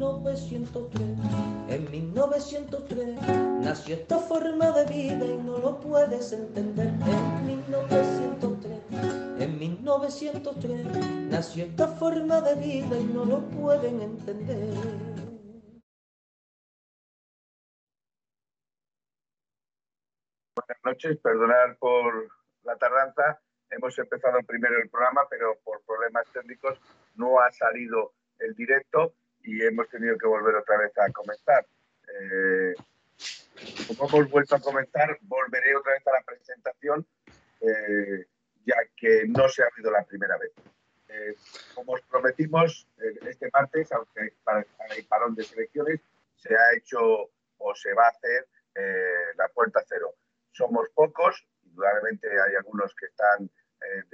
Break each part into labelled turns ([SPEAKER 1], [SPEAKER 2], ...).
[SPEAKER 1] 1903. En 1903 nació esta forma de vida y no lo puedes entender. En 1903, en 1903 nació esta forma de vida y no lo pueden entender.
[SPEAKER 2] Buenas noches, perdonar por la tardanza. Hemos empezado primero el programa, pero por problemas técnicos no ha salido el directo y hemos tenido que volver otra vez a comenzar. Eh, como hemos vuelto a comenzar, volveré otra vez a la presentación, eh, ya que no se ha habido la primera vez. Eh, como os prometimos, este martes, aunque para el parón de selecciones, se ha hecho o se va a hacer la puerta cero. Somos pocos, indudablemente hay algunos que están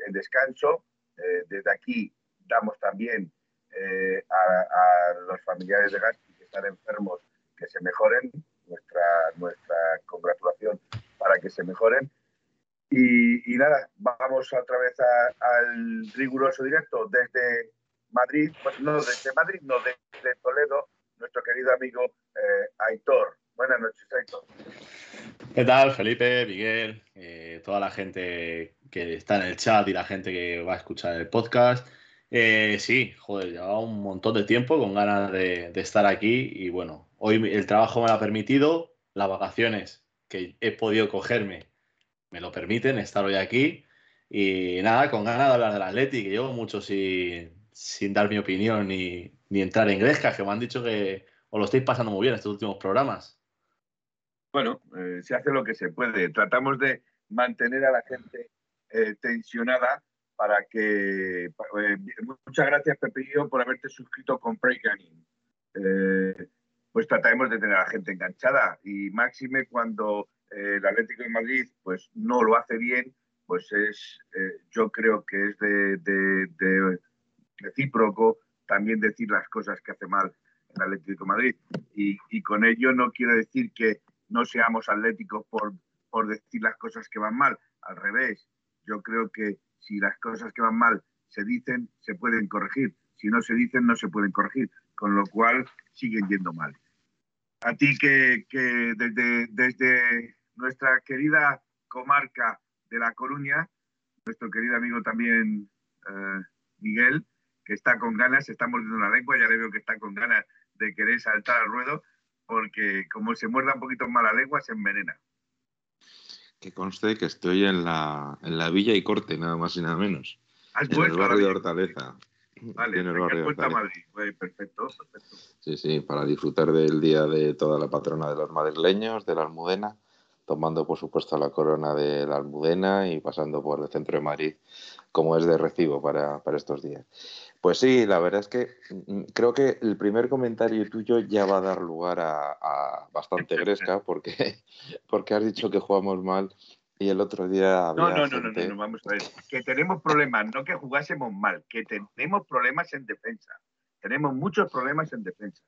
[SPEAKER 2] en descanso. desde aquí damos también eh, a, los familiares de Gasti que están enfermos que se mejoren, nuestra, nuestra congratulación para que se mejoren. Y, nada, vamos otra vez al riguroso directo desde Madrid, no desde Madrid, no desde Toledo, nuestro querido amigo eh, Aitor. Buenas noches, Aitor.
[SPEAKER 3] ¿Qué tal, Felipe, Miguel, eh, toda la gente que está en el chat y la gente que va a escuchar el podcast? Eh, sí, joder, llevaba un montón de tiempo con ganas de, estar aquí y bueno, hoy el trabajo me lo ha permitido, las vacaciones que he podido cogerme me lo permiten estar hoy aquí y nada, con ganas de hablar del Atleti, que llevo mucho sin, sin dar mi opinión ni, entrar en grescas, que me han dicho que os lo estáis pasando muy bien estos últimos programas.
[SPEAKER 2] Bueno, eh, se hace lo que se puede. Tratamos de mantener a la gente eh, tensionada para que... Eh, muchas gracias, Pepillo, por haberte suscrito con Break eh, pues trataremos de tener a la gente enganchada y máxime cuando eh, el Atlético de Madrid pues no lo hace bien, pues es, yo creo que es de, de, recíproco también decir las cosas que hace mal el Atlético de Madrid. Y, y, con ello no quiero decir que no seamos atléticos por, por decir las cosas que van mal, al revés. Yo creo que si las cosas que van mal se dicen, se pueden corregir. Si no se dicen, no se pueden corregir. Con lo cual, siguen yendo mal. A ti que, desde, nuestra querida comarca de La Coruña, nuestro querido amigo también eh, Miguel, que está con ganas, se está mordiendo la lengua, ya le veo que está con ganas de querer saltar al ruedo, porque como se muerda un poquito más la lengua, se envenena
[SPEAKER 4] que conste que estoy en la, en la Villa y Corte, nada más y nada menos. en el barrio de Hortaleza.
[SPEAKER 2] Vale, en el barrio de Hortaleza. Madrid. perfecto, perfecto.
[SPEAKER 4] Sí, sí, para disfrutar del día de toda la patrona de los madrileños, de la Almudena, tomando por supuesto la corona de la Almudena y pasando por el centro de Madrid, como es de recibo para, para estos días. Pues sí, la verdad es que mm, creo que el primer comentario tuyo ya va a dar lugar a, bastante gresca porque, porque has dicho que jugamos mal y el otro día...
[SPEAKER 2] no, no, no, no, no, vamos a ver. Que tenemos problemas, no que jugásemos mal, que tenemos problemas en defensa. Tenemos muchos problemas en defensa.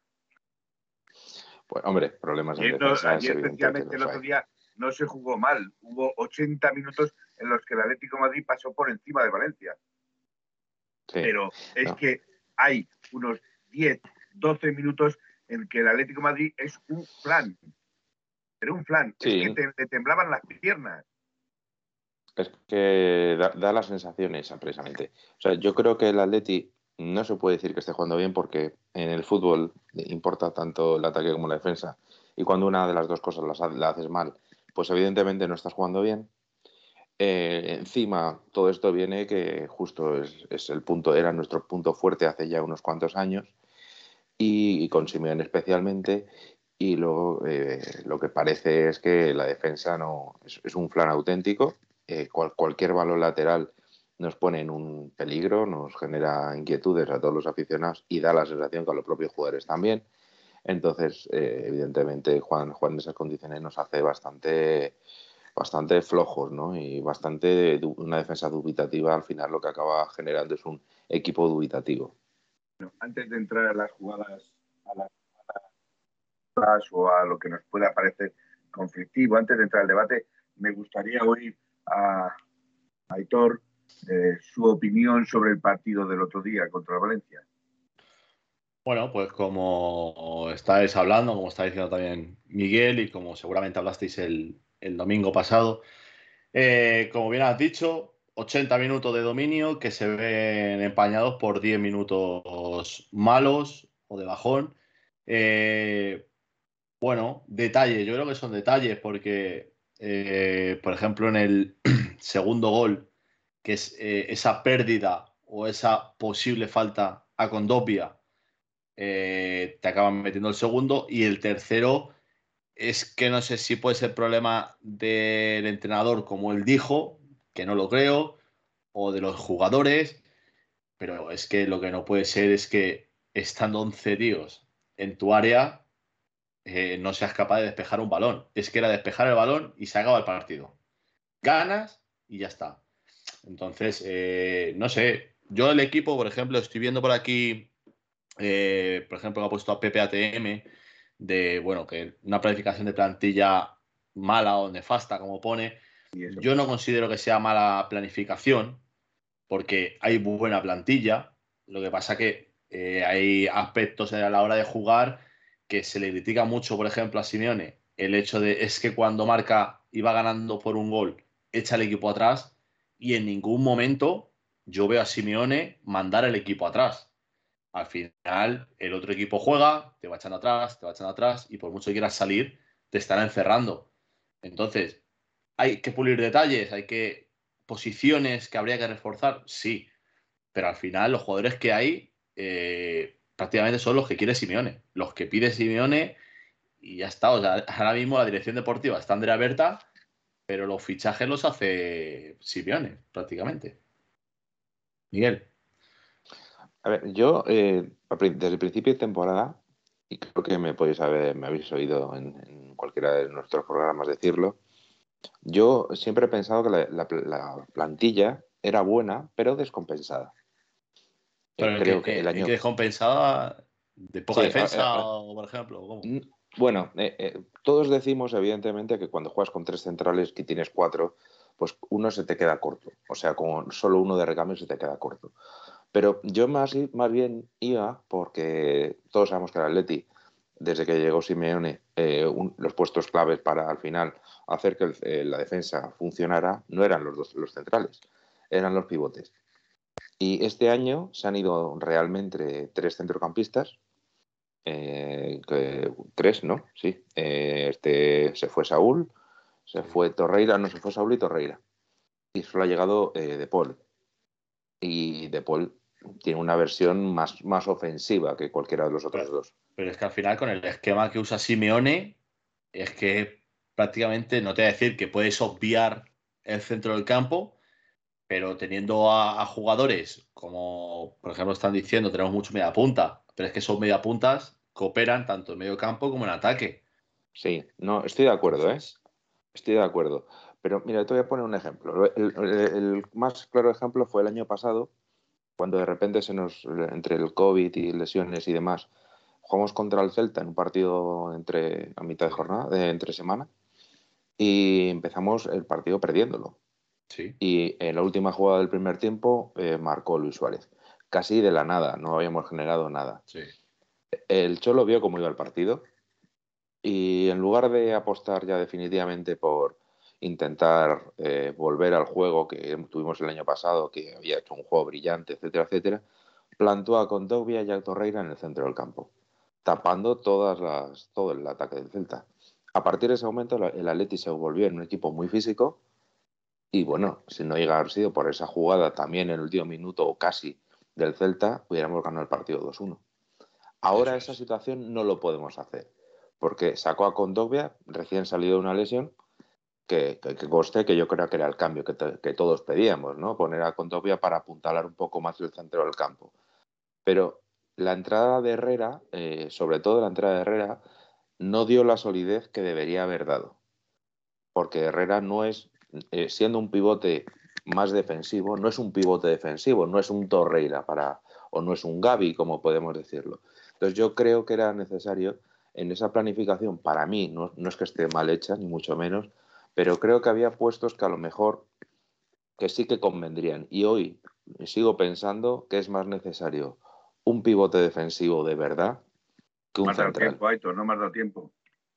[SPEAKER 4] Pues hombre, problemas en defensa.
[SPEAKER 2] Ayer, especialmente el otro día, no se jugó mal. Hubo 80 minutos en los que el Atlético Madrid pasó por encima de Valencia pero es que hay unos 10, 12 minutos en que el Atlético Madrid es un flan. Pero un flan. Es que te, temblaban las piernas.
[SPEAKER 4] Es que da, la sensación esa, precisamente. O sea, yo creo que el Atleti no se puede decir que esté jugando bien porque en el fútbol importa tanto el ataque como la defensa. Y cuando una de las dos cosas las, la haces mal, pues evidentemente no estás jugando bien. Eh, encima, todo esto viene que justo es, el punto, era nuestro punto fuerte hace ya unos cuantos años y, con Simeone especialmente. Y luego eh, lo que parece es que la defensa no es, un flan auténtico. Eh, cualquier balón lateral nos pone en un peligro, nos genera inquietudes a todos los aficionados y da la sensación que a los propios jugadores también. Entonces, eh, evidentemente, Juan, Juan en esas condiciones nos hace bastante, bastante flojos, ¿no? Y bastante una defensa dubitativa, al final lo que acaba generando es un equipo dubitativo.
[SPEAKER 2] antes de entrar a las jugadas, a las jugadas o a lo que nos pueda parecer conflictivo, antes de entrar al debate, me gustaría oír a, Aitor eh, su opinión sobre el partido del otro día contra Valencia.
[SPEAKER 3] Bueno, pues como estáis hablando, como está diciendo también Miguel y como seguramente hablasteis el, domingo pasado, eh, como bien has dicho, 80 minutos de dominio que se ven empañados por 10 minutos malos o de bajón. Eh, bueno, detalles, yo creo que son detalles porque, eh, por ejemplo, en el segundo gol, que es esa pérdida o esa posible falta a Condopia eh, te acaban metiendo el segundo y el tercero es que no sé si puede ser problema del entrenador, como él dijo, que no lo creo, o de los jugadores, pero es que lo que no puede ser es que estando 11 tíos en tu área eh, no seas capaz de despejar un balón. Es que era despejar el balón y se acaba el partido. Ganas y ya está. Entonces, eh, no sé, yo el equipo, por ejemplo, estoy viendo por aquí eh, por ejemplo, ha puesto a PPATM de, bueno, que una planificación de plantilla mala o nefasta, como pone. Yo no considero que sea mala planificación, porque hay buena plantilla. Lo que pasa que eh, hay aspectos a la hora de jugar que se le critica mucho, por ejemplo, a Simeone, el hecho de es que cuando marca y va ganando por un gol, echa el equipo atrás y en ningún momento yo veo a Simeone mandar el equipo atrás al final el otro equipo juega, te va echando atrás, te va echando atrás y por mucho que quieras salir, te estará encerrando. Entonces, hay que pulir detalles, hay que posiciones que habría que reforzar, sí, pero al final los jugadores que hay eh, prácticamente son los que quiere Simeone, los que pide Simeone y ya está. O sea, ahora mismo la dirección deportiva está Andrea Berta, pero los fichajes los hace Simeone prácticamente. Miguel.
[SPEAKER 4] A ver, yo eh, desde el principio de temporada, y creo que me podéis haber, me habéis oído en, cualquiera de nuestros programas decirlo, yo siempre he pensado que la, plantilla era buena, pero descompensada.
[SPEAKER 3] Pero creo que, el año descompensada de poca defensa, por ejemplo.
[SPEAKER 4] Bueno, eh, eh, todos decimos evidentemente que cuando juegas con tres centrales que tienes cuatro, pues uno se te queda corto. O sea, con solo uno de recambio se te queda corto. Pero yo más, más bien iba porque todos sabemos que el Atleti, desde que llegó Simeone, eh, los puestos claves para al final hacer que eh, la defensa funcionara no eran los, dos, los centrales, eran los pivotes. Y este año se han ido realmente tres centrocampistas, eh, tres, ¿no? Sí. este, se fue Saúl, se fue Torreira, no se fue Saúl y Torreira. Y solo ha llegado De Paul. Y De Paul tiene una versión más, más ofensiva que cualquiera de los otros dos.
[SPEAKER 3] Pero es que al final con el esquema que usa Simeone es que prácticamente no te voy a decir que puedes obviar el centro del campo, pero teniendo a, jugadores como, por ejemplo, están diciendo, tenemos mucho media punta, pero es que esos media puntas cooperan tanto en medio campo como en ataque.
[SPEAKER 4] Sí, no, estoy de acuerdo, ¿eh? Estoy de acuerdo. Pero mira, te voy a poner un ejemplo. el más claro ejemplo fue el año pasado, cuando de repente se nos, entre el COVID y lesiones y demás, jugamos contra el Celta en un partido entre a mitad de jornada, de entre semana, y empezamos el partido perdiéndolo. Sí. Y en la última jugada del primer tiempo eh, marcó Luis Suárez. Casi de la nada, no habíamos generado nada. Sí. El Cholo vio cómo iba el partido y en lugar de apostar ya definitivamente por, intentar eh, volver al juego que tuvimos el año pasado, que había hecho un juego brillante, etcétera, etcétera, plantó a Condovia y a Torreira en el centro del campo, tapando todas las, todo el ataque del Celta. A partir de ese momento el Atleti se volvió en un equipo muy físico y bueno, si no llega a haber sido por esa jugada también en el último minuto o casi del Celta, hubiéramos ganado el partido 2-1. Ahora esa situación no lo podemos hacer, porque sacó a Condovia, recién salido de una lesión, que, que, coste que yo creo que era el cambio que, todos pedíamos, ¿no? Poner a Contopia para apuntalar un poco más el centro del campo. Pero la entrada de Herrera, eh, sobre todo la entrada de Herrera, no dio la solidez que debería haber dado. Porque Herrera no es, eh, siendo un pivote más defensivo, no es un pivote defensivo, no es un Torreira para, o no es un Gaby, como podemos decirlo. Entonces yo creo que era necesario en esa planificación, para mí, no, no es que esté mal hecha, ni mucho menos, pero creo que había puestos que a lo mejor que sí que convendrían. Y hoy sigo pensando que es más necesario un pivote defensivo de verdad que un central.
[SPEAKER 2] Tiempo, no me has dado tiempo.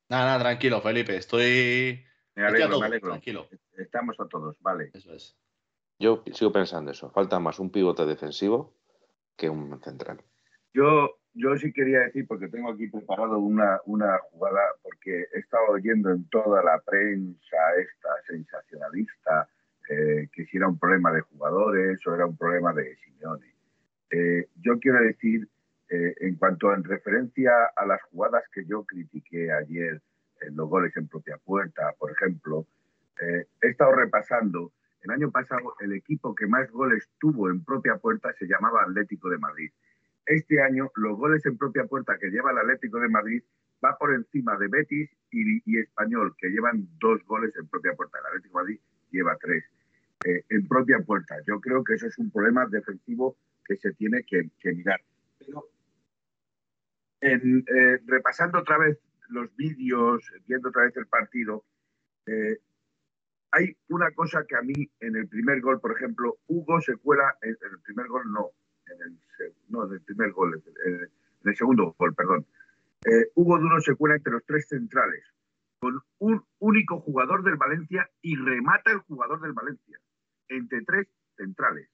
[SPEAKER 3] Nada, nada, tranquilo, Felipe. Estoy.
[SPEAKER 2] Me alegro, me alegro. Tranquilo. Estamos a todos, vale.
[SPEAKER 3] Eso es.
[SPEAKER 4] Yo sigo pensando eso. Falta más un pivote defensivo que un central.
[SPEAKER 2] Yo, yo sí quería decir, porque tengo aquí preparado una, una jugada, porque he estado oyendo en toda la prensa esta sensacionalista eh, que si era un problema de jugadores o era un problema de Simeone. Eh, yo quiero decir, eh, en cuanto en referencia a las jugadas que yo critiqué ayer, en los goles en propia puerta, por ejemplo, he estado repasando. El año pasado el equipo que más goles tuvo en propia puerta se llamaba Atlético de Madrid. Este año los goles en propia puerta que lleva el Atlético de Madrid va por encima de Betis y, Español, que llevan dos goles en propia puerta. El Atlético de Madrid lleva tres eh, en propia puerta. Yo creo que eso es un problema defensivo que se tiene que, mirar. Pero eh, repasando otra vez los vídeos, viendo otra vez el partido, eh, hay una cosa que a mí en el primer gol, por ejemplo, Hugo se cuela, en, el primer gol no, en el, no, el primer gol, en el segundo gol, perdón. Hugo Duro se cuela entre los tres centrales, con un único jugador del Valencia y remata el jugador del Valencia entre tres centrales.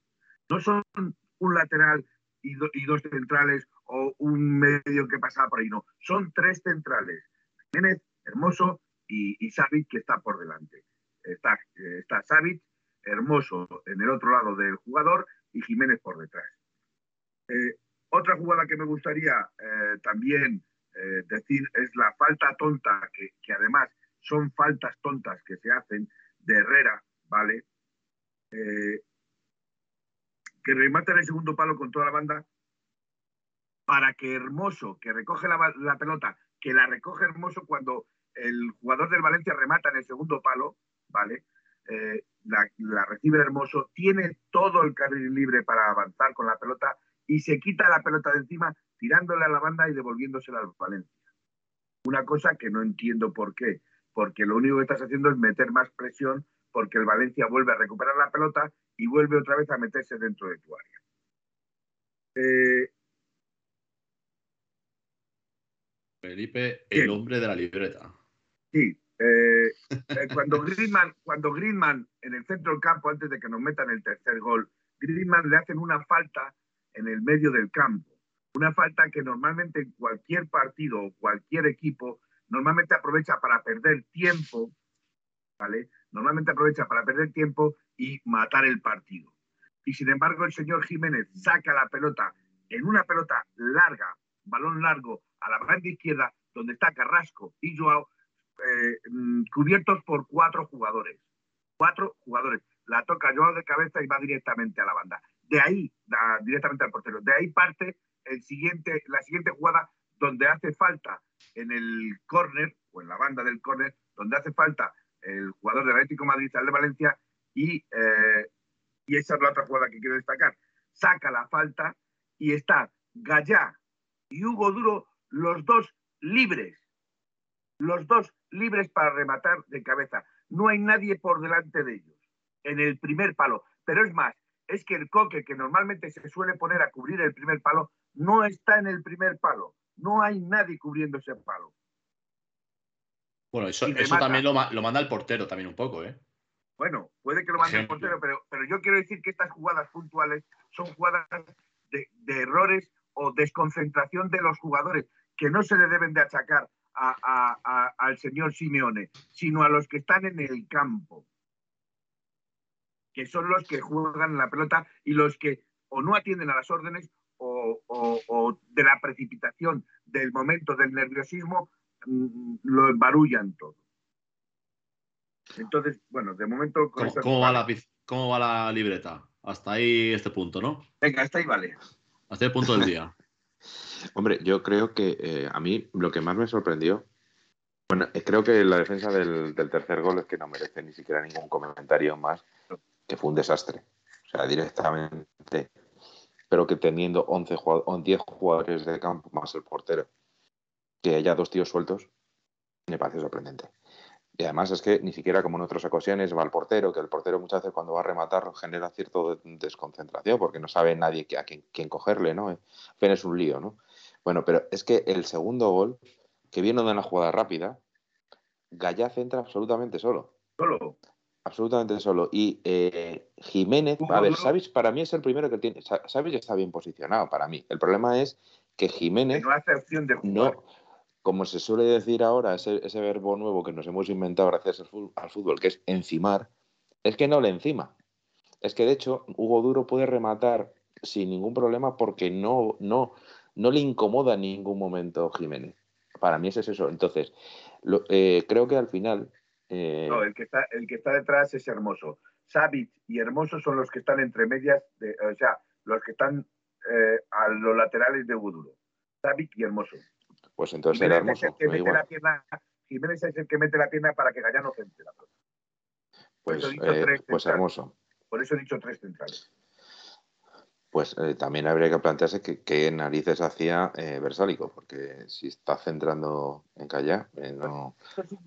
[SPEAKER 2] No son un lateral y, dos centrales o un medio que pasaba por ahí, no. Son tres centrales. Jiménez, Hermoso y, y que está por delante. Está, está Hermoso en el otro lado del jugador y Jiménez por detrás. Eh, otra jugada que me gustaría eh, también eh, decir es la falta tonta, que, además son faltas tontas que se hacen de Herrera, ¿vale? Que remata en el segundo palo con toda la banda para que Hermoso, que recoge la, pelota, que la recoge Hermoso cuando el jugador del Valencia remata en el segundo palo, ¿vale? La, recibe Hermoso, tiene todo el carril libre para avanzar con la pelota y se quita la pelota de encima tirándole a la banda y devolviéndosela al Valencia. Una cosa que no entiendo por qué, porque lo único que estás haciendo es meter más presión porque el Valencia vuelve a recuperar la pelota y vuelve otra vez a meterse dentro de tu área. Eh,
[SPEAKER 3] Felipe, el hombre de la libreta.
[SPEAKER 2] Sí. Eh, eh, cuando, Griezmann, cuando Griezmann en el centro del campo, antes de que nos metan el tercer gol, Griezmann le hacen una falta en el medio del campo. Una falta que normalmente en cualquier partido o cualquier equipo normalmente aprovecha para perder tiempo, ¿vale? normalmente aprovecha para perder tiempo y matar el partido. Y sin embargo, el señor Jiménez saca la pelota en una pelota larga, balón largo, a la banda izquierda, donde está Carrasco y Joao, eh, mm, cubiertos por cuatro jugadores. Cuatro jugadores. La toca Joao de cabeza y va directamente a la banda. De ahí, directamente al portero. De ahí parte el siguiente, la siguiente jugada donde hace falta en el córner, o en la banda del córner, donde hace falta el jugador del Atlético Madrid al de Valencia y, eh, y esa es la otra jugada que quiero destacar. Saca la falta y está Gallá y Hugo Duro los dos libres. Los dos libres para rematar de cabeza. No hay nadie por delante de ellos en el primer palo. Pero es más, es que el coque que normalmente se suele poner a cubrir el primer palo no está en el primer palo. No hay nadie cubriendo ese palo.
[SPEAKER 3] Bueno, eso, también lo, manda el portero también un poco, ¿eh?
[SPEAKER 2] Bueno, puede que lo mande el portero, pero, pero yo quiero decir que estas jugadas puntuales son jugadas de, errores o desconcentración de los jugadores que no se le deben de achacar al señor Simeone, sino a los que están en el campo, que son los que juegan la pelota y los que o no atienden a las órdenes o, o de la precipitación del momento del nerviosismo lo embarullan todo. Entonces, bueno, de momento...
[SPEAKER 3] ¿Cómo, va la, ¿Cómo va la libreta? Hasta ahí este punto, ¿no?
[SPEAKER 2] Venga, hasta ahí vale.
[SPEAKER 3] Hasta el punto del día.
[SPEAKER 4] Hombre, yo creo que eh, a mí lo que más me sorprendió, bueno, eh, creo que la defensa del, tercer gol es que no merece ni siquiera ningún comentario más, que fue un desastre. O sea, directamente, pero que teniendo 11 jugadores, 10 jugadores de campo más el portero, que haya dos tíos sueltos, me parece sorprendente. Y además es que ni siquiera como en otras ocasiones va el portero, que el portero muchas veces cuando va a rematar genera cierta desconcentración porque no sabe nadie a quién, cogerle, ¿no? es un lío, ¿no? Bueno, pero es que el segundo gol, que viene de una jugada rápida, Gallaz entra absolutamente solo.
[SPEAKER 2] Solo.
[SPEAKER 4] Absolutamente solo. Y eh, Jiménez, a ver, Savic para mí es el primero que tiene. Savic está bien posicionado para mí. El problema es que Jiménez.
[SPEAKER 2] no hace opción de
[SPEAKER 4] jugar como se suele decir ahora, ese, verbo nuevo que nos hemos inventado gracias al fútbol, que es encimar, es que no le encima. Es que de hecho Hugo Duro puede rematar sin ningún problema porque no, no, no le incomoda en ningún momento Jiménez. Para mí ese es eso. Entonces, eh, creo que al final.
[SPEAKER 2] Eh, no, el que, está, el que está detrás es Hermoso. Savic y Hermoso son los que están entre medias, de, o sea, los que están eh, a los laterales de Hugo Duro. Savic y Hermoso.
[SPEAKER 4] Pues entonces era hermoso.
[SPEAKER 2] Jiménez es el que mete la pierna para que Gallano centre la
[SPEAKER 4] Pues, eh, pues hermoso.
[SPEAKER 2] Por eso he dicho tres centrales.
[SPEAKER 4] Pues eh, también habría que plantearse qué narices hacía eh, Versálico, porque si está centrando en Calla, eh, no.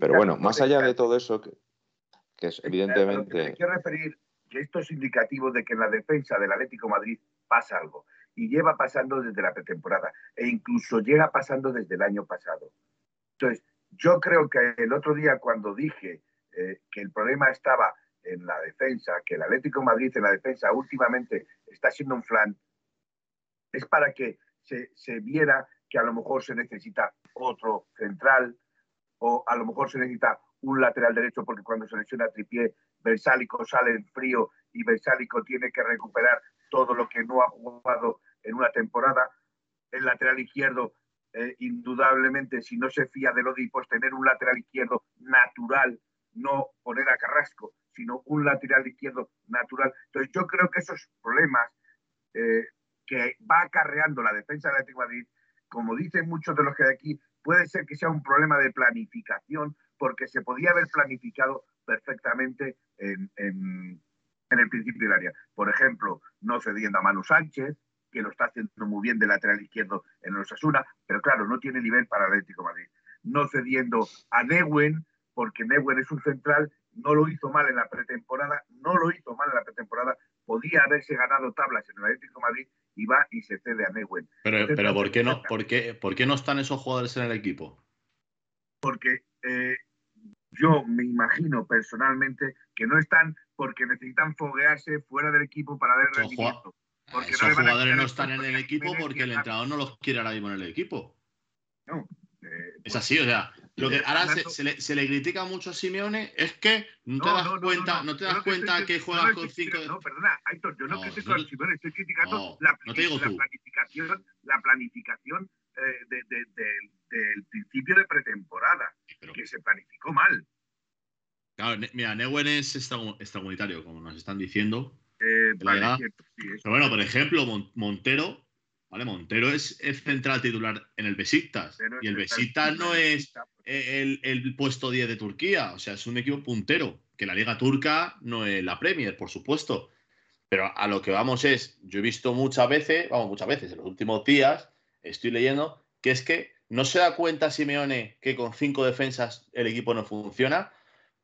[SPEAKER 4] Pero bueno, más allá de todo eso, que, es evidentemente.
[SPEAKER 2] quiero referir que esto es indicativo de que en la defensa del Atlético Madrid pasa algo y lleva pasando desde la pretemporada e incluso llega pasando desde el año pasado. Entonces, yo creo que el otro día cuando dije que el problema estaba en la defensa, que el Atlético Madrid en la defensa últimamente está siendo un flan, es para que se, se viera que a lo mejor se necesita otro central o a lo mejor se necesita un lateral derecho porque cuando se lesiona Tripié, Versálico sale en frío y Versálico tiene que recuperar todo lo que no ha jugado en una temporada. El lateral izquierdo, eh, indudablemente, si no se fía de Lodi, pues tener un lateral izquierdo natural, no poner a Carrasco, sino un lateral izquierdo natural. Entonces, yo creo que esos problemas eh, que va acarreando la defensa de Atlético Madrid, como dicen muchos de los que hay aquí, puede ser que sea un problema de planificación, porque se podía haber planificado perfectamente en, el principio del área. Por ejemplo, no cediendo a Manu Sánchez, que lo está haciendo muy bien de lateral izquierdo en los Asuna, pero claro, no tiene nivel para Atlético Madrid. No cediendo a Neuen, porque Neuen es un central, no lo hizo mal en la pretemporada, no lo hizo mal en la pretemporada, podía haberse ganado tablas en el Atlético Madrid y va y se cede a Neuen.
[SPEAKER 3] Pero, pero ¿por, qué no, por, qué, ¿por qué no están esos jugadores en el equipo?
[SPEAKER 2] Porque eh, yo me imagino personalmente que no están porque necesitan foguearse fuera del equipo para ver rendimiento.
[SPEAKER 3] Porque Esos jugadores no están en el equipo porque el entrenador no los quiere ahora mismo en el equipo.
[SPEAKER 2] No.
[SPEAKER 3] Eh, es así, o sea, lo que ahora se, le, critica mucho a Simeone es que no te das cuenta, no, te das cuenta que, juegas con cinco.
[SPEAKER 2] No, perdona, Aitor, yo no, critico a Simeone, estoy criticando la, planificación, la planificación eh, del principio de pretemporada, que se planificó mal.
[SPEAKER 3] Claro, mira, Neuen es extracomunitario, como nos están diciendo.
[SPEAKER 2] Eh, Pero
[SPEAKER 3] bueno, por ejemplo, Montero, ¿vale? Montero es el central titular en el Besiktas. y el Besiktas no es el, puesto 10 de Turquía. O sea, es un equipo puntero. Que la Liga Turca no es la Premier, por supuesto. Pero a lo que vamos es, yo he visto muchas veces, vamos, muchas veces en los últimos días, estoy leyendo, que es que no se da cuenta Simeone que con cinco defensas el equipo no funciona.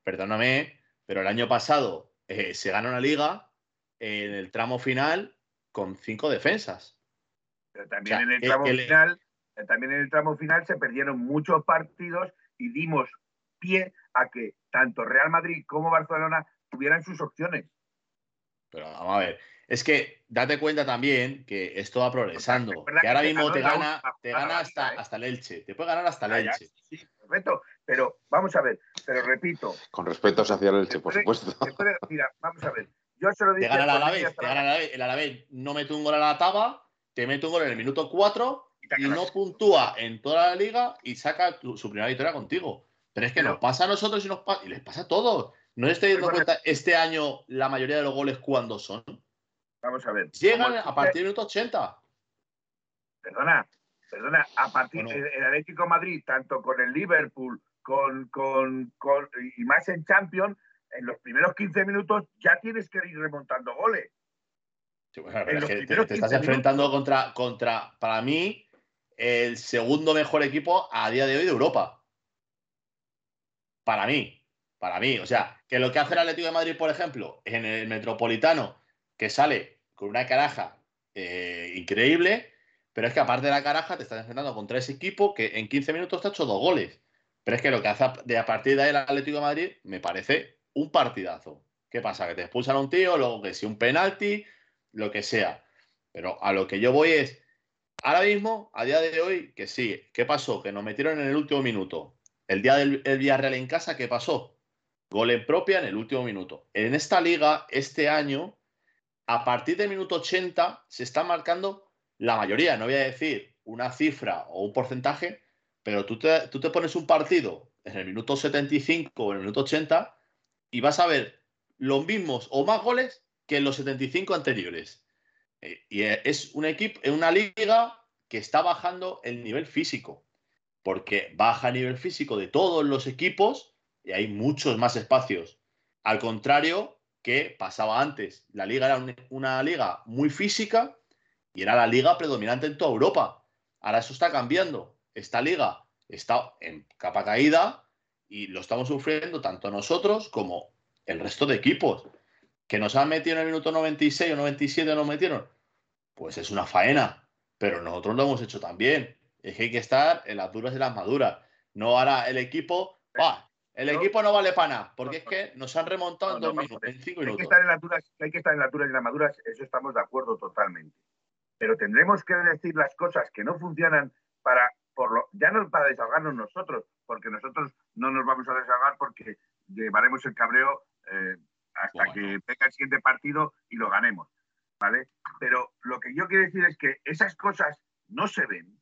[SPEAKER 3] Perdóname, pero el año pasado eh, se gana una liga en el tramo final con cinco defensas.
[SPEAKER 2] Pero también en el tramo final, también en el tramo final se perdieron muchos partidos y dimos pie a que tanto Real Madrid como Barcelona tuvieran sus opciones.
[SPEAKER 3] Pero vamos a ver, es que date cuenta también que esto va progresando. que ahora mismo te gana, te gana hasta, ¿eh? hasta el Elche. Te puede ganar hasta el Elche.
[SPEAKER 2] Sí, perfecto. Pero vamos a ver, pero repito.
[SPEAKER 4] Con respeto hacia el Elche, por supuesto.
[SPEAKER 2] mira, vamos a ver. Yo se lo
[SPEAKER 3] Te gana el Alavés, te gana el Alavés. El Alavés no mete un gol a la taba, te mete un gol en el minuto 4 y, no puntúa en toda la liga y saca su primera victoria contigo. Pero es que nos pasa a nosotros y, nos y les pasa a todos. ¿No estoy dando cuenta este año la mayoría de los goles cuándo son?
[SPEAKER 2] Vamos a ver.
[SPEAKER 3] Llegan a partir del minuto 80.
[SPEAKER 2] Perdona, Perdona, a partir del el Atlético Madrid, tanto con el Liverpool, con, con, con, y más en Champions, en los primeros 15 minutos ya tienes que ir remontando goles.
[SPEAKER 3] Te, estás enfrentando contra, contra, para mí, el segundo mejor equipo a día de hoy de Europa. Para mí, para mí. O sea, que lo que hace el Atlético de Madrid, por ejemplo, en el Metropolitano, que sale con una caraja eh, increíble, pero es que aparte de la caraja te estás enfrentando contra ese equipo que en 15 minutos te ha hecho dos goles. Pero es que lo que hace de a partir de ahí el Atlético de Madrid me parece un partidazo. ¿Qué pasa? Que te expulsan a un tío, luego que si un penalti, lo que sea. Pero a lo que yo voy es, ahora mismo, a día de hoy, que sí, ¿qué pasó? Que nos metieron en el último minuto. El día del Villarreal en casa, ¿qué pasó? Gol en propia en el último minuto. En esta liga, este año, a partir del minuto 80, se está marcando la mayoría. No voy a decir una cifra o un porcentaje, pero tú te, tú te pones un partido en el minuto 75 o en el minuto 80 y vas a ver los mismos o más goles que en los 75 anteriores. Eh, y es un equipo, una liga que está bajando el nivel físico, porque baja el nivel físico de todos los equipos y hay muchos más espacios. Al contrario que pasaba antes, la liga era una liga muy física y era la liga predominante en toda Europa. Ahora eso está cambiando esta liga está en capa caída y lo estamos sufriendo tanto nosotros como el resto de equipos. ¿Que nos han metido en el minuto 96 o 97 nos metieron? Pues es una faena, pero nosotros lo hemos hecho también. Es que hay que estar en las duras y las maduras. No hará el equipo, el equipo no vale para nada, porque es que nos han remontado en dos minutos, en cinco minutos.
[SPEAKER 2] Hay que estar en las duras, hay que estar en las duras y las maduras, eso estamos de acuerdo totalmente. Pero tendremos que decir las cosas que no funcionan para lo, ya no para desahogarnos nosotros, porque nosotros no nos vamos a desahogar porque llevaremos el cabreo eh, hasta que venga el siguiente partido y lo ganemos, ¿vale? Pero lo que yo quiero decir es que esas cosas no se ven,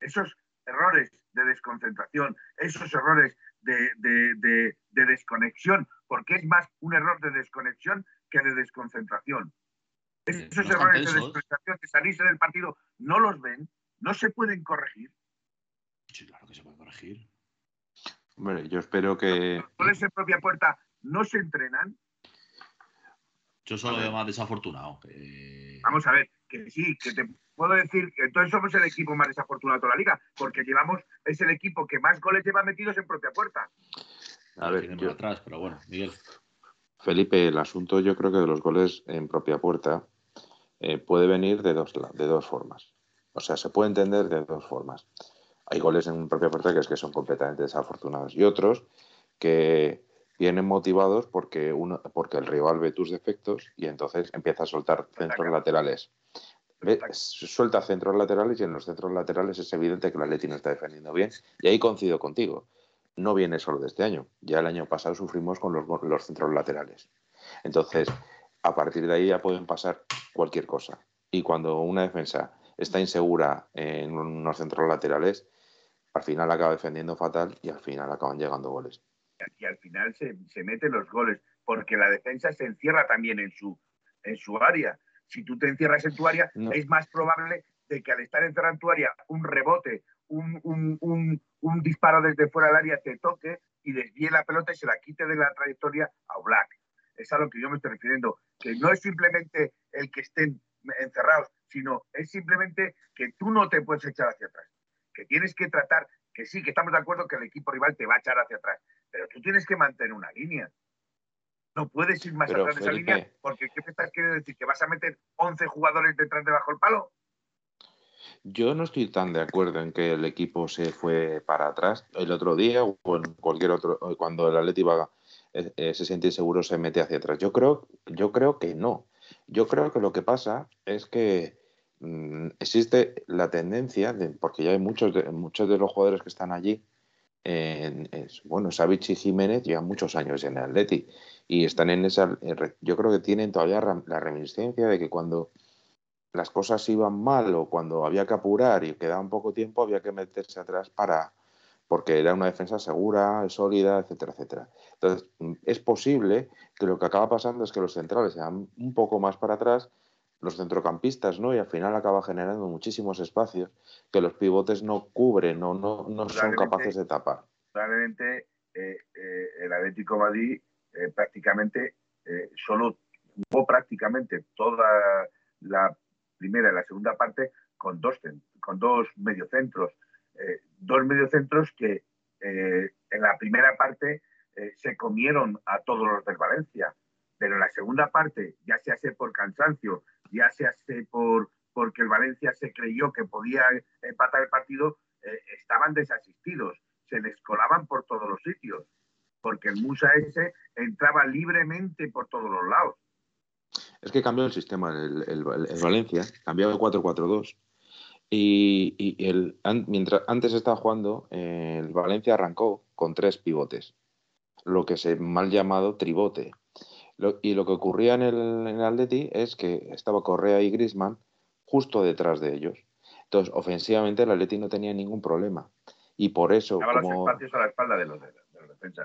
[SPEAKER 2] esos errores de desconcentración, esos errores de, de desconexión, porque es más un error de desconexión que de desconcentración. Esos errores de desconcentración que salirse del partido no los ven, no se pueden corregir.
[SPEAKER 3] Sí, claro que se puede corregir.
[SPEAKER 4] Bueno, yo espero que.
[SPEAKER 2] Por esa propia puerta no se entrenan.
[SPEAKER 3] Yo solo veo más desafortunado.
[SPEAKER 2] Vamos a ver, que sí, que te puedo decir que entonces somos el equipo más desafortunado de toda la liga, porque llevamos, es el equipo que más goles lleva metidos en propia puerta.
[SPEAKER 3] A ver, yo... atrás, pero bueno, Miguel.
[SPEAKER 4] Felipe, el asunto yo creo que de los goles en propia puerta eh, puede venir de dos, de dos formas. O sea, se puede entender de dos formas. Hay goles en propia puerta que es que son completamente desafortunados y otros que vienen motivados porque, uno, porque el rival ve tus defectos y entonces empieza a soltar centros laterales. Suelta centros laterales y en los centros laterales es evidente que la Leti no está defendiendo bien. Y ahí coincido contigo. No viene solo de este año. Ya el año pasado sufrimos con los, los centros laterales. Entonces, a partir de ahí ya pueden pasar cualquier cosa. Y cuando una defensa está insegura en unos centros laterales, al final acaba defendiendo fatal y al final acaban llegando goles.
[SPEAKER 2] Y al final se, se meten los goles, porque la defensa se encierra también en su, en su área. Si tú te encierras en tu área, es más probable de que al estar encerrado en tu área, un rebote, un, un, un, disparo desde fuera del área te toque y desvíe la pelota y se la quite de la trayectoria a Black. Es a lo que yo me estoy refiriendo, que no es simplemente el que estén encerrados, sino es simplemente que tú no te puedes echar hacia atrás que tienes que tratar, que sí, que estamos de acuerdo que el equipo rival te va a echar hacia atrás, pero tú tienes que mantener una línea. No puedes ir más atrás de esa línea porque ¿qué te estás queriendo decir? ¿Que vas a meter 11 jugadores detrás de bajo el palo?
[SPEAKER 4] Yo no estoy tan de acuerdo en que el equipo se fue para atrás. El otro día o en cualquier otro, cuando el Atleti va, eh, eh, se siente inseguro, se mete hacia atrás. Yo creo, yo creo que no. Yo creo que lo que pasa es que Mm, existe la tendencia, de, porque ya hay muchos de, muchos de los jugadores que están allí, bueno, Savic y Jiménez llevan muchos años en el Atleti y están en esa, yo creo que tienen todavía la reminiscencia de que cuando las cosas iban mal o cuando había que apurar y quedaba un poco tiempo había que meterse atrás para porque era una defensa segura, sólida, etcétera, etcétera. Entonces, es posible que lo que acaba pasando es que los centrales se dan un poco más para atrás los centrocampistas, ¿no? Y al final acaba generando muchísimos espacios que los pivotes no cubren, no, no, no son capaces de tapar.
[SPEAKER 2] Probablemente eh, eh, el Atlético Madrid eh, prácticamente solo jugó prácticamente toda la primera y la segunda parte con dos, con dos mediocentros. dos mediocentros que en la primera parte se comieron a todos los del Valencia, pero en la segunda parte, ya se hace por cansancio, ya se hace por porque el Valencia se creyó que podía empatar el partido, estaban desasistidos se les colaban por todos los sitios, porque el Musa ese entraba libremente por todos los lados.
[SPEAKER 4] Es que cambió el sistema, el, Valencia, cambió de 4-4-2. Y, el, mientras antes estaba jugando, el Valencia arrancó con tres pivotes, lo que se mal llamado tribote. Y lo que ocurría en el, en el Atleti es que estaba Correa y Grisman justo detrás de ellos. Entonces, ofensivamente, el Atleti no tenía ningún problema y por eso
[SPEAKER 2] como los a la espalda de los, de,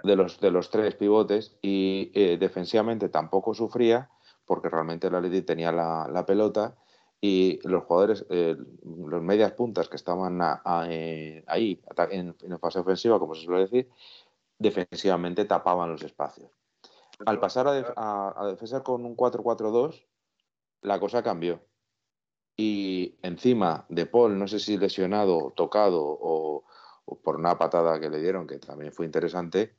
[SPEAKER 4] de los, de los tres pivotes y eh, defensivamente tampoco sufría porque realmente el Atleti tenía la, pelota y los jugadores, eh, los medias puntas que estaban eh, ahí en, en, fase ofensiva, como se suele decir, defensivamente tapaban los espacios. Al pasar a, a defensa con un 4-4-2, la cosa cambió. Y encima de Paul, no sé si lesionado, tocado o, por una patada que le dieron, que también fue interesante,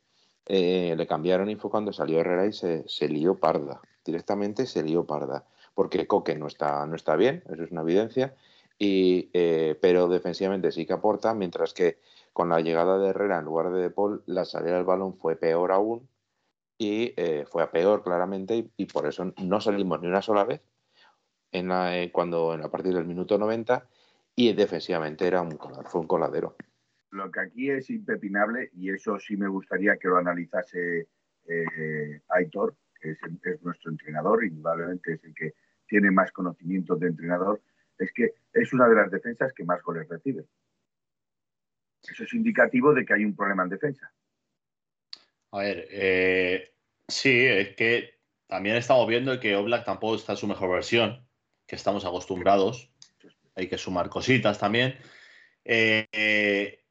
[SPEAKER 4] eh, le cambiaron y fue cuando salió Herrera y se, se, lió parda. Directamente se lió parda. Porque Coque no está, no está bien, eso es una evidencia, y, eh, pero defensivamente sí que aporta, mientras que con la llegada de Herrera en lugar de De Paul, la salida del balón fue peor aún y eh, fue a peor claramente y, por eso no salimos ni una sola vez en la, cuando en a partir del minuto 90 y defensivamente era un, fue un coladero.
[SPEAKER 2] Lo que aquí es impepinable, y eso sí me gustaría que lo analizase eh, Aitor, que es, nuestro entrenador, indudablemente es el que tiene más conocimiento de entrenador, es que es una de las defensas que más goles recibe. Eso es indicativo de que hay un problema en defensa.
[SPEAKER 3] A ver, eh, sí, es que también estamos viendo que Oblak tampoco está en su mejor versión, que estamos acostumbrados. Hay que sumar cositas también. Eh,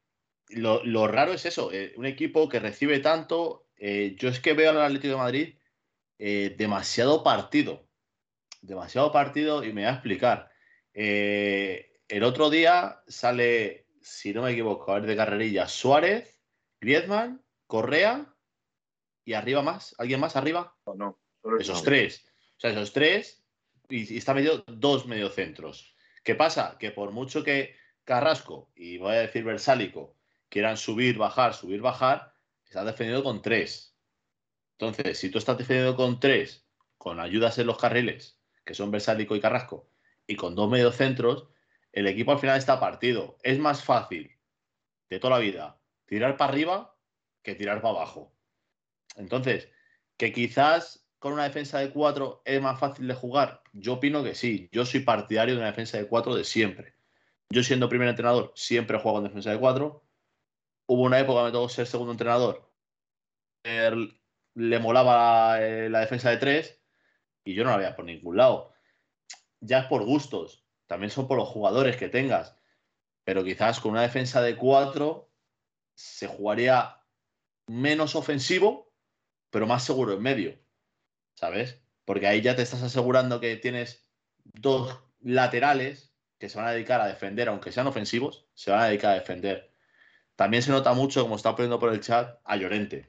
[SPEAKER 3] lo, raro es eso, eh, un equipo que recibe tanto. Eh, yo es que veo al Atlético de Madrid demasiado partido. Demasiado partido y me voy a explicar. el otro día sale, si no me equivoco, a ver de carrerilla, Suárez, Griezmann, Correa y arriba más. ¿Alguien más arriba?
[SPEAKER 2] No,
[SPEAKER 3] Esos tres. O sea, esos tres y, y está medio dos mediocentros. ¿Qué pasa? Que por mucho que Carrasco y voy a decir Versálico quieran subir, bajar, subir, bajar, estás defendiendo con tres. Entonces, si tú estás defendiendo con tres, con ayudas en los carriles, que son Versálico y Carrasco, y con dos mediocentros, el equipo al final está partido. Es más fácil de toda la vida tirar para arriba que tirar para abajo. Entonces, que quizás con una defensa de cuatro es más fácil de jugar. Yo opino que sí. Yo soy partidario de una defensa de cuatro de siempre. Yo siendo primer entrenador siempre juego en defensa de cuatro hubo una época que me tocó ser segundo entrenador. le molaba eh, la, defensa de tres y yo no la veía por ningún lado. Ya es por gustos, también son por los jugadores que tengas. Pero quizás con una defensa de cuatro se jugaría menos ofensivo, pero más seguro en medio. ¿Sabes? Porque ahí ya te estás asegurando que tienes dos laterales que se van a dedicar a defender, aunque sean ofensivos, se van a dedicar a defender. También se nota mucho, como está poniendo por el chat, a Llorente.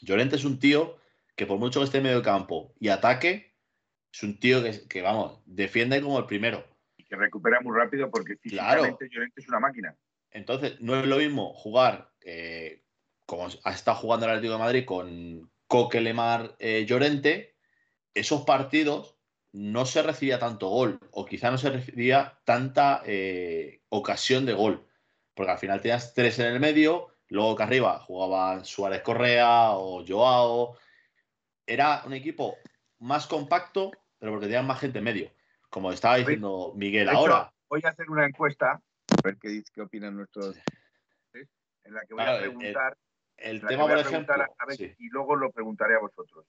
[SPEAKER 3] Llorente es un tío que por mucho que esté en medio campo y ataque, es un tío que, vamos, defiende como el primero.
[SPEAKER 2] Y que recupera muy rápido porque físicamente Llorente es una máquina.
[SPEAKER 3] Entonces, no es lo mismo jugar eh, como estado jugando el Atlético de Madrid con Coque, Lemar, eh, Llorente. Esos partidos no se recibía tanto gol o quizá no se recibía tanta eh, ocasión de gol porque al final tenías tres en el medio, luego que arriba jugaban Suárez Correa o Joao. Era un equipo más compacto, pero porque tenían más gente en medio. Como estaba diciendo Miguel ahora.
[SPEAKER 2] voy a hacer una encuesta, a ver qué, qué opinan nuestros. En la que voy a preguntar.
[SPEAKER 3] El, tema, por ejemplo.
[SPEAKER 2] Y luego lo preguntaré a vosotros.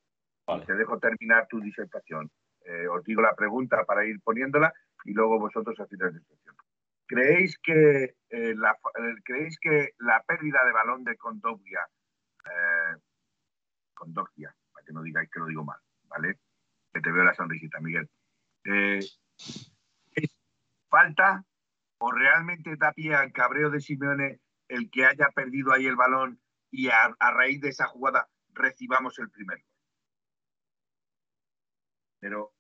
[SPEAKER 2] Te dejo terminar tu disertación. Eh, os digo la pregunta para ir poniéndola y luego vosotros hacéis la descripción. ¿Creéis que, eh, la, eh, ¿Creéis que la pérdida de balón de Condogbia, eh, para que no digáis que lo digo mal, ¿vale? Que te veo la sonrisita, Miguel. ¿Es falta o realmente da pie al cabreo de Simeone el que haya perdido ahí el balón y a, raíz de esa jugada recibamos el primer gol? Pero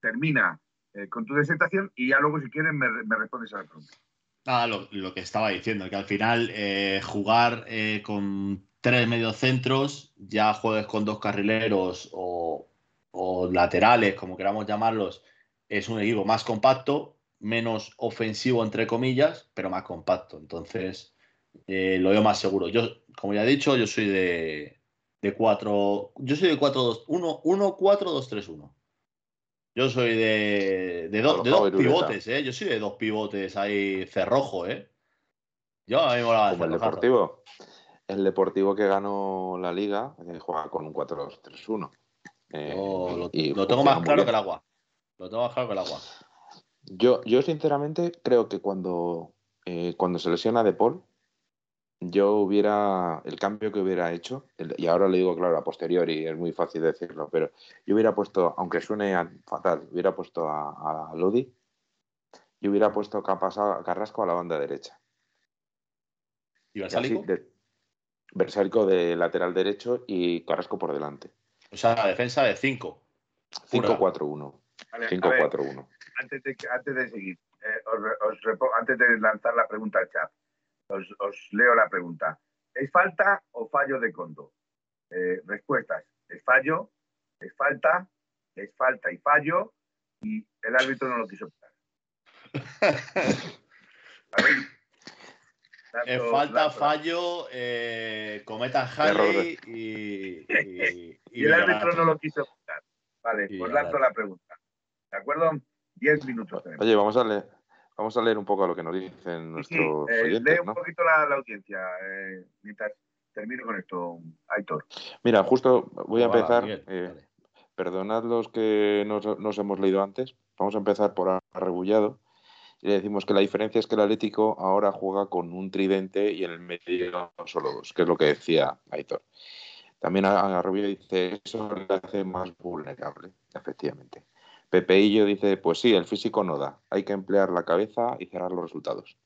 [SPEAKER 2] termina eh, con tu disertación y ya luego, si quieren, me, respondes a la pregunta.
[SPEAKER 3] Nada, lo, lo, que estaba diciendo, que al final eh, jugar eh, con tres mediocentros, ya juegues con dos carrileros o, o, laterales, como queramos llamarlos, es un equipo más compacto, menos ofensivo, entre comillas, pero más compacto. Entonces, eh, lo veo más seguro. Yo, como ya he dicho, yo soy de, de 4, yo soy de 4, 2, 1, 1, 4, 2, 3, 1. Yo soy de, de, do, de dos pivotes, ¿eh? Yo soy de dos pivotes ahí cerrojo, ¿eh? Yo a mí me
[SPEAKER 4] molaba Como el Deportivo. El Deportivo que ganó la Liga eh, juega con un 4-2-3-1.
[SPEAKER 3] Eh, oh, lo, lo tengo más claro que el agua. Lo tengo más claro que el agua.
[SPEAKER 4] Yo, yo sinceramente creo que cuando, eh, cuando se lesiona De Paul, yo hubiera, el cambio que hubiera hecho, y ahora le digo claro a posteriori, es muy fácil decirlo, pero yo hubiera puesto, aunque suene fatal, hubiera puesto a, a Lodi y hubiera puesto a Carrasco a la banda derecha.
[SPEAKER 3] ¿Y Versálico?
[SPEAKER 4] Versálico de lateral derecho y Carrasco por delante.
[SPEAKER 3] O sea, la defensa de 5.
[SPEAKER 4] 5-4-1. 5-4-1.
[SPEAKER 2] Antes de, antes de seguir, eh, os, os, antes de lanzar la pregunta al chat, os, os, leo la pregunta. ¿Es falta o fallo de Condo? Eh, respuestas. Es fallo, es falta, es falta y fallo, y el árbitro no lo quiso quitar.
[SPEAKER 3] Es falta, fallo, eh, cometa Halley y, y,
[SPEAKER 2] y, el árbitro no lo quiso quitar. Vale, pues lanzo la pregunta. ¿De acuerdo? Diez minutos. Tenemos.
[SPEAKER 4] Oye, vamos a leer. Vamos a leer un poco a lo que nos dicen nuestros
[SPEAKER 2] sí, eh,
[SPEAKER 4] oyentes.
[SPEAKER 2] Lee un
[SPEAKER 4] ¿no?
[SPEAKER 2] poquito la, la audiencia eh, mientras termino con esto, Aitor.
[SPEAKER 4] Mira, justo voy a empezar. Eh,
[SPEAKER 3] vale.
[SPEAKER 4] perdonad los que nos, nos, hemos leído antes. Vamos a empezar por Arrebullado. Y le decimos que la diferencia es que el Atlético ahora juega con un tridente y en el medio solo dos, que es lo que decía Aitor. También Arrebullado dice eso le hace más vulnerable, efectivamente. Pepeillo dice, pues sí, el físico no da, hay que emplear la cabeza y cerrar los resultados.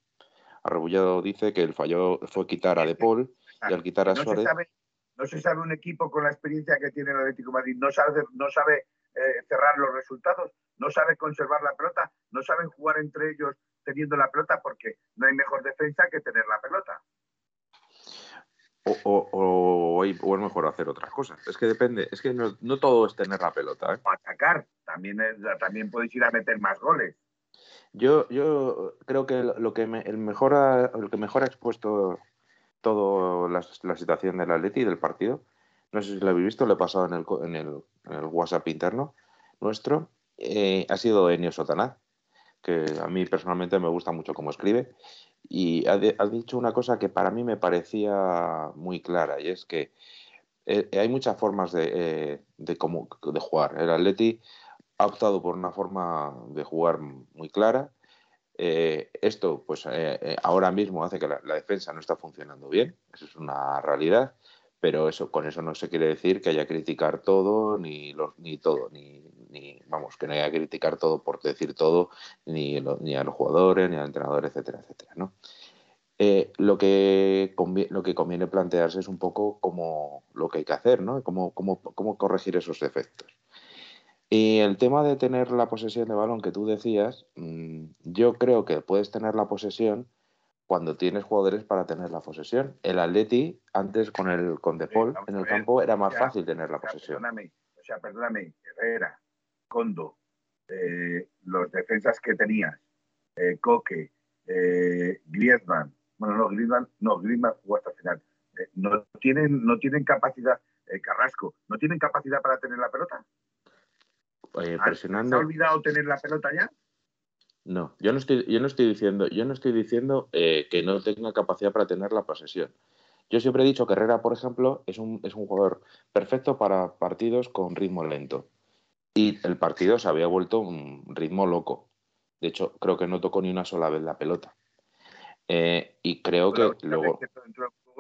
[SPEAKER 4] Arrebullado dice que el fallo fue quitar a De Paul y al quitar a
[SPEAKER 2] no
[SPEAKER 4] Suárez...
[SPEAKER 2] Se sabe, no se sabe un equipo con la experiencia que tiene el Atlético de Madrid, no sabe, no sabe eh, cerrar los resultados, no sabe conservar la pelota, no saben jugar entre ellos teniendo la pelota porque no hay mejor defensa que tener la pelota.
[SPEAKER 4] O, o, o, o, es mejor hacer otras cosas. Es que depende, es que no, no todo es tener la pelota. ¿eh?
[SPEAKER 2] O atacar, también, es, también podéis ir a meter más goles.
[SPEAKER 4] Yo, yo creo que lo que, me, el mejor ha, lo que mejor ha expuesto toda la, la, situación del Atleti y del partido, no sé si lo habéis visto, lo he pasado en el, en el, en el WhatsApp interno nuestro, eh, ha sido Enio Sotanaz, que a mí personalmente me gusta mucho cómo escribe, y ha, de, ha, dicho una cosa que para mí me parecía muy clara, y es que eh, hay muchas formas de, eh, de, cómo, de jugar. El Atleti ha optado por una forma de jugar muy clara. Eh, esto, pues eh, ahora mismo hace que la, la, defensa no está funcionando bien, eso es una realidad, pero eso, con eso no se quiere decir que haya que criticar todo, ni, los, ni todo, ni, ni, vamos, que no haya que criticar todo por decir todo, ni, lo, ni a los jugadores, ni al entrenador, etcétera, etcétera, ¿no? Eh, lo, que conviene, lo que conviene plantearse es un poco cómo, lo que hay que hacer, ¿no? Cómo, cómo, cómo corregir esos defectos. Y el tema de tener la posesión de balón que tú decías, mmm, yo creo que puedes tener la posesión cuando tienes jugadores para tener la posesión. El Atleti, antes con el con De Paul en el campo, era más fácil tener la posesión.
[SPEAKER 2] Perdóname, o sea, perdóname, Herrera, Condo, eh, los defensas que tenías, eh, Coque, eh, Griezmann, bueno, no, Griezmann, no, Griezmann jugó hasta el final. Eh, no, tienen, no tienen capacidad, eh, Carrasco, no tienen capacidad para tener la pelota.
[SPEAKER 4] Eh, presionando.
[SPEAKER 2] ¿Se ha olvidado tener la pelota ya?
[SPEAKER 4] No, yo no estoy, yo no estoy diciendo, yo no estoy diciendo eh, que no tenga capacidad para tener la posesión. Yo siempre he dicho que Herrera, por ejemplo, es un, es un jugador perfecto para partidos con ritmo lento. Y el partido se había vuelto un ritmo loco. De hecho, creo que no tocó ni una sola vez la pelota. Eh, y creo que luego.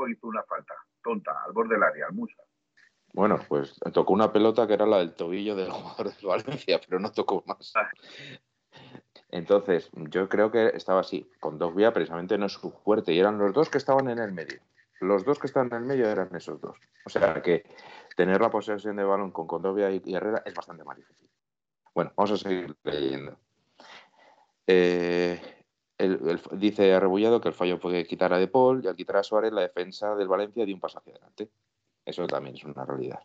[SPEAKER 2] hizo una falta tonta al borde del área, al Musa.
[SPEAKER 4] Bueno, pues tocó una pelota que era la del tobillo del jugador de Valencia, pero no tocó más. Entonces, yo creo que estaba así. Con vías precisamente no es su fuerte. Y eran los dos que estaban en el medio. Los dos que estaban en el medio eran esos dos. O sea que tener la posesión de balón con Condovia y Herrera es bastante más difícil. Bueno, vamos a seguir leyendo. Eh, dice Arrebullado que el fallo puede quitar a De Paul y al quitar a Suárez la defensa del Valencia dio un paso hacia adelante. Eso también es una realidad.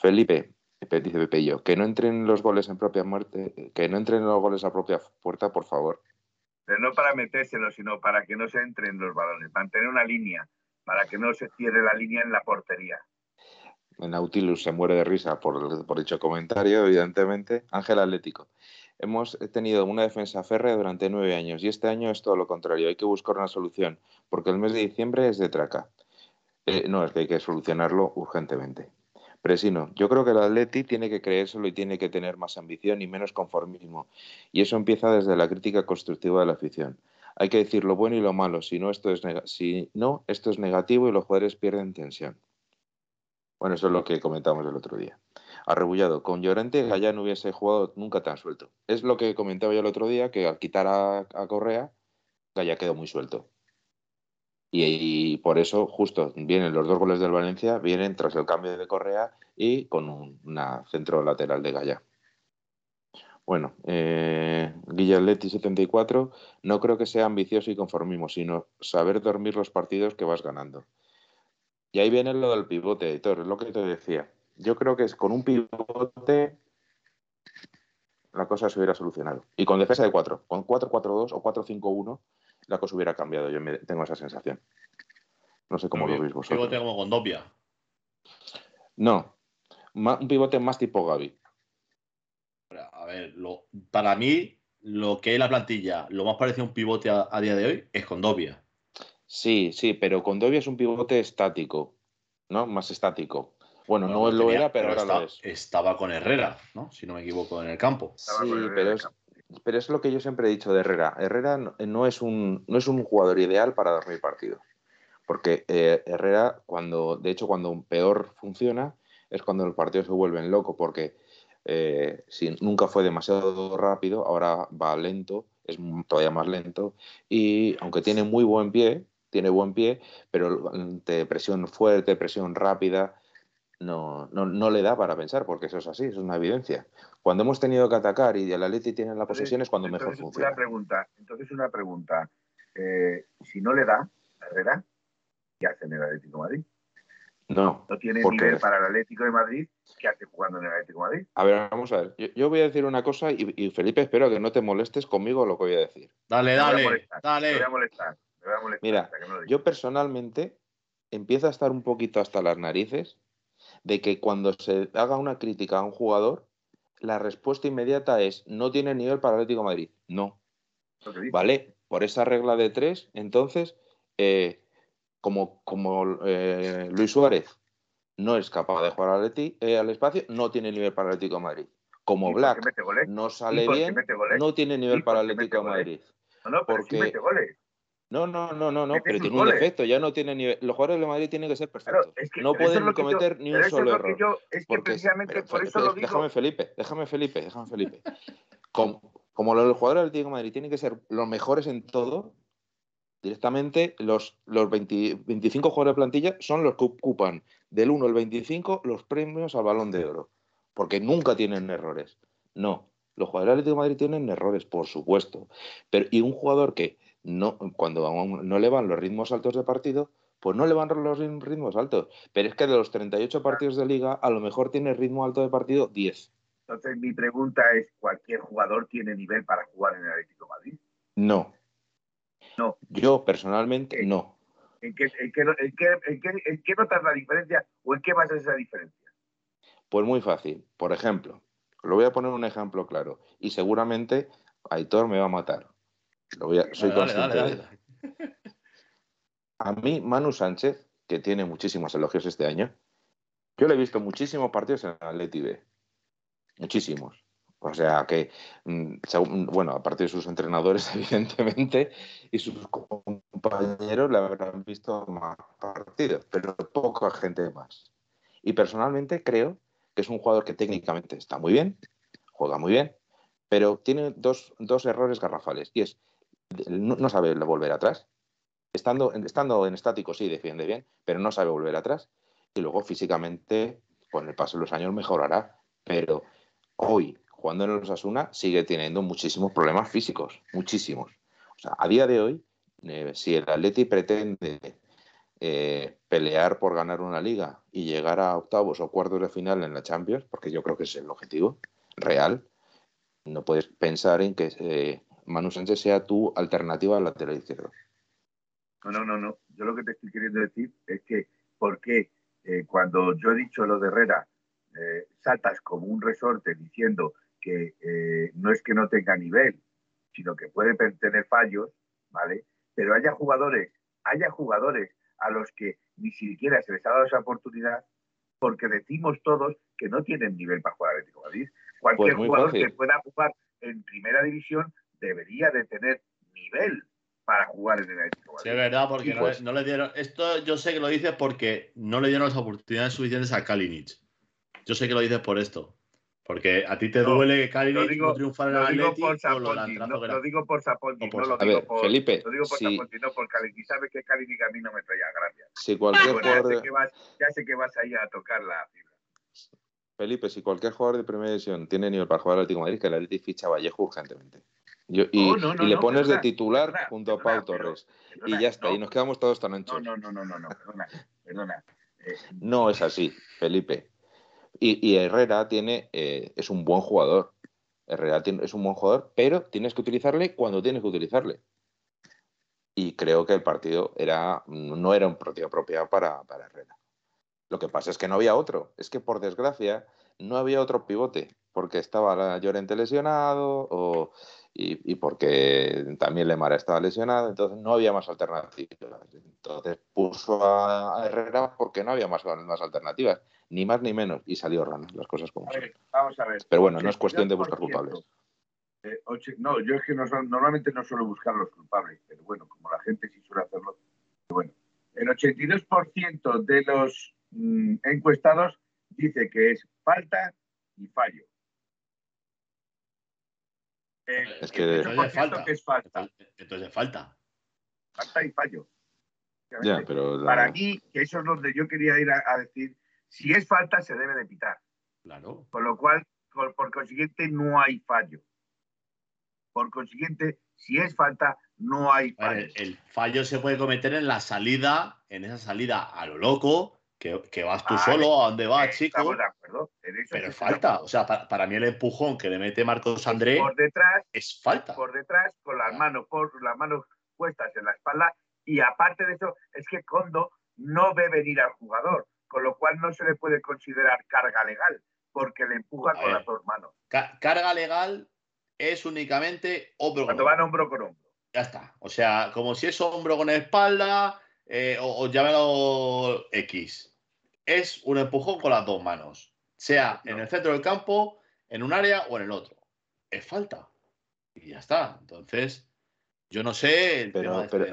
[SPEAKER 4] Felipe, dice Pepe yo, que no entren los goles en propia muerte, que no entren los goles a propia puerta, por favor.
[SPEAKER 2] Pero no para metérselo, sino para que no se entren los balones, mantener una línea, para que no se cierre la línea en la portería.
[SPEAKER 4] Nautilus se muere de risa por, por dicho comentario, evidentemente. Ángel Atlético. Hemos tenido una defensa férrea durante nueve años y este año es todo lo contrario. Hay que buscar una solución, porque el mes de diciembre es de traca. Eh, no, es que hay que solucionarlo urgentemente. Presino, yo creo que el Atleti tiene que creérselo y tiene que tener más ambición y menos conformismo. Y eso empieza desde la crítica constructiva de la afición. Hay que decir lo bueno y lo malo, si no, esto es, si no, esto es negativo y los jugadores pierden tensión. Bueno, eso es lo que comentamos el otro día. Arrebullado, con Llorente Gallá no hubiese jugado nunca tan suelto. Es lo que comentaba yo el otro día, que al quitar a, a Correa, Gallá quedó muy suelto. Y, por eso justo vienen los dos goles del Valencia, vienen tras el cambio de Correa y con un una centro lateral de Gaya. Bueno, eh, 74, no creo que sea ambicioso y conformismo, sino saber dormir los partidos que vas ganando. Y ahí viene lo del pivote, editor, es lo que te decía. Yo creo que es con un pivote la cosa se hubiera solucionado. Y con defensa de 4, con 4-4-2 o 4-5-1, la cosa hubiera cambiado. Yo tengo esa sensación. No sé cómo lo veis vosotros.
[SPEAKER 3] Pivote como con Dopia.
[SPEAKER 4] No, un pivote más tipo Gaby.
[SPEAKER 3] A ver, para mí, lo que es la plantilla, lo más parecido a un pivote a, día de hoy es con Condovia.
[SPEAKER 4] Sí, sí, pero con Condovia es un pivote estático, ¿no? Más estático. Bueno, no lo era, pero, ahora lo es.
[SPEAKER 3] Estaba con Herrera, ¿no? Si no me equivoco, en el campo.
[SPEAKER 4] Sí, pero es, pero es lo que yo siempre he dicho de Herrera. Herrera no es un, no es un jugador ideal para dormir partido. Porque eh, Herrera, cuando, de hecho, cuando peor funciona, es cuando los partidos se vuelven locos, porque eh, si nunca fue demasiado rápido, ahora va lento, es todavía más lento, y aunque tiene muy buen pie, tiene buen pie, pero de presión fuerte, presión rápida, no, no, no, le da para pensar, porque eso es así, es una evidencia. Cuando hemos tenido que atacar y el Atleti tiene la posesión es cuando mejor funciona.
[SPEAKER 2] Una pregunta, entonces una pregunta. Eh, si no le da Herrera, ¿qué hace en el Atlético de Madrid?
[SPEAKER 4] No.
[SPEAKER 2] No tiene nivel para el Atlético de Madrid, ¿qué hace jugando en el Atlético de Madrid?
[SPEAKER 4] A ver, vamos a ver. Yo, voy a decir una cosa y, Felipe, espero que no te molestes conmigo lo que voy a decir.
[SPEAKER 3] Dale, dale, dale. Me
[SPEAKER 2] voy a molestar. Me voy a molestar
[SPEAKER 4] Mira, yo personalmente empiezo a estar un poquito hasta las narices de que cuando se haga una crítica a un jugador, la respuesta inmediata es no tiene nivel para Atlético Madrid. No. ¿Vale? Por esa regla de tres, entonces, eh, como, como eh, Luis Suárez no es capaz de jugar al, eh, al espacio, no tiene nivel para Atlético Madrid. Como Black no sale bien, no tiene nivel para Atlético Madrid.
[SPEAKER 2] No, no, porque mete goles.
[SPEAKER 4] No, no, no, no, no, pero tiene un defecto, ya no tiene nivel. Los jugadores de Madrid tienen que ser perfectos. no pueden cometer ni un solo error.
[SPEAKER 2] es que precisamente por eso lo digo.
[SPEAKER 4] Déjame Felipe, déjame Felipe, déjame Felipe. como, como, los jugadores del Atlético de Madrid tienen que ser los mejores en todo, directamente los, los 25 jugadores de plantilla son los que ocupan del 1 al 25 los premios al balón de oro. Porque nunca tienen errores. No, los jugadores del Atlético de Madrid tienen errores, por supuesto. Pero, y un jugador que no, cuando no le van los ritmos altos de partido, pues no le van los ritmos altos. Pero es que de los 38 partidos de liga, a lo mejor tiene ritmo alto de partido 10.
[SPEAKER 2] Entonces, mi pregunta es: ¿cualquier jugador tiene nivel para jugar en el Atlético Madrid?
[SPEAKER 4] No.
[SPEAKER 2] No.
[SPEAKER 4] Yo personalmente no.
[SPEAKER 2] ¿En qué, en, qué, en, qué, notas la diferencia o en qué basas esa diferencia?
[SPEAKER 4] Pues muy fácil. Por ejemplo, lo voy a poner un ejemplo claro y seguramente Aitor me va a matar soy consciente A mí, Manu Sánchez, que tiene muchísimos elogios este año, yo le he visto muchísimos partidos en Atleti B. muchísimos. O sea que, mm, bueno, aparte de sus entrenadores, evidentemente, y sus compañeros le habrán visto más partidos, pero poca gente más. Y personalmente creo que es un jugador que técnicamente está muy bien, juega muy bien, pero tiene dos, errores garrafales. Y es, no, sabe volver atrás. Estando, estando en estático sí defiende bien, pero no sabe volver atrás. Y luego físicamente, con el paso de los años, mejorará. Pero hoy, jugando en los Asuna, sigue teniendo muchísimos problemas físicos, muchísimos. O sea, a día de hoy, eh, si el Atleti pretende eh, pelear por ganar una liga y llegar a octavos o cuartos de final en la Champions, porque yo creo que es el objetivo real, no puedes pensar en que eh, Manu Sánchez sea tu alternativa al lateral izquierdo.
[SPEAKER 2] No, no, no, no. Yo lo que te estoy queriendo decir es que, ¿por qué eh, cuando yo he dicho lo de Herrera, saltas como un resorte diciendo que no es que no tenga nivel, sino que puede tener fallos, ¿vale? Pero haya jugadores, haya jugadores a los que ni siquiera se les ha dado esa oportunidad porque decimos todos que no tienen nivel para jugar Atlético Madrid. Cualquier pues jugador que pueda jugar en primera división debería de tener nivel para jugar en el Atlético Madrid.
[SPEAKER 3] Sí, es verdad, porque pues no, le, dieron. Esto yo sé que lo dices porque no le dieron las oportunidades suficientes a Kalinic. Yo sé que lo dices por esto. Porque a ti te duele que Kalinic no triunfara en el Atlético
[SPEAKER 2] lo, lo digo por Saponti, no, lo digo por
[SPEAKER 4] Felipe,
[SPEAKER 2] lo digo por Saponti, no por Kalinic. Sabes que Kalinic a mí no me traía gracia.
[SPEAKER 4] Si cualquier
[SPEAKER 2] jugador... ya, sé que vas, ahí a tocar la fibra.
[SPEAKER 4] Felipe, si cualquier jugador de primera división tiene nivel para jugar al Atlético de Madrid, que el Atlético ficha a Vallejo urgentemente. Y, le pones de titular junto a Pau Torres. y ya está, y nos quedamos todos tan anchos.
[SPEAKER 2] No, no, no, no, no, perdona, perdona.
[SPEAKER 4] Eh, no es así, Felipe. Y, Herrera tiene, eh, es un buen jugador. Herrera es un buen jugador, pero tienes que utilizarle cuando tienes que utilizarle. Y creo que el partido era, no era un partido apropiado para, para Herrera. Lo que pasa es que no había otro. Es que por desgracia no había otro pivote, porque estaba Llorente lesionado o, y, porque también Lemara estaba lesionado, entonces no había más alternativas. Entonces puso a Herrera porque no había más, más alternativas ni más ni menos, y salió rana, las cosas como son.
[SPEAKER 2] Vamos a ver.
[SPEAKER 4] Pero bueno, no es cuestión de buscar culpables.
[SPEAKER 2] Eh, no, yo es que normalmente no suelo buscar los culpables, pero bueno, como la gente sí suele hacerlo, bueno, el 82% de los mm, encuestados dice que es falta y fallo.
[SPEAKER 3] Es que, falta. que es falta. Entonces falta.
[SPEAKER 2] Falta y fallo.
[SPEAKER 4] Ya, pero
[SPEAKER 2] Para mí, que eso es donde yo quería ir a decir si es falta, se debe de pitar.
[SPEAKER 3] Claro.
[SPEAKER 2] Con lo cual, por, consiguiente, no hay fallo. Por consiguiente, si es falta, no hay fallo.
[SPEAKER 3] el, fallo se puede cometer en la salida, en esa salida a lo loco, que, vas tú solo, a dónde vas, chico.
[SPEAKER 2] De acuerdo.
[SPEAKER 3] pero es falta. O sea, para, mí el empujón que le mete Marcos André
[SPEAKER 2] por detrás,
[SPEAKER 3] es falta.
[SPEAKER 2] Por detrás, con las manos, por las manos puestas en la espalda. Y aparte de eso, es que Condo no ve venir al jugador con lo cual no se le puede considerar carga legal, porque le empuja con las dos manos.
[SPEAKER 3] carga legal es únicamente hombro
[SPEAKER 2] Cuando van hombro con hombro.
[SPEAKER 3] Ya está. O sea, como si es hombro con espalda, eh, o, llámalo X. Es un empujón con las dos manos, sea en el centro del campo, en un área o en el otro. Es falta. Y ya está. Entonces, yo no sé el
[SPEAKER 4] pero,
[SPEAKER 3] tema de,
[SPEAKER 4] pero,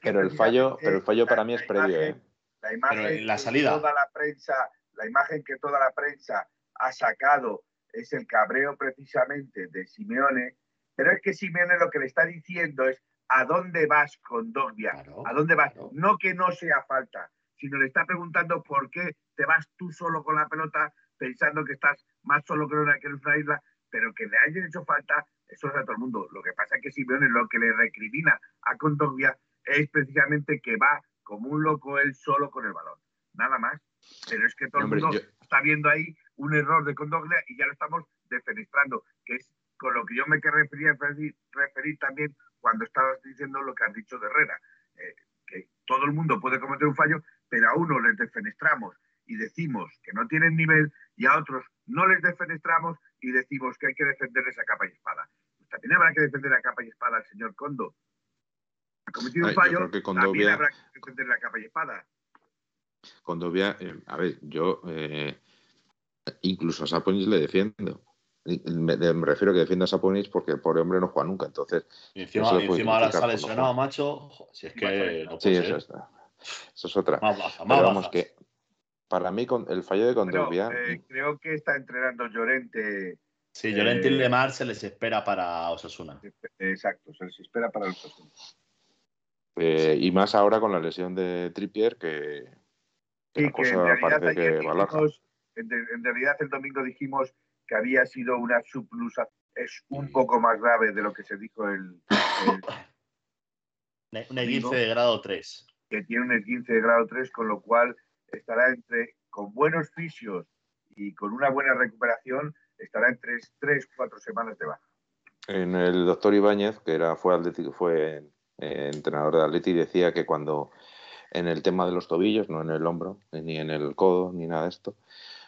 [SPEAKER 4] pero el fallo, pero el fallo para mí es previo, ¿eh?
[SPEAKER 2] La imagen la salida. Que toda la prensa, la imagen que toda la prensa ha sacado es el cabreo precisamente de Simeone, pero es que Simeone lo que le está diciendo es ¿a dónde vas con Dogbia? ¿A dónde vas? No que no sea falta, sino le está preguntando por qué te vas tú solo con la pelota pensando que estás más solo que una, que una isla, pero que le hayan hecho falta, eso es a todo el mundo. Lo que pasa es que Simeone lo que le recrimina a Condogbia es precisamente que va como un loco él solo con el balón. Nada más. Pero es que todo el mundo está viendo ahí un error de Condoglia y ya lo estamos defenestrando, que es con lo que yo me quería referir, referir también cuando estabas diciendo lo que has dicho de Herrera. Eh, que todo el mundo puede cometer un fallo, pero a uno les defenestramos y decimos que no tienen nivel y a otros no les defenestramos y decimos que hay que defenderles a capa y espada. Pues también habrá que defender a capa y espada al señor Condo, ha cometido un fallo, también habrá que defender la capa y espada.
[SPEAKER 4] Condovia, eh, a ver, yo, eh, Incluso a Saponis le defiendo. Me, refiero a que defienda a Saponis porque el pobre hombre no juega nunca. Entonces,
[SPEAKER 3] y encima, ahora está lesionado, macho. Si es que no
[SPEAKER 4] Sí, eso, está. Eso es otra. Más vamos, que para mí con el fallo de Condovia.
[SPEAKER 2] Eh, creo que está entrenando Llorente.
[SPEAKER 3] Sí, Llorente y eh, Lemar se les espera para Osasuna.
[SPEAKER 2] Exacto, se les espera para Osasuna.
[SPEAKER 4] Eh, y más ahora con la lesión de Trippier, que,
[SPEAKER 2] la cosa parece que en, realidad el domingo dijimos que había sido una sublusa, es un poco más grave de lo que se dijo el...
[SPEAKER 3] un esguince de grado 3.
[SPEAKER 2] Que tiene un esguince de grado 3, con lo cual estará entre, con buenos fisios y con una buena recuperación, estará en 3, 3 4 semanas de baja.
[SPEAKER 4] En el doctor Ibáñez, que era, fue, eh, entrenador de Atleti, decía que cuando en el tema de los tobillos, no en el hombro, ni en el codo, ni nada de esto,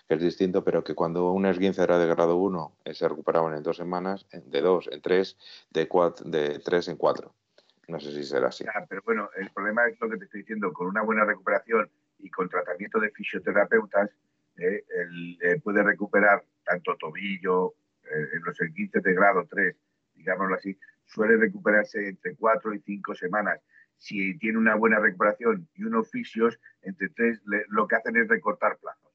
[SPEAKER 4] que es distinto, pero que cuando un esguince era de grado 1 eh, se recuperaban en dos semanas, de dos en tres, de, cuatro, de tres en cuatro. No sé si será así.
[SPEAKER 2] pero bueno, el problema es lo que te estoy diciendo, con una buena recuperación y con tratamiento de fisioterapeutas, eh, eh, puede recuperar tanto tobillo, en los esguinces de grado 3, digámoslo así, suele recuperarse entre cuatro y cinco semanas. Si tiene una buena recuperación y unos fisios, entre tres, lo que hacen es recortar plazos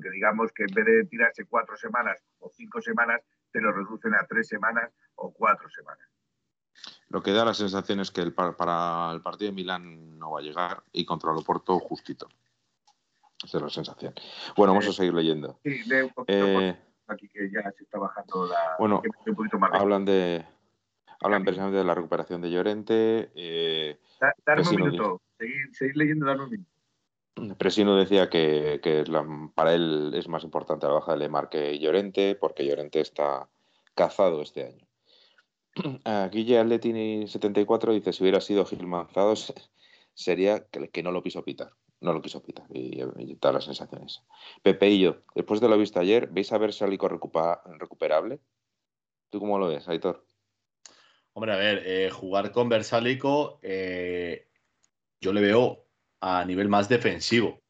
[SPEAKER 2] que digamos que en vez de tirarse cuatro semanas o cinco semanas, te lo reducen a tres semanas o cuatro semanas.
[SPEAKER 4] Lo que da la sensación es que el, para el partido de Milán no va a llegar y contra el Oporto justito. Esa es la sensación. Bueno, vamos a seguir leyendo.
[SPEAKER 2] Sí, leo un poquito eh, aquí que ya se está bajando la.
[SPEAKER 4] Bueno, hablan de. Hablan precisamente de la recuperación de Llorente. Eh,
[SPEAKER 2] darme un minuto. Seguir, seguir leyendo, darme un minuto.
[SPEAKER 4] Presino decía que, para él es más importante la baja de Lemar que Llorente, porque Llorente está cazado este año. Guille Atletini 74 dice: si hubiera sido Gil Manzado, sería que, no lo quiso pitar. No lo quiso pitar y, todas las sensaciones. Pepe y yo, después de lo visto ayer, ¿veis a ver Salico recuperable? ¿Tú cómo lo ves, Aitor?
[SPEAKER 3] Hombre, a ver, eh, jugar con Versálico, eh, yo le veo a nivel más defensivo.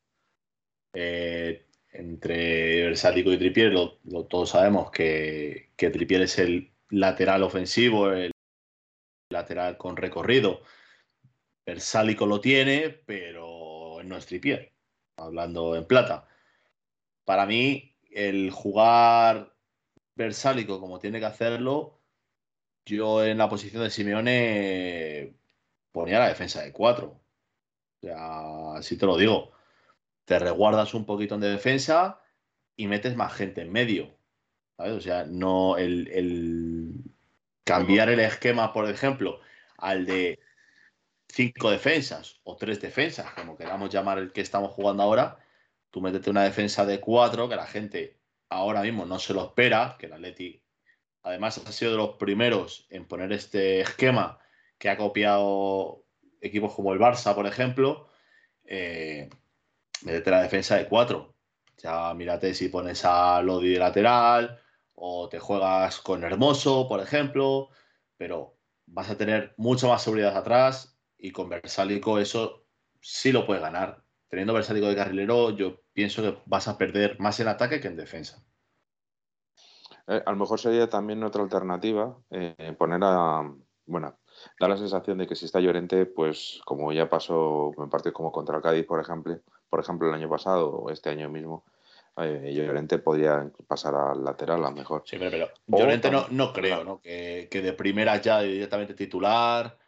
[SPEAKER 3] Eh, entre Versático y Tripier, lo, todos sabemos que, que, es el lateral ofensivo, el lateral con recorrido. Versálico lo tiene, pero no es Tripier, hablando en plata. Para mí, el jugar Versálico como tiene que hacerlo, yo en la posición de Simeone ponía la defensa de cuatro sea, así te lo digo. Te reguardas un poquito en defensa y metes más gente en medio. O sea, no el, cambiar el esquema, por ejemplo, al de cinco defensas o tres defensas, como queramos llamar el que estamos jugando ahora, tú métete una defensa de cuatro, que la gente ahora mismo no se lo espera, que el Atleti además ha sido de los primeros en poner este esquema que ha copiado equipos como el Barça, por ejemplo, eh, la defensa de cuatro. Ya mírate si pones a Lodi de lateral o te juegas con Hermoso, por ejemplo, pero vas a tener mucho más seguridad atrás y con Versálico eso sí lo puedes ganar. Teniendo Versálico de carrilero, yo pienso que vas a perder más en ataque que en defensa.
[SPEAKER 4] Eh, a lo mejor sería también otra alternativa eh, poner a, bueno, da la sensación de que si está Llorente, pues como ya pasó en parte como contra Cádiz, por ejemplo, por ejemplo el año pasado o este año mismo, eh, Llorente podría pasar al lateral a lo mejor.
[SPEAKER 3] Sí, pero, Llorente no, no creo, ¿no? Que, de primera ya directamente titular.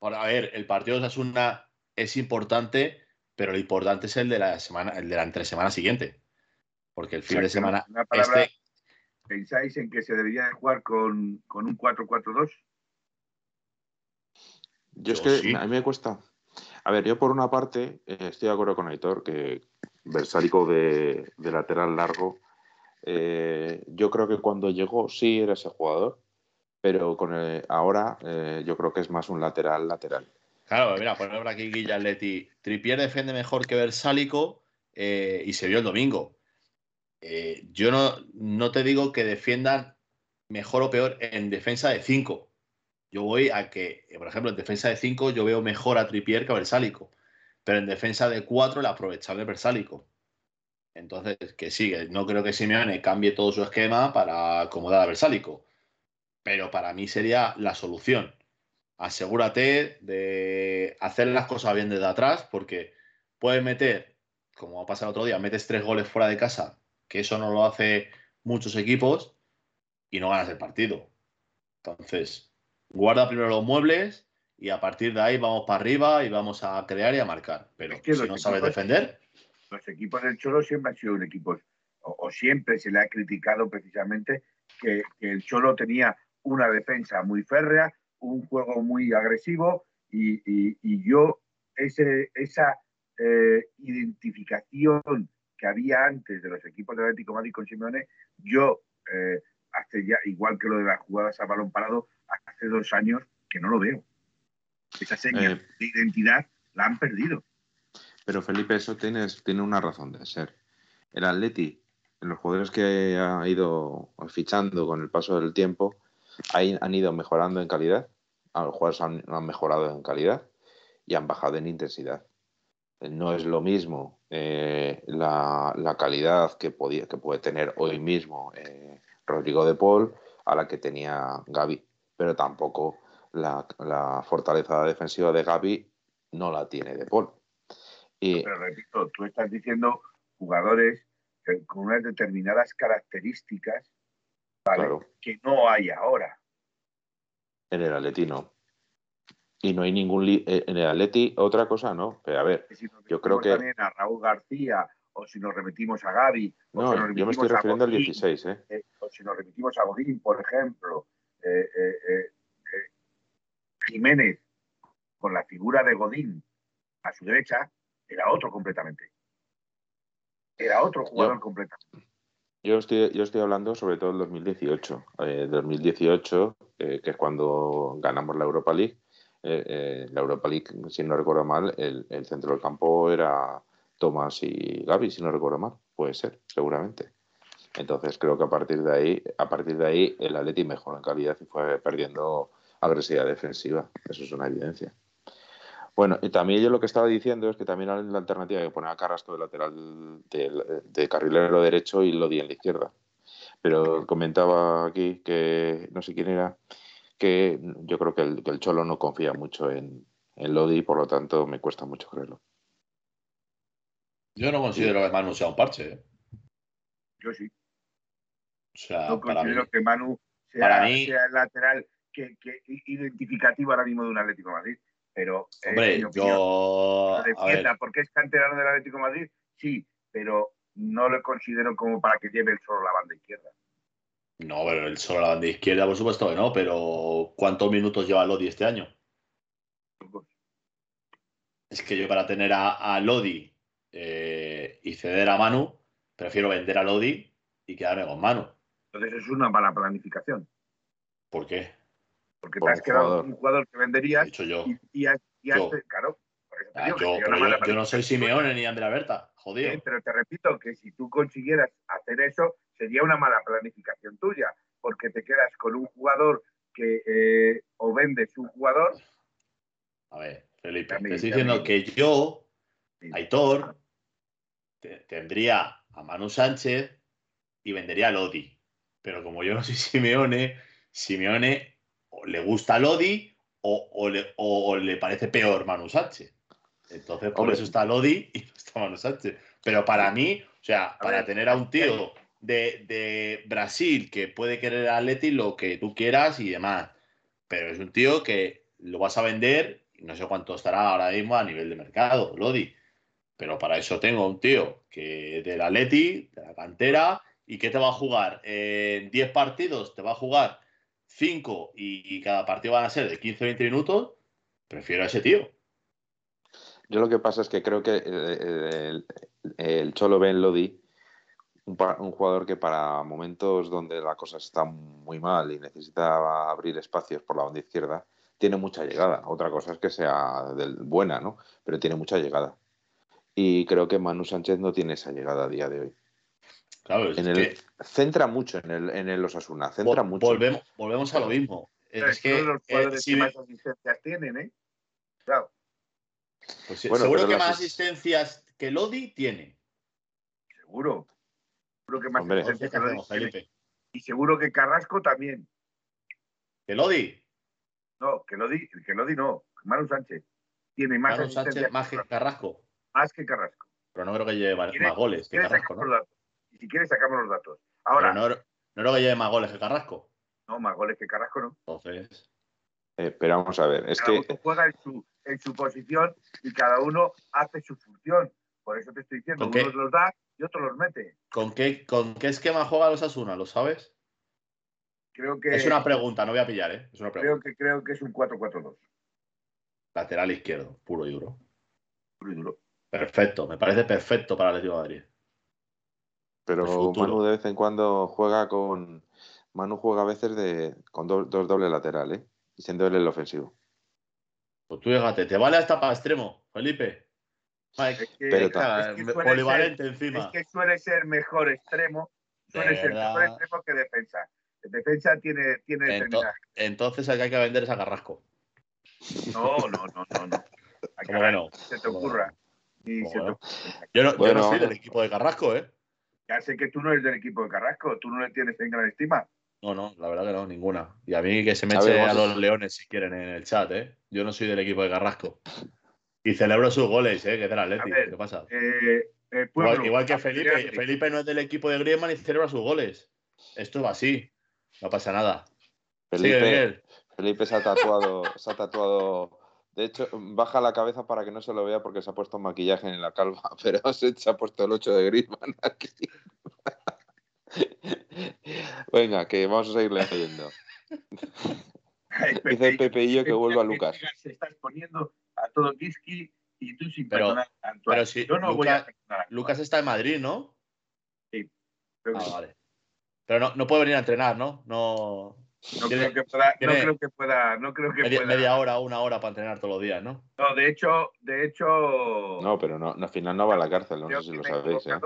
[SPEAKER 3] Bueno, a ver, el partido de Osasuna es importante, pero lo importante es el de la semana, el de la entre semana siguiente. Porque el fin de semana. este...
[SPEAKER 2] ¿Pensáis en que se debería de jugar con, con un 4-4-2?
[SPEAKER 4] Yo, es que a mí me cuesta. A ver, yo por una parte eh, estoy de acuerdo con Aitor que Versálico de, lateral largo, eh, yo creo que cuando llegó sí era ese jugador, pero con ahora eh, yo creo que es más un lateral lateral.
[SPEAKER 3] Claro, mira, por ejemplo aquí Guillaletti. Tripier defiende mejor que Versálico y se vio el domingo. yo no, no te digo que defiendan mejor o peor en defensa de 5 yo voy a que, por ejemplo, en defensa de 5 yo veo mejor a Tripier que a Versálico, pero en defensa de 4 el aprovechable Versálico. Entonces, que sigue. No creo que Simeone cambie todo su esquema para acomodar a Versálico. Pero para mí sería la solución. Asegúrate de hacer las cosas bien desde atrás, porque puedes meter, como ha pasado otro día, metes tres goles fuera de casa, que eso no lo hace muchos equipos, y no ganas el partido. Entonces, guarda primero los muebles y a partir de ahí vamos para arriba y vamos a crear y a marcar. Pero si no sabes defender.
[SPEAKER 2] Los equipos del Cholo siempre han sido un equipo, o, siempre se le ha criticado precisamente que, el Cholo tenía una defensa muy férrea, un juego muy agresivo y, yo ese, esa eh, identificación que había antes de los equipos de Atlético Madrid con Simeone, yo eh, hace ya, igual que lo de las jugadas a balón parado, hace dos años que no lo veo. Esa seña eh. de identidad la han perdido.
[SPEAKER 4] Pero Felipe, eso tiene, tiene una razón de ser. El Atleti, los jugadores que ha ido fichando con el paso del tiempo, han ido mejorando en calidad. Los jugadores han, mejorado en calidad y han bajado en intensidad. No es lo mismo eh, la, calidad que, podía, que puede tener hoy mismo eh, Rodrigo de Paul a la que tenía Gaby, pero tampoco la, fortaleza defensiva de Gaby no la tiene de Paul.
[SPEAKER 2] Y... Pero repito, tú estás diciendo jugadores con unas determinadas características que no hay ahora.
[SPEAKER 4] En el Atleti no. Y no hay ningún... Eh, en el Atleti otra cosa no. Pero a ver, yo creo que...
[SPEAKER 2] También a Raúl García o si nos remitimos a Gaby.
[SPEAKER 4] No, yo me estoy refiriendo al 16, ¿eh? ¿eh?
[SPEAKER 2] O si nos remitimos a Godín, por ejemplo. Eh, eh, Jiménez, con la figura de Godín a su derecha, era otro completamente. Era otro jugador completamente.
[SPEAKER 4] Yo estoy, yo estoy hablando sobre todo del 2018. 2018, que es cuando ganamos la Europa League. la Europa League, si no recuerdo mal, el, el centro del campo era Tomás y Gaby, si no recuerdo mal. Puede ser, seguramente. Entonces creo que a partir de ahí, a partir de ahí, el Atleti mejoró en calidad y fue perdiendo agresividad defensiva. Eso es una evidencia. Bueno, y también yo lo que estaba diciendo es que también hay la alternativa de poner a Carrasco de lateral de, carrilero derecho y Lodi en la izquierda. Pero comentaba aquí que no sé quién era, que yo creo que el, Cholo no confía mucho en, en Lodi y por lo tanto me cuesta mucho creerlo.
[SPEAKER 3] Yo no considero que Manu sea un parche. ¿eh?
[SPEAKER 2] Yo sí.
[SPEAKER 3] O sea,
[SPEAKER 2] Yo considero que Manu sea, el lateral que, identificativo ahora mismo de un Atlético de Madrid. Pero,
[SPEAKER 3] eh, Hombre, yo.
[SPEAKER 2] porque es canterano del Atlético de Madrid, sí, pero no lo considero como para que lleve el solo la banda izquierda.
[SPEAKER 3] No, pero el solo la banda izquierda, por supuesto que no, pero ¿cuántos minutos lleva Lodi este año? Es que yo para tener a, a Lodi eh, y ceder a Manu, prefiero vender a Lodi y quedarme con Manu.
[SPEAKER 2] Entonces es una mala planificación.
[SPEAKER 3] ¿Por qué?
[SPEAKER 2] Porque te has quedado un jugador que venderías
[SPEAKER 3] yo.
[SPEAKER 2] y, claro.
[SPEAKER 3] Ah, yo, no soy Simeone ni Andrea Berta, jodido.
[SPEAKER 2] pero te repito que si tú consiguieras hacer eso, sería una mala planificación tuya, porque te quedas con un jugador que eh, o vendes un jugador.
[SPEAKER 3] A ver, Felipe, te estoy diciendo que yo, Aitor, tendría a Manu Sánchez y vendería a Lodi. Pero como yo no soy Simeone, Simeone le gusta Lodi o, le, parece peor Manu Sánchez. Entonces, por eso está Lodi y no está Manu Sánchez. Pero para mí, o sea, para tener a un tío de, Brasil que puede querer a Atleti lo que tú quieras y demás. Pero es un tío que lo vas a vender no sé cuánto estará ahora mismo a nivel de mercado, Lodi. Pero para eso tengo un tío que de la Leti, de la cantera, y que te va a jugar en 10 partidos, te va a jugar 5 y, cada partido van a ser de 15-20 minutos, prefiero a ese tío.
[SPEAKER 4] Yo lo que pasa es que creo que el, Cholo Ben Lodi, un, un, jugador que para momentos donde la cosa está muy mal y necesita abrir espacios por la banda izquierda, tiene mucha llegada. Otra cosa es que sea buena, ¿no? Pero tiene mucha llegada. Y creo que Manu Sánchez no tiene esa llegada a día de hoy.
[SPEAKER 3] Claro,
[SPEAKER 4] en el, Centra mucho en el, en el Osasuna, centra mucho.
[SPEAKER 3] Volvemos, volvemos a lo mismo. Es, que,
[SPEAKER 2] los jugadores eh, que más asistencias tienen, ¿eh? Claro.
[SPEAKER 3] Pues seguro que más asistencias que Lodi tiene.
[SPEAKER 2] Seguro. Seguro que más
[SPEAKER 4] Hombre.
[SPEAKER 3] Entonces,
[SPEAKER 2] que
[SPEAKER 3] ¿qué
[SPEAKER 2] Lodi
[SPEAKER 3] hacemos,
[SPEAKER 2] tiene.
[SPEAKER 3] Felipe?
[SPEAKER 2] Y seguro que Carrasco también.
[SPEAKER 3] ¿Que Lodi?
[SPEAKER 2] No, que Lodi, que Lodi no. Manu Sánchez tiene más
[SPEAKER 3] Manu
[SPEAKER 2] asistencias
[SPEAKER 3] Sánchez más que Carrasco.
[SPEAKER 2] más que Carrasco.
[SPEAKER 3] Pero no creo que lleve más
[SPEAKER 2] ¿Quieres-
[SPEAKER 3] más goles que Carrasco, ¿no?
[SPEAKER 2] Y si quieres, sacamos los datos.
[SPEAKER 3] Pero
[SPEAKER 2] Ahora,
[SPEAKER 3] no, no creo que lleve más goles que Carrasco.
[SPEAKER 2] no, más goles que Carrasco no.
[SPEAKER 3] Entonces,
[SPEAKER 4] Eh, pero vamos a ver, es
[SPEAKER 2] cada
[SPEAKER 4] que
[SPEAKER 2] uno juega en su, en su posición y cada uno hace su función. Por eso te estoy diciendo, unos los da y otros los mete.
[SPEAKER 3] ¿con qué, ¿con qué esquema juega los Asuna? ¿Lo sabes?
[SPEAKER 2] Creo que
[SPEAKER 3] Es una pregunta, no voy a pillar, ¿eh? Es una
[SPEAKER 2] creo
[SPEAKER 3] pregunta.
[SPEAKER 2] que creo que es un 4-4-2.
[SPEAKER 3] Lateral izquierdo, puro y duro.
[SPEAKER 2] Puro y duro.
[SPEAKER 3] Perfecto, me parece perfecto para el Atlético de Madrid.
[SPEAKER 4] Pero. Manu de vez en cuando juega con Manu juega a veces de con do- dos dobles laterales, ¿eh? y siendo él el ofensivo.
[SPEAKER 3] Pues tú fíjate, ¿te vale hasta para extremo, Felipe? Ay,
[SPEAKER 2] Es que,
[SPEAKER 4] Pero
[SPEAKER 3] cara,
[SPEAKER 2] es que
[SPEAKER 3] polivalente
[SPEAKER 2] ser-
[SPEAKER 3] encima.
[SPEAKER 2] es que suele ser mejor extremo, suele
[SPEAKER 3] De
[SPEAKER 2] ser
[SPEAKER 3] verdad.
[SPEAKER 2] mejor extremo que defensa. El defensa tiene, tiene
[SPEAKER 3] Ento-
[SPEAKER 2] determinada.
[SPEAKER 3] Entonces el que hay que vender es a Carrasco.
[SPEAKER 2] No, no, no, no, no. Se te ocurra.
[SPEAKER 3] Yo no, yo no soy del equipo de Carrasco, ¿eh?
[SPEAKER 2] Ya sé que tú no eres del equipo de Carrasco, tú no le tienes en gran estima.
[SPEAKER 3] No, no, la verdad que no, ninguna. Y a mí que se me
[SPEAKER 4] A
[SPEAKER 3] eche a los leones si quieren en el chat, ¿eh? Yo no soy del equipo de Carrasco. Y celebro sus goles, ¿eh? Que del Atleti.
[SPEAKER 2] A ver,
[SPEAKER 3] ¿Qué pasa?
[SPEAKER 2] Eh, eh, pueblo,
[SPEAKER 3] Igual, igual que Felipe. Felipe no es del equipo de Griezmann y celebra sus goles. Esto va así. No pasa nada.
[SPEAKER 4] Felipe. Felipe se ha tatuado, se ha tatuado. De hecho, baja la cabeza para que no se lo vea porque se ha puesto maquillaje en la calva, pero se, ha puesto el 8 de Griezmann aquí. Venga, que vamos a seguir leyendo.
[SPEAKER 2] Ay,
[SPEAKER 4] Dice Pepe y yo que vuelva Lucas.
[SPEAKER 2] Se está exponiendo a todo Kiski y tú sin
[SPEAKER 3] Pero-
[SPEAKER 2] perdonar a
[SPEAKER 3] pero si
[SPEAKER 2] Yo no voy a
[SPEAKER 3] Lucas-
[SPEAKER 2] a
[SPEAKER 3] está en Madrid, ¿no?
[SPEAKER 2] Que
[SPEAKER 3] Ah, vale. Pero no, no puede venir a entrenar, ¿no? No.
[SPEAKER 2] No creo que pueda, no creo que pueda, no creo que
[SPEAKER 3] Media,
[SPEAKER 2] pueda.
[SPEAKER 3] media hora, una hora para entrenar todos los días, ¿no?
[SPEAKER 2] No, de hecho, de hecho,
[SPEAKER 4] No, pero no, no, al final no va a la cárcel, no sé si lo sabéis. ¿eh?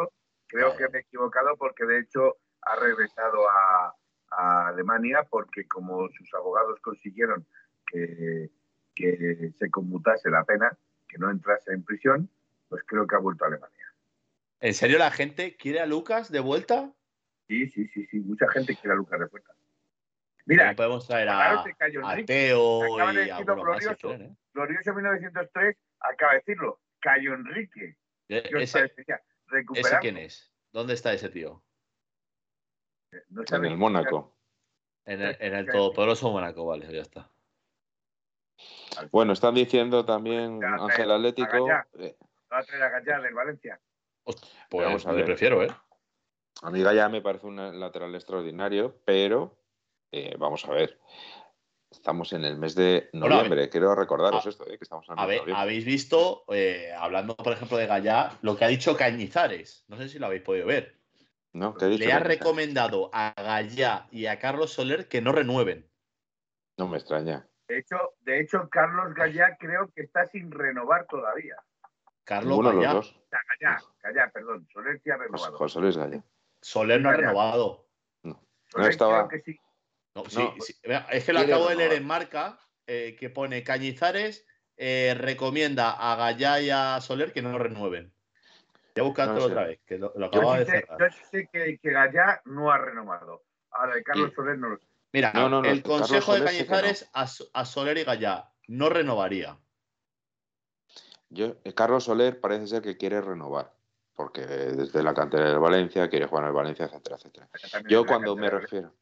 [SPEAKER 2] creo que me he equivocado porque de hecho ha regresado a, a Alemania porque como sus abogados consiguieron que, que se conmutase la pena, que no entrase en prisión, pues creo que ha vuelto a Alemania.
[SPEAKER 3] ¿En serio la gente quiere a Lucas de vuelta?
[SPEAKER 2] Sí, sí, sí, sí, mucha gente quiere a Lucas de vuelta. Mira,
[SPEAKER 3] No podemos traer a, a. Teo
[SPEAKER 2] Acaba de
[SPEAKER 3] y a
[SPEAKER 2] glorioso.
[SPEAKER 3] quieren, ¿eh?
[SPEAKER 2] Glorioso 1903 acaba de decirlo, Cayo Enrique.
[SPEAKER 3] E-
[SPEAKER 2] ¿Qué os
[SPEAKER 3] Ese? ¿Ese quién es? ¿Dónde está ese tío?
[SPEAKER 2] No
[SPEAKER 4] En el Mónaco.
[SPEAKER 3] En el, en el todopoderoso Mónaco, vale, ya está.
[SPEAKER 4] Bueno, están diciendo también
[SPEAKER 2] Ya,
[SPEAKER 4] Ángel
[SPEAKER 2] eh,
[SPEAKER 4] Atlético. eh,
[SPEAKER 2] Va a traer a Gallá del Valencia.
[SPEAKER 3] Pues
[SPEAKER 4] Vamos a
[SPEAKER 3] le
[SPEAKER 4] ver.
[SPEAKER 3] prefiero, ¿eh?
[SPEAKER 4] A mí Gaya me parece un lateral extraordinario, pero eh, vamos a ver. Estamos en el mes de
[SPEAKER 3] Bueno,
[SPEAKER 4] noviembre. Quiero recordaros
[SPEAKER 3] a-
[SPEAKER 4] esto, eh, que estamos en el mes de
[SPEAKER 3] Habe-
[SPEAKER 4] noviembre.
[SPEAKER 3] Habéis visto, eh, hablando por ejemplo de Gallá, lo que ha dicho Cañizares. No sé si lo habéis podido ver.
[SPEAKER 4] ¿No? ¿Qué he dicho?
[SPEAKER 3] Le ha
[SPEAKER 4] Cañizares?
[SPEAKER 3] recomendado a Gallá y a Carlos Soler que no renueven.
[SPEAKER 4] No me extraña.
[SPEAKER 2] De hecho, de hecho, Carlos Gallá creo que está sin renovar todavía.
[SPEAKER 3] Carlos
[SPEAKER 4] Ninguno de los
[SPEAKER 3] Gallá.
[SPEAKER 4] dos.
[SPEAKER 2] Gallá, Gallá, perdón. Soler sí ha renovado.
[SPEAKER 4] José Luis Gaya.
[SPEAKER 3] Soler no ha renovado.
[SPEAKER 4] Estaba-
[SPEAKER 2] creo que sí.
[SPEAKER 3] No, sí,
[SPEAKER 4] No,
[SPEAKER 3] sí. Mira, Es que lo acabo de leer en marca eh, que pone Cañizares eh, recomienda a Gallá y a Soler que no renueven. Voy a buscártelo
[SPEAKER 4] No sé.
[SPEAKER 3] otra vez, que lo, lo
[SPEAKER 2] sí
[SPEAKER 3] de
[SPEAKER 2] sé,
[SPEAKER 3] cerrar.
[SPEAKER 2] yo sé que, que Gallá no ha renovado. Ahora, de Carlos
[SPEAKER 4] Y-
[SPEAKER 2] Soler no lo sé.
[SPEAKER 3] Mira,
[SPEAKER 4] No, no, no,
[SPEAKER 3] el
[SPEAKER 4] Carlos
[SPEAKER 3] consejo de Cañizares a, a Soler y Gallá no renovaría.
[SPEAKER 4] Yo, eh, Carlos Soler parece ser que quiere renovar, porque desde la cantera del Valencia quiere jugar en el Valencia, etcétera, etcétera. Yo cuando me refiero,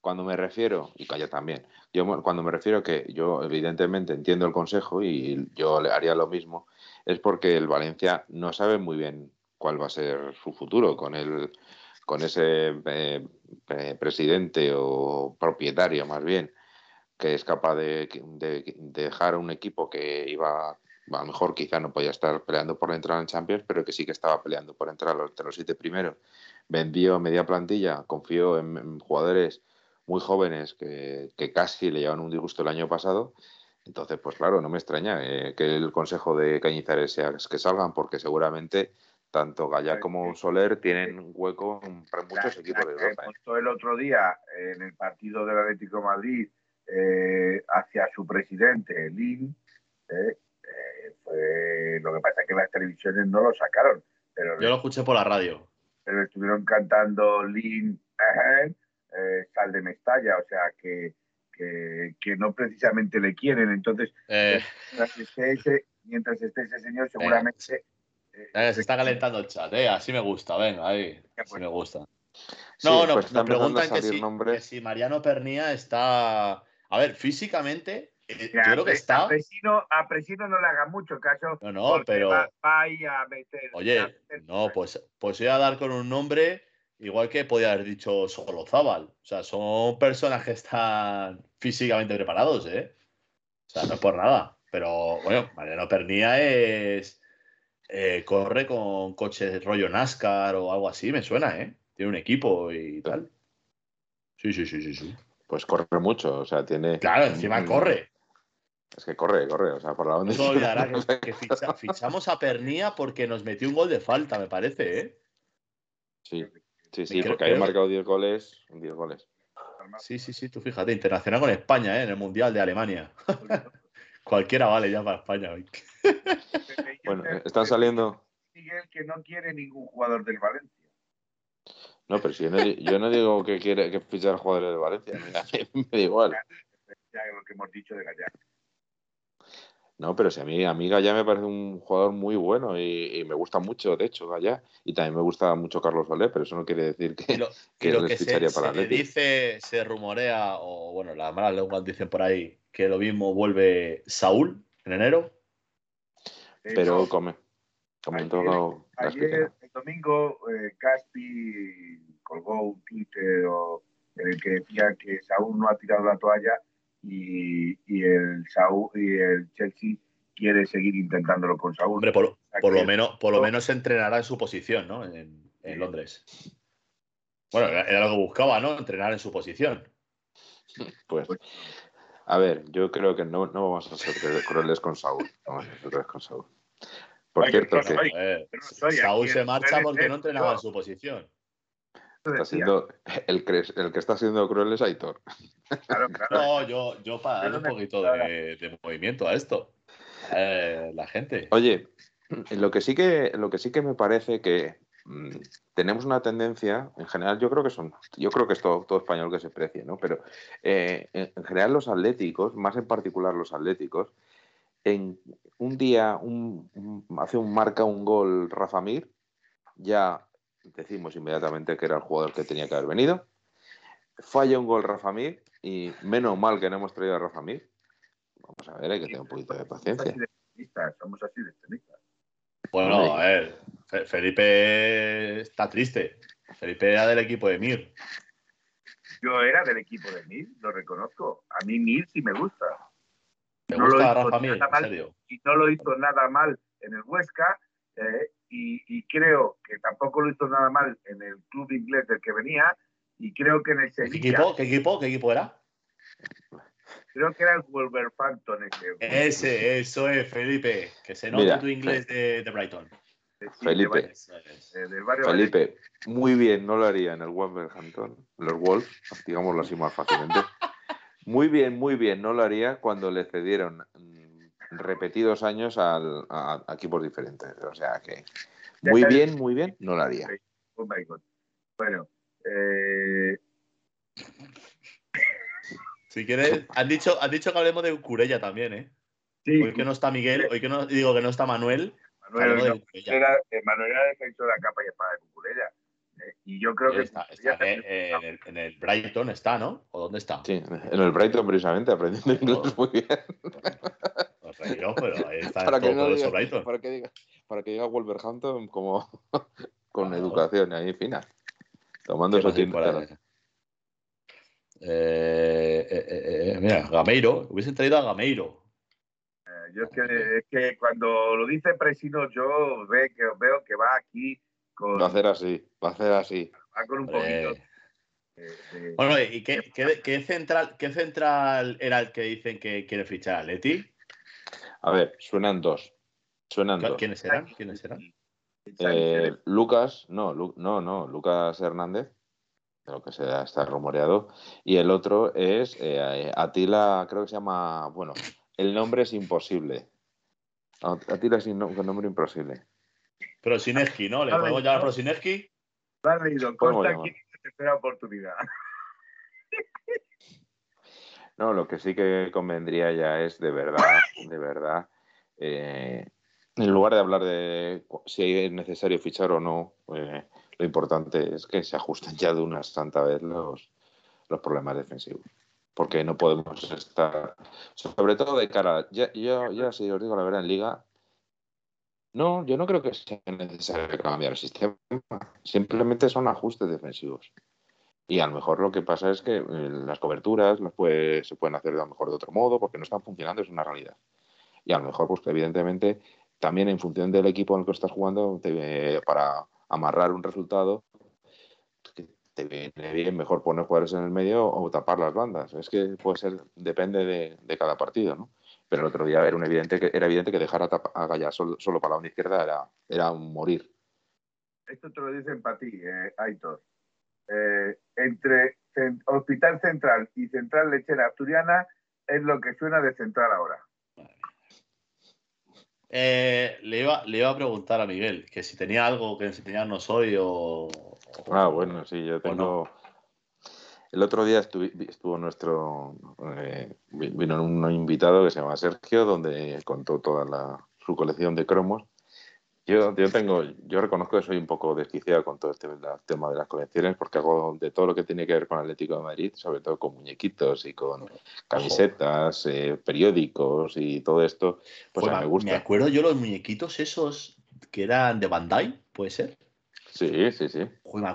[SPEAKER 4] cuando me refiero, y Calla también, yo cuando me refiero que yo evidentemente entiendo el consejo y yo le haría lo mismo, es porque el Valencia no sabe muy bien cuál va a ser su futuro con el con ese eh, eh, presidente o propietario más bien que es capaz de, de- de dejar un equipo que iba a lo mejor quizá no podía estar peleando por la entrada en Champions, pero que sí que estaba peleando por entrar entre los siete primeros. Vendió media plantilla, confió en jugadores muy jóvenes que, que casi le llevan un disgusto el año pasado. Entonces, pues claro, no me extraña eh, que el consejo de Cañizares sea que salgan, porque seguramente tanto Gallá como Soler tienen un hueco en para muchos
[SPEAKER 2] La-
[SPEAKER 4] equipos
[SPEAKER 2] la
[SPEAKER 4] de
[SPEAKER 2] que
[SPEAKER 4] Europa. ¿eh?
[SPEAKER 2] el otro día en el partido del Atlético de Madrid eh, hacia su presidente, Lin, eh, eh, fue lo que pasa es que las televisiones no lo sacaron. Pero
[SPEAKER 3] Yo lo escuché por la radio.
[SPEAKER 2] pero estuvieron cantando Lin, eh, Sal de Mestalla, o sea que, que, no precisamente le quieren. Entonces,
[SPEAKER 3] Eh,
[SPEAKER 2] mientras, esté ese, mientras esté ese señor, seguramente. eh,
[SPEAKER 3] eh, se está calentando el chat, eh, así me gusta, venga, ahí, así
[SPEAKER 2] pues.
[SPEAKER 3] me gusta.
[SPEAKER 4] Sí,
[SPEAKER 3] No, no,
[SPEAKER 4] pues
[SPEAKER 3] nos
[SPEAKER 4] a
[SPEAKER 3] preguntan que si, que si Mariano Pernía está. A ver, físicamente, eh, yo creo que
[SPEAKER 2] a
[SPEAKER 3] está.
[SPEAKER 2] Presino, a Presino no le haga mucho caso.
[SPEAKER 3] No, no, pero.
[SPEAKER 2] Va, va a meter. a
[SPEAKER 3] Oye,
[SPEAKER 2] meter-
[SPEAKER 3] no, pues, pues voy a dar con un nombre igual que podía haber dicho Solozábal. O sea, son personas que están físicamente preparados, ¿eh? O sea, no es por nada. Pero bueno, Mariano Pernía es. eh, corre con coches rollo NASCAR o algo así, me suena, ¿eh? Tiene un equipo y tal. Sí, sí, sí, sí, sí.
[SPEAKER 4] Pues corre mucho, o sea, tiene.
[SPEAKER 3] Claro, encima corre.
[SPEAKER 4] Es que corre, corre, o sea, por la
[SPEAKER 3] No
[SPEAKER 4] onda.
[SPEAKER 3] olvidará que, que ficha- fichamos a Pernía porque nos metió un gol de falta, me parece, ¿eh?
[SPEAKER 4] Sí, sí, sí,
[SPEAKER 3] Creo-
[SPEAKER 4] porque había marcado 10 goles, 10 goles.
[SPEAKER 3] Sí, sí, sí, tú fíjate, internacional con España, ¿eh? En el Mundial de Alemania. Cualquiera vale ya para España hoy.
[SPEAKER 4] Bueno, están saliendo.
[SPEAKER 2] Miguel que no quiere ningún jugador del Valencia.
[SPEAKER 4] No, pero si yo no, yo no digo que quiere que fichar jugadores de Valencia, mira, me da igual.
[SPEAKER 2] Ya lo que hemos dicho de Gallar.
[SPEAKER 4] No, pero si a mí, a mí Gallá me parece un jugador muy bueno y, y me gusta mucho, de hecho, Gallá. Y también me gusta mucho Carlos Solé, pero eso no quiere decir
[SPEAKER 3] Y
[SPEAKER 4] que.
[SPEAKER 3] lo,
[SPEAKER 4] que
[SPEAKER 3] y lo que se,
[SPEAKER 4] ficharía
[SPEAKER 3] se
[SPEAKER 4] para Atleti.
[SPEAKER 3] dice, se rumorea, o bueno, las malas lenguas dicen por ahí, que lo mismo vuelve Saúl en enero.
[SPEAKER 4] Pero come. Comentó
[SPEAKER 2] ayer- Ayer, el domingo, eh, Caspi colgó un Twitter o- en el que decía que Saúl no ha tirado la toalla y, y el Saúl y el Chelsea quiere seguir intentándolo con Saúl.
[SPEAKER 3] Hombre, por, lo menos, por lo
[SPEAKER 2] no.
[SPEAKER 3] menos se entrenará en su posición, ¿no? En, en
[SPEAKER 2] Sí.
[SPEAKER 3] Londres. Bueno, era, era lo que buscaba, ¿no? Entrenar en su posición.
[SPEAKER 4] Pues, a ver, yo creo que no, no vamos a ser crueles con Saúl. Vamos a ser crueles con Saúl. Por cierto, que
[SPEAKER 2] soy.
[SPEAKER 3] Eh, Saúl se marcha porque no entrenaba en su posición.
[SPEAKER 4] Está siendo, el, que, el que está siendo cruel es Aitor.
[SPEAKER 2] Claro, claro.
[SPEAKER 3] No, yo, yo para darle un poquito de, de movimiento a esto. Eh, la gente.
[SPEAKER 4] Oye, lo que sí que, lo que sí que me parece que mm, tenemos una tendencia, en general, yo creo que son, yo creo que es todo, todo español que se precie, ¿no? Pero eh, en, en general los atléticos, más en particular los atléticos, en un día un, un- hace un marca un gol Rafa Mir, ya decimos inmediatamente que era el jugador que tenía que haber venido. Falla un gol Rafa Mir y menos mal que no hemos traído a Rafa Mir. Vamos a ver, hay que tener un poquito de
[SPEAKER 2] Somos
[SPEAKER 4] paciencia.
[SPEAKER 2] Somos así de.
[SPEAKER 3] Bueno, a ver. Fe- Felipe está triste. Felipe era del equipo de Mir.
[SPEAKER 2] Yo era del equipo de Mir, lo reconozco. A mí Mir sí me gusta.
[SPEAKER 3] ¿Te
[SPEAKER 2] No lo
[SPEAKER 3] gusta
[SPEAKER 2] hizo
[SPEAKER 3] Rafa Mir?
[SPEAKER 2] nada
[SPEAKER 3] En
[SPEAKER 2] mal.
[SPEAKER 3] serio.
[SPEAKER 2] y no lo hizo nada mal en el Huesca eh, y, y creo que tampoco lo hizo nada mal en el club inglés del que venía y creo que en el
[SPEAKER 3] ¿Qué
[SPEAKER 2] Sevilla,
[SPEAKER 3] equipo? ¿Qué equipo? ¿Qué equipo era?
[SPEAKER 2] creo que era el Wolverhampton ese.
[SPEAKER 3] Ese, eso es, Felipe. Que se note
[SPEAKER 4] Mira,
[SPEAKER 3] tu inglés de, de Brighton.
[SPEAKER 2] De
[SPEAKER 4] Felipe. Felipe, muy bien, no lo haría en el Wolverhampton, los Wolves, digámoslo así más fácilmente. Muy bien, muy bien, no lo haría cuando le cedieron repetidos años al- a, a equipos diferentes. O sea que, muy bien, muy bien, no lo haría.
[SPEAKER 2] Oh my God. Bueno, eh,
[SPEAKER 3] Si quieres, han dicho, han dicho que hablemos de Curella también, ¿eh?
[SPEAKER 2] sí,
[SPEAKER 3] Hoy que no está Miguel, hoy que no digo que no está Manuel,
[SPEAKER 2] Manuel,
[SPEAKER 3] de
[SPEAKER 2] no,
[SPEAKER 3] Cucurella.
[SPEAKER 2] era, eh, Manuel era defensor de la capa y espada de Cucurella. eh, y yo creo que
[SPEAKER 3] Está, está en, en el, en el Brighton está, ¿no? ¿O dónde está?
[SPEAKER 4] Sí, en el Brighton precisamente, aprendiendo inglés muy bien.
[SPEAKER 3] Pero ahí está
[SPEAKER 4] Para que, no diga,
[SPEAKER 3] Brighton.
[SPEAKER 4] para, que diga, para que diga Wolverhampton como con
[SPEAKER 3] Claro.
[SPEAKER 4] educación ahí fina. Tomando
[SPEAKER 3] ¿Qué
[SPEAKER 4] eso
[SPEAKER 3] ahí? Eh, eh, eh, eh, mira, Gameiro. Hubiesen traído a Gameiro.
[SPEAKER 2] Eh, Yo es que, es que cuando lo dice Presino, yo ve que, veo que va aquí con,
[SPEAKER 4] Va a hacer así, va a hacer así.
[SPEAKER 2] va con un poquito
[SPEAKER 3] Bueno, ¿y qué, qué- qué central, qué central era el que dicen que quiere fichar a Leti?
[SPEAKER 4] A ver, suenan dos. Suenan dos.
[SPEAKER 3] ¿Quiénes eran? ¿Quiénes eran?
[SPEAKER 4] Eh, Lucas, no, Lu- no, no, Lucas Hernández, de lo que se está rumoreado. Y el otro es eh, Atila, creo que se llama, bueno, el nombre es imposible. At- Atila es un nombre imposible.
[SPEAKER 3] Prosineski, ¿no? ¿Le podemos llamar. Prosineski?
[SPEAKER 2] Lo has leído. Costa aquí tercera oportunidad.
[SPEAKER 4] No, lo que sí que convendría ya es de verdad, de verdad, eh, en lugar de hablar de si es necesario fichar o no, eh, lo importante es que se ajusten ya de una santa vez los, los problemas defensivos. Porque no podemos estar, sobre todo de cara, ya, yo ya si os digo la verdad, en liga, no, yo no creo que sea necesario cambiar el sistema. Simplemente son ajustes defensivos. Y a lo mejor lo que pasa es que eh, las coberturas las se pueden hacer a lo mejor de otro modo porque no están funcionando, es una realidad. Y a lo mejor, pues evidentemente, también en función del equipo en el que estás jugando, para amarrar un resultado, te viene bien mejor poner jugadores en el medio o tapar las bandas. Es que puede ser, depende de, cada partido, ¿no? Pero el otro día era, un evidente, que, era evidente que dejar a, a Gaya solo, para la banda izquierda era, era un morir.
[SPEAKER 2] Esto te lo dicen para ti, eh, Aitor. Eh, entre Hospital Central y Central Lechera Asturiana es lo que suena de Central ahora.
[SPEAKER 3] Eh, le, iba, le iba a preguntar a Miguel que si tenía algo que enseñarnos hoy o.
[SPEAKER 4] Ah, bueno, sí, yo tengo. El otro día estuvo nuestro. Eh, vino un invitado que se llama Sergio, donde contó toda su colección de cromos. Yo, yo, tengo, yo reconozco que soy un poco desquiciado con todo este tema de las colecciones porque hago de todo lo que tiene que ver con Atlético de Madrid, sobre todo con muñequitos y con camisetas, eh, periódicos y todo esto, pues me gusta.
[SPEAKER 3] Me acuerdo yo los muñequitos esos que eran de Bandai, ¿puede ser?
[SPEAKER 4] Sí, sí, sí.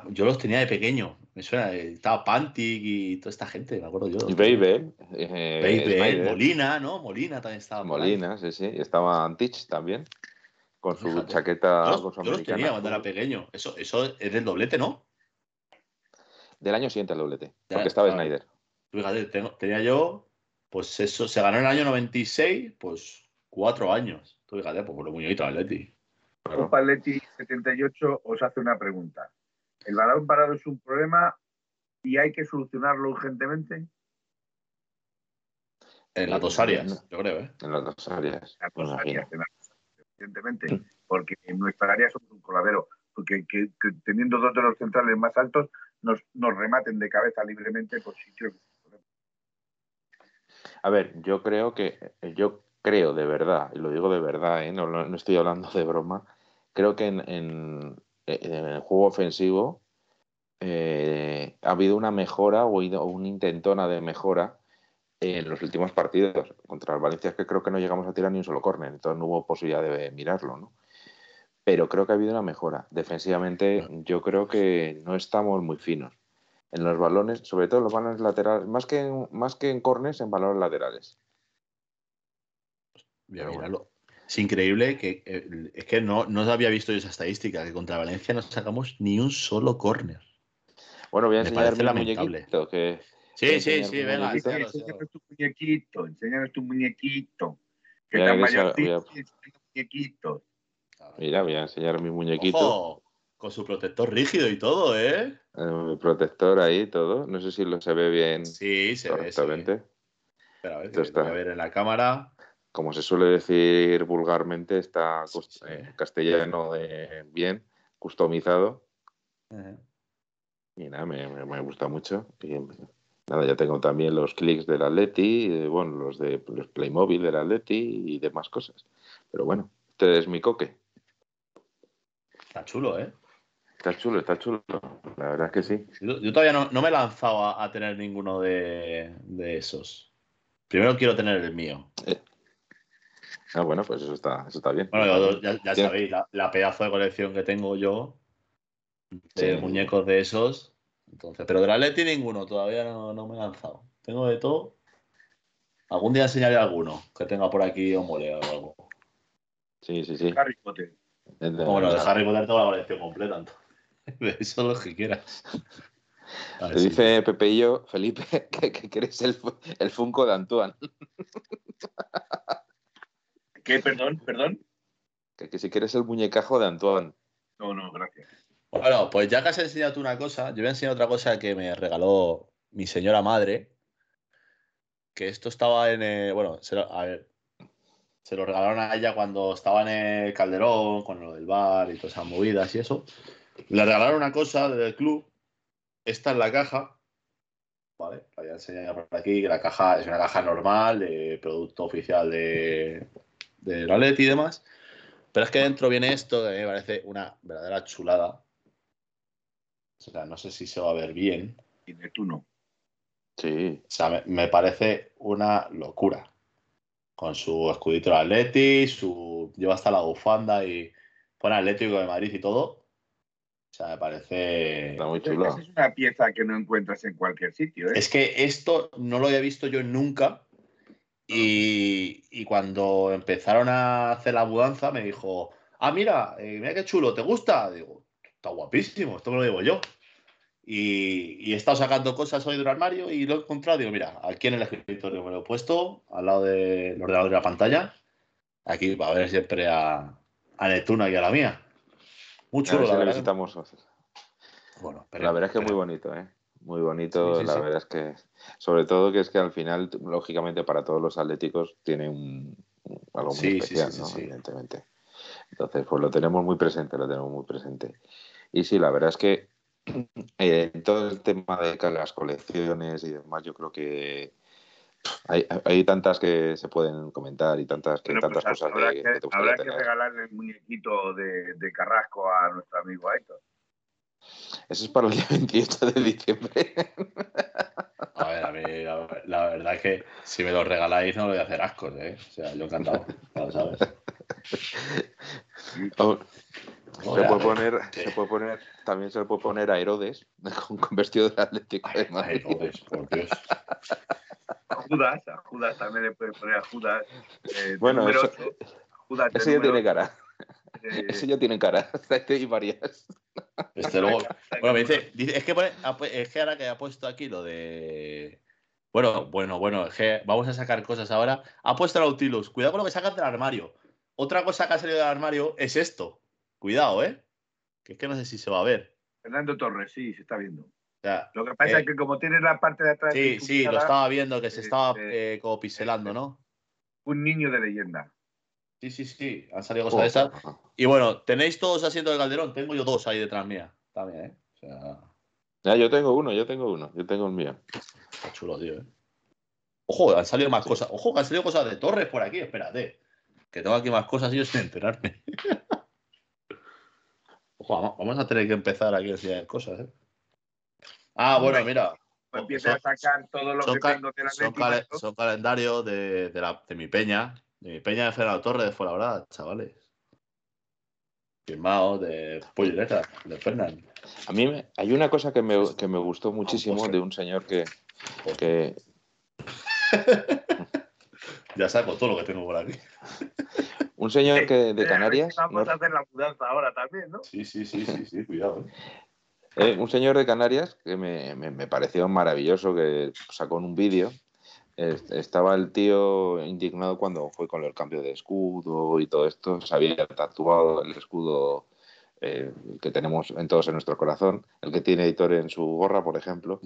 [SPEAKER 3] yo los tenía de pequeño. Me suena, estaba Pantic y toda esta gente, me acuerdo yo.
[SPEAKER 4] Y Baby.
[SPEAKER 3] Eh, Molina, ¿no? Molina también estaba.
[SPEAKER 4] Molina, sí, sí. Estaba Antich también con su chaqueta.
[SPEAKER 3] Yo, yo los tenía cuando era pequeño. Eso, eso es del doblete, ¿no?
[SPEAKER 4] Del año siguiente al doblete, porque estaba Snyder.
[SPEAKER 3] Fíjate, tenía yo, pues eso, se ganó en el año 96, pues cuatro años. Tú fíjate, pues por lo muñequito Atleti.
[SPEAKER 2] Copa Atleti 78 os hace una pregunta. ¿El balón parado es un problema y hay que solucionarlo urgentemente?
[SPEAKER 3] En las dos áreas, yo creo, ¿eh?
[SPEAKER 4] En las dos áreas. En las dos áreas,
[SPEAKER 2] evidentemente, porque en nuestra área somos un coladero, porque que, teniendo dos de los centrales más altos nos, nos rematen de cabeza libremente por sitios.
[SPEAKER 4] A ver, yo creo que, yo creo de verdad, y lo digo de verdad, ¿eh? no, no, estoy hablando de broma, creo que en, en, el juego ofensivo eh, ha habido una mejora o un intentona de mejora en los últimos partidos. Contra el Valencia es que creo que no llegamos a tirar ni un solo córner, entonces no hubo posibilidad de mirarlo, ¿no? Pero creo que ha habido una mejora. Defensivamente yo creo que no estamos muy finos. En los balones, sobre todo en los balones laterales, más que en, más que en corners, en balones laterales.
[SPEAKER 3] Es increíble que eh, es que no, no había visto esa estadística, que contra Valencia no sacamos ni un solo córner.
[SPEAKER 4] Bueno, voy a enseñar mi muñequito que
[SPEAKER 3] Sí, sí, sí, venga.
[SPEAKER 2] Enséñanos tu muñequito, enséñanos tu muñequito. Que tan mayorcito, muñequito.
[SPEAKER 4] Mira, voy a enseñar mi muñequito.
[SPEAKER 3] con su protector rígido y todo, ¿eh?
[SPEAKER 4] Mi eh, protector ahí, todo. No sé si lo se ve bien.
[SPEAKER 3] Sí, se ve. Espera, a ver, está. a ver en la cámara.
[SPEAKER 4] Como se suele decir vulgarmente, está castellano de bien, customizado. Y nada, me, me, gusta mucho. Y Nada, ya tengo también los clics del Atleti, eh, bueno, los de los Playmobil del Atleti y demás cosas. Pero bueno, este es mi coque.
[SPEAKER 3] Está chulo, ¿eh?
[SPEAKER 4] Está chulo, está chulo. La verdad es que sí.
[SPEAKER 3] Yo, todavía no, me he lanzado a, tener ninguno de, esos. Primero quiero tener el mío.
[SPEAKER 4] Eh. Ah, bueno, pues eso está, eso está bien.
[SPEAKER 3] Bueno, ya, sabéis, la, pedazo de colección que tengo yo de muñecos de esos entonces, pero de la Leti ninguno, todavía no, me he lanzado. Tengo de todo. Algún día enseñaré alguno que tenga por aquí o mole o algo.
[SPEAKER 4] Sí, sí, sí.
[SPEAKER 2] Harry Potter.
[SPEAKER 3] Bueno, de Harry Potter tengo la colección completa. De eso lo que quieras.
[SPEAKER 4] Te dice Pepe y yo, Felipe, que, que eres el, el Funko de Antoine.
[SPEAKER 2] ¿Qué? Perdón, perdón.
[SPEAKER 4] Que, que si quieres el muñecajo de Antoine.
[SPEAKER 2] No, no, gracias.
[SPEAKER 3] Bueno, pues ya que has enseñado tú una cosa, yo voy a enseñar otra cosa que me regaló mi señora madre. Que esto estaba en. Eh, bueno, se lo, a ver. Se lo regalaron a ella cuando estaba en el Calderón, con lo del bar y todas esas movidas y eso. Le regalaron una cosa del club. Esta es la caja. Vale, la voy a enseñar por aquí. La caja es una caja normal de producto oficial de, de y demás. Pero es que dentro viene esto que a mí me parece una verdadera chulada. O sea, no sé si se va a ver bien.
[SPEAKER 2] Y de tú no.
[SPEAKER 4] Sí.
[SPEAKER 3] O sea, me, me parece una locura. Con su escudito de Atleti, su. lleva hasta la bufanda y pone Atlético de Madrid y todo. O sea, me parece.
[SPEAKER 4] Está muy chulo.
[SPEAKER 2] es una pieza que no encuentras en cualquier sitio, ¿eh?
[SPEAKER 3] Es que esto no lo había visto yo nunca. Y, y cuando empezaron a hacer la mudanza, me dijo: Ah, mira, eh, mira qué chulo, ¿te gusta? Digo, está guapísimo, esto me lo digo yo. Y, y he estado sacando cosas hoy del armario y lo he encontrado. Digo, mira, aquí en el escritorio me lo he puesto, al lado del ordenador de la pantalla. Aquí va a ver siempre a, a Neptuno y a la mía. Muy
[SPEAKER 4] A
[SPEAKER 3] chulo,
[SPEAKER 4] ver si
[SPEAKER 3] la verdad.
[SPEAKER 4] visitamos.
[SPEAKER 3] Bueno,
[SPEAKER 4] La verdad es que es muy
[SPEAKER 3] pero-
[SPEAKER 4] bonito, ¿eh? Muy bonito,
[SPEAKER 3] Sí, sí,
[SPEAKER 4] la
[SPEAKER 3] sí.
[SPEAKER 4] verdad es que, sobre todo que es que al final, lógicamente para todos los atléticos tiene un, un- algo muy especial, ¿no? Evidentemente. Entonces, pues lo tenemos muy presente, lo tenemos muy presente. Y sí, la verdad es que eh, todo el tema de las colecciones y demás, yo creo que hay, hay tantas que se pueden comentar y tantas, que,
[SPEAKER 2] Bueno,
[SPEAKER 4] tantas
[SPEAKER 2] pues
[SPEAKER 4] cosas
[SPEAKER 2] habrá que,
[SPEAKER 4] que te
[SPEAKER 2] habrá que
[SPEAKER 4] tener.
[SPEAKER 2] regalarle el muñequito de, de Carrasco a nuestro amigo Aitor.
[SPEAKER 4] Eso es para el día 28 de diciembre.
[SPEAKER 3] A ver, a mí la, la verdad es que si me lo regaláis no lo voy a hacer ascos, ¿eh? O sea, yo encantado, ya lo sabes.
[SPEAKER 4] Se puede poner, se puede poner, también se le puede poner a Herodes con, con vestido de Atlético de Madrid.
[SPEAKER 3] joder, por Dios.
[SPEAKER 2] A Judas, a Judas también le puede poner a Judas. eh,
[SPEAKER 4] Bueno,
[SPEAKER 2] número
[SPEAKER 4] eso-
[SPEAKER 2] ocho, Judas de
[SPEAKER 4] Ese ya tiene cara.
[SPEAKER 2] eh,
[SPEAKER 4] Ese ya tiene cara. Hay varias.
[SPEAKER 3] Este luego. Bueno, me dice, dice- es que pone- es que ahora que ha puesto aquí lo de. Bueno, bueno, bueno, es que vamos a sacar cosas ahora. Ha puesto el Nautilus. Cuidado con lo que sacas del armario. Otra cosa que ha salido del armario es esto. Cuidado, ¿eh? Que es que no sé si se va a ver.
[SPEAKER 2] Fernando Torres, sí, se está viendo.
[SPEAKER 3] O sea,
[SPEAKER 2] Lo que pasa
[SPEAKER 3] Eh,
[SPEAKER 2] es que como tienes la parte de atrás
[SPEAKER 3] sí, sí, lo estaba viendo que se estaba
[SPEAKER 2] eh,
[SPEAKER 3] eh, como pincelando, ¿no?
[SPEAKER 2] un niño de leyenda.
[SPEAKER 3] Sí, sí, sí. Han salido cosas de esas. Y bueno, ¿tenéis todos asientos de Calderón? Tengo yo dos ahí detrás mía. También, ¿eh? O sea,
[SPEAKER 4] Ya, yo tengo uno, yo tengo uno, yo tengo el mío.
[SPEAKER 3] está chulo, tío, ¿eh? Ojo, han salido más cosas. Ojo, que han salido cosas de Torres por aquí. Espérate. Que tengo aquí más cosas y yo sin enterarme. Ojo, vamos- vamos a tener que empezar aquí a enseñar cosas, ¿eh? Ah, bueno, mira.
[SPEAKER 2] Pues empieza a sacar todo lo
[SPEAKER 3] Son,
[SPEAKER 2] que tengo de la
[SPEAKER 3] son son calendarios de, de la- de mi peña. De mi peña de Fernando Torres de Fuenlabrada, chavales. Firmado de Pollileta, de Fernand.
[SPEAKER 4] A mí me- hay una cosa que me, que me gustó muchísimo de un señor que, que
[SPEAKER 3] Ya saco todo lo que tengo por aquí.
[SPEAKER 4] un señor que de Canarias,
[SPEAKER 2] Vamos
[SPEAKER 4] no-
[SPEAKER 2] a hacer la mudanza ahora también, ¿no?
[SPEAKER 3] Sí, sí, sí, sí, sí, cuidado. ¿eh?
[SPEAKER 4] Eh, un señor de Canarias que me, me- me pareció maravilloso, que sacó en un vídeo. Es- Estaba el tío indignado cuando fue con el cambio de escudo y todo esto. Se había tatuado el escudo eh, que tenemos en todos en nuestro corazón. El que tiene editor en su gorra, por ejemplo.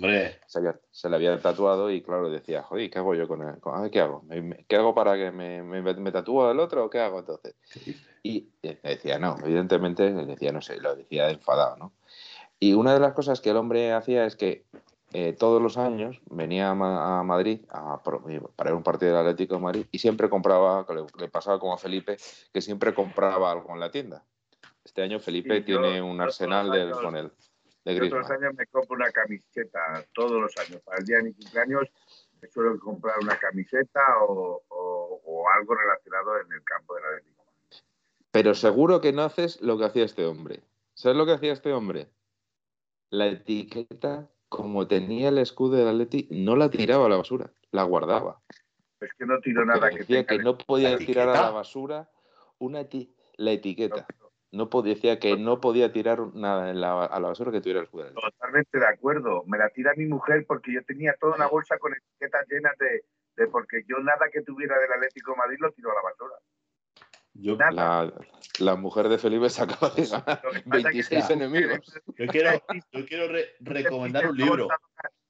[SPEAKER 4] Se, había- se le había tatuado y claro, decía, joder, ¿qué hago yo con él? Ver, ¿Qué hago? ¿Me- me- ¿Qué hago para que me, me, me tatúe el otro o qué hago entonces? Y eh, decía, no, evidentemente, decía, no sé, lo decía enfadado, ¿no? Y una de las cosas que el hombre hacía es que eh, todos los años venía a, Ma- a Madrid a pro- para ver un partido del Atlético de Madrid y siempre compraba, le, le pasaba como a Felipe, que siempre compraba algo en la tienda. Este año Felipe
[SPEAKER 2] Sí, yo-
[SPEAKER 4] tiene un arsenal
[SPEAKER 2] años-
[SPEAKER 4] con el de
[SPEAKER 2] Yo todos los
[SPEAKER 4] Griezmann.
[SPEAKER 2] años me compro una camiseta, todos los años. Para el día de mi cumpleaños me suelo comprar una camiseta o, o- o algo relacionado en el campo del Atlético.
[SPEAKER 4] Pero seguro que no haces lo que hacía este hombre. ¿Sabes lo que hacía este hombre? La etiqueta, como tenía el escudo del Atleti, no la tiraba a la basura, la guardaba.
[SPEAKER 2] Es que no
[SPEAKER 4] Porque
[SPEAKER 2] nada que
[SPEAKER 4] decía que no podía
[SPEAKER 3] ¿La
[SPEAKER 4] tirar a la basura una eti- la etiqueta.
[SPEAKER 2] No,
[SPEAKER 4] No podía, decía que no podía tirar nada en la- a la basura que tuviera el escudo.
[SPEAKER 2] Totalmente de acuerdo. Me la tira mi mujer porque yo tenía toda una bolsa con etiquetas llenas de, de porque yo nada que tuviera del Atlético de Madrid lo tiro a la basura.
[SPEAKER 3] Yo.
[SPEAKER 4] La, la mujer de Felipe se acaba de ganar
[SPEAKER 2] Lo que pasa es que
[SPEAKER 4] 26
[SPEAKER 2] la-
[SPEAKER 4] enemigos.
[SPEAKER 3] yo quiero, yo quiero re- recomendar un libro.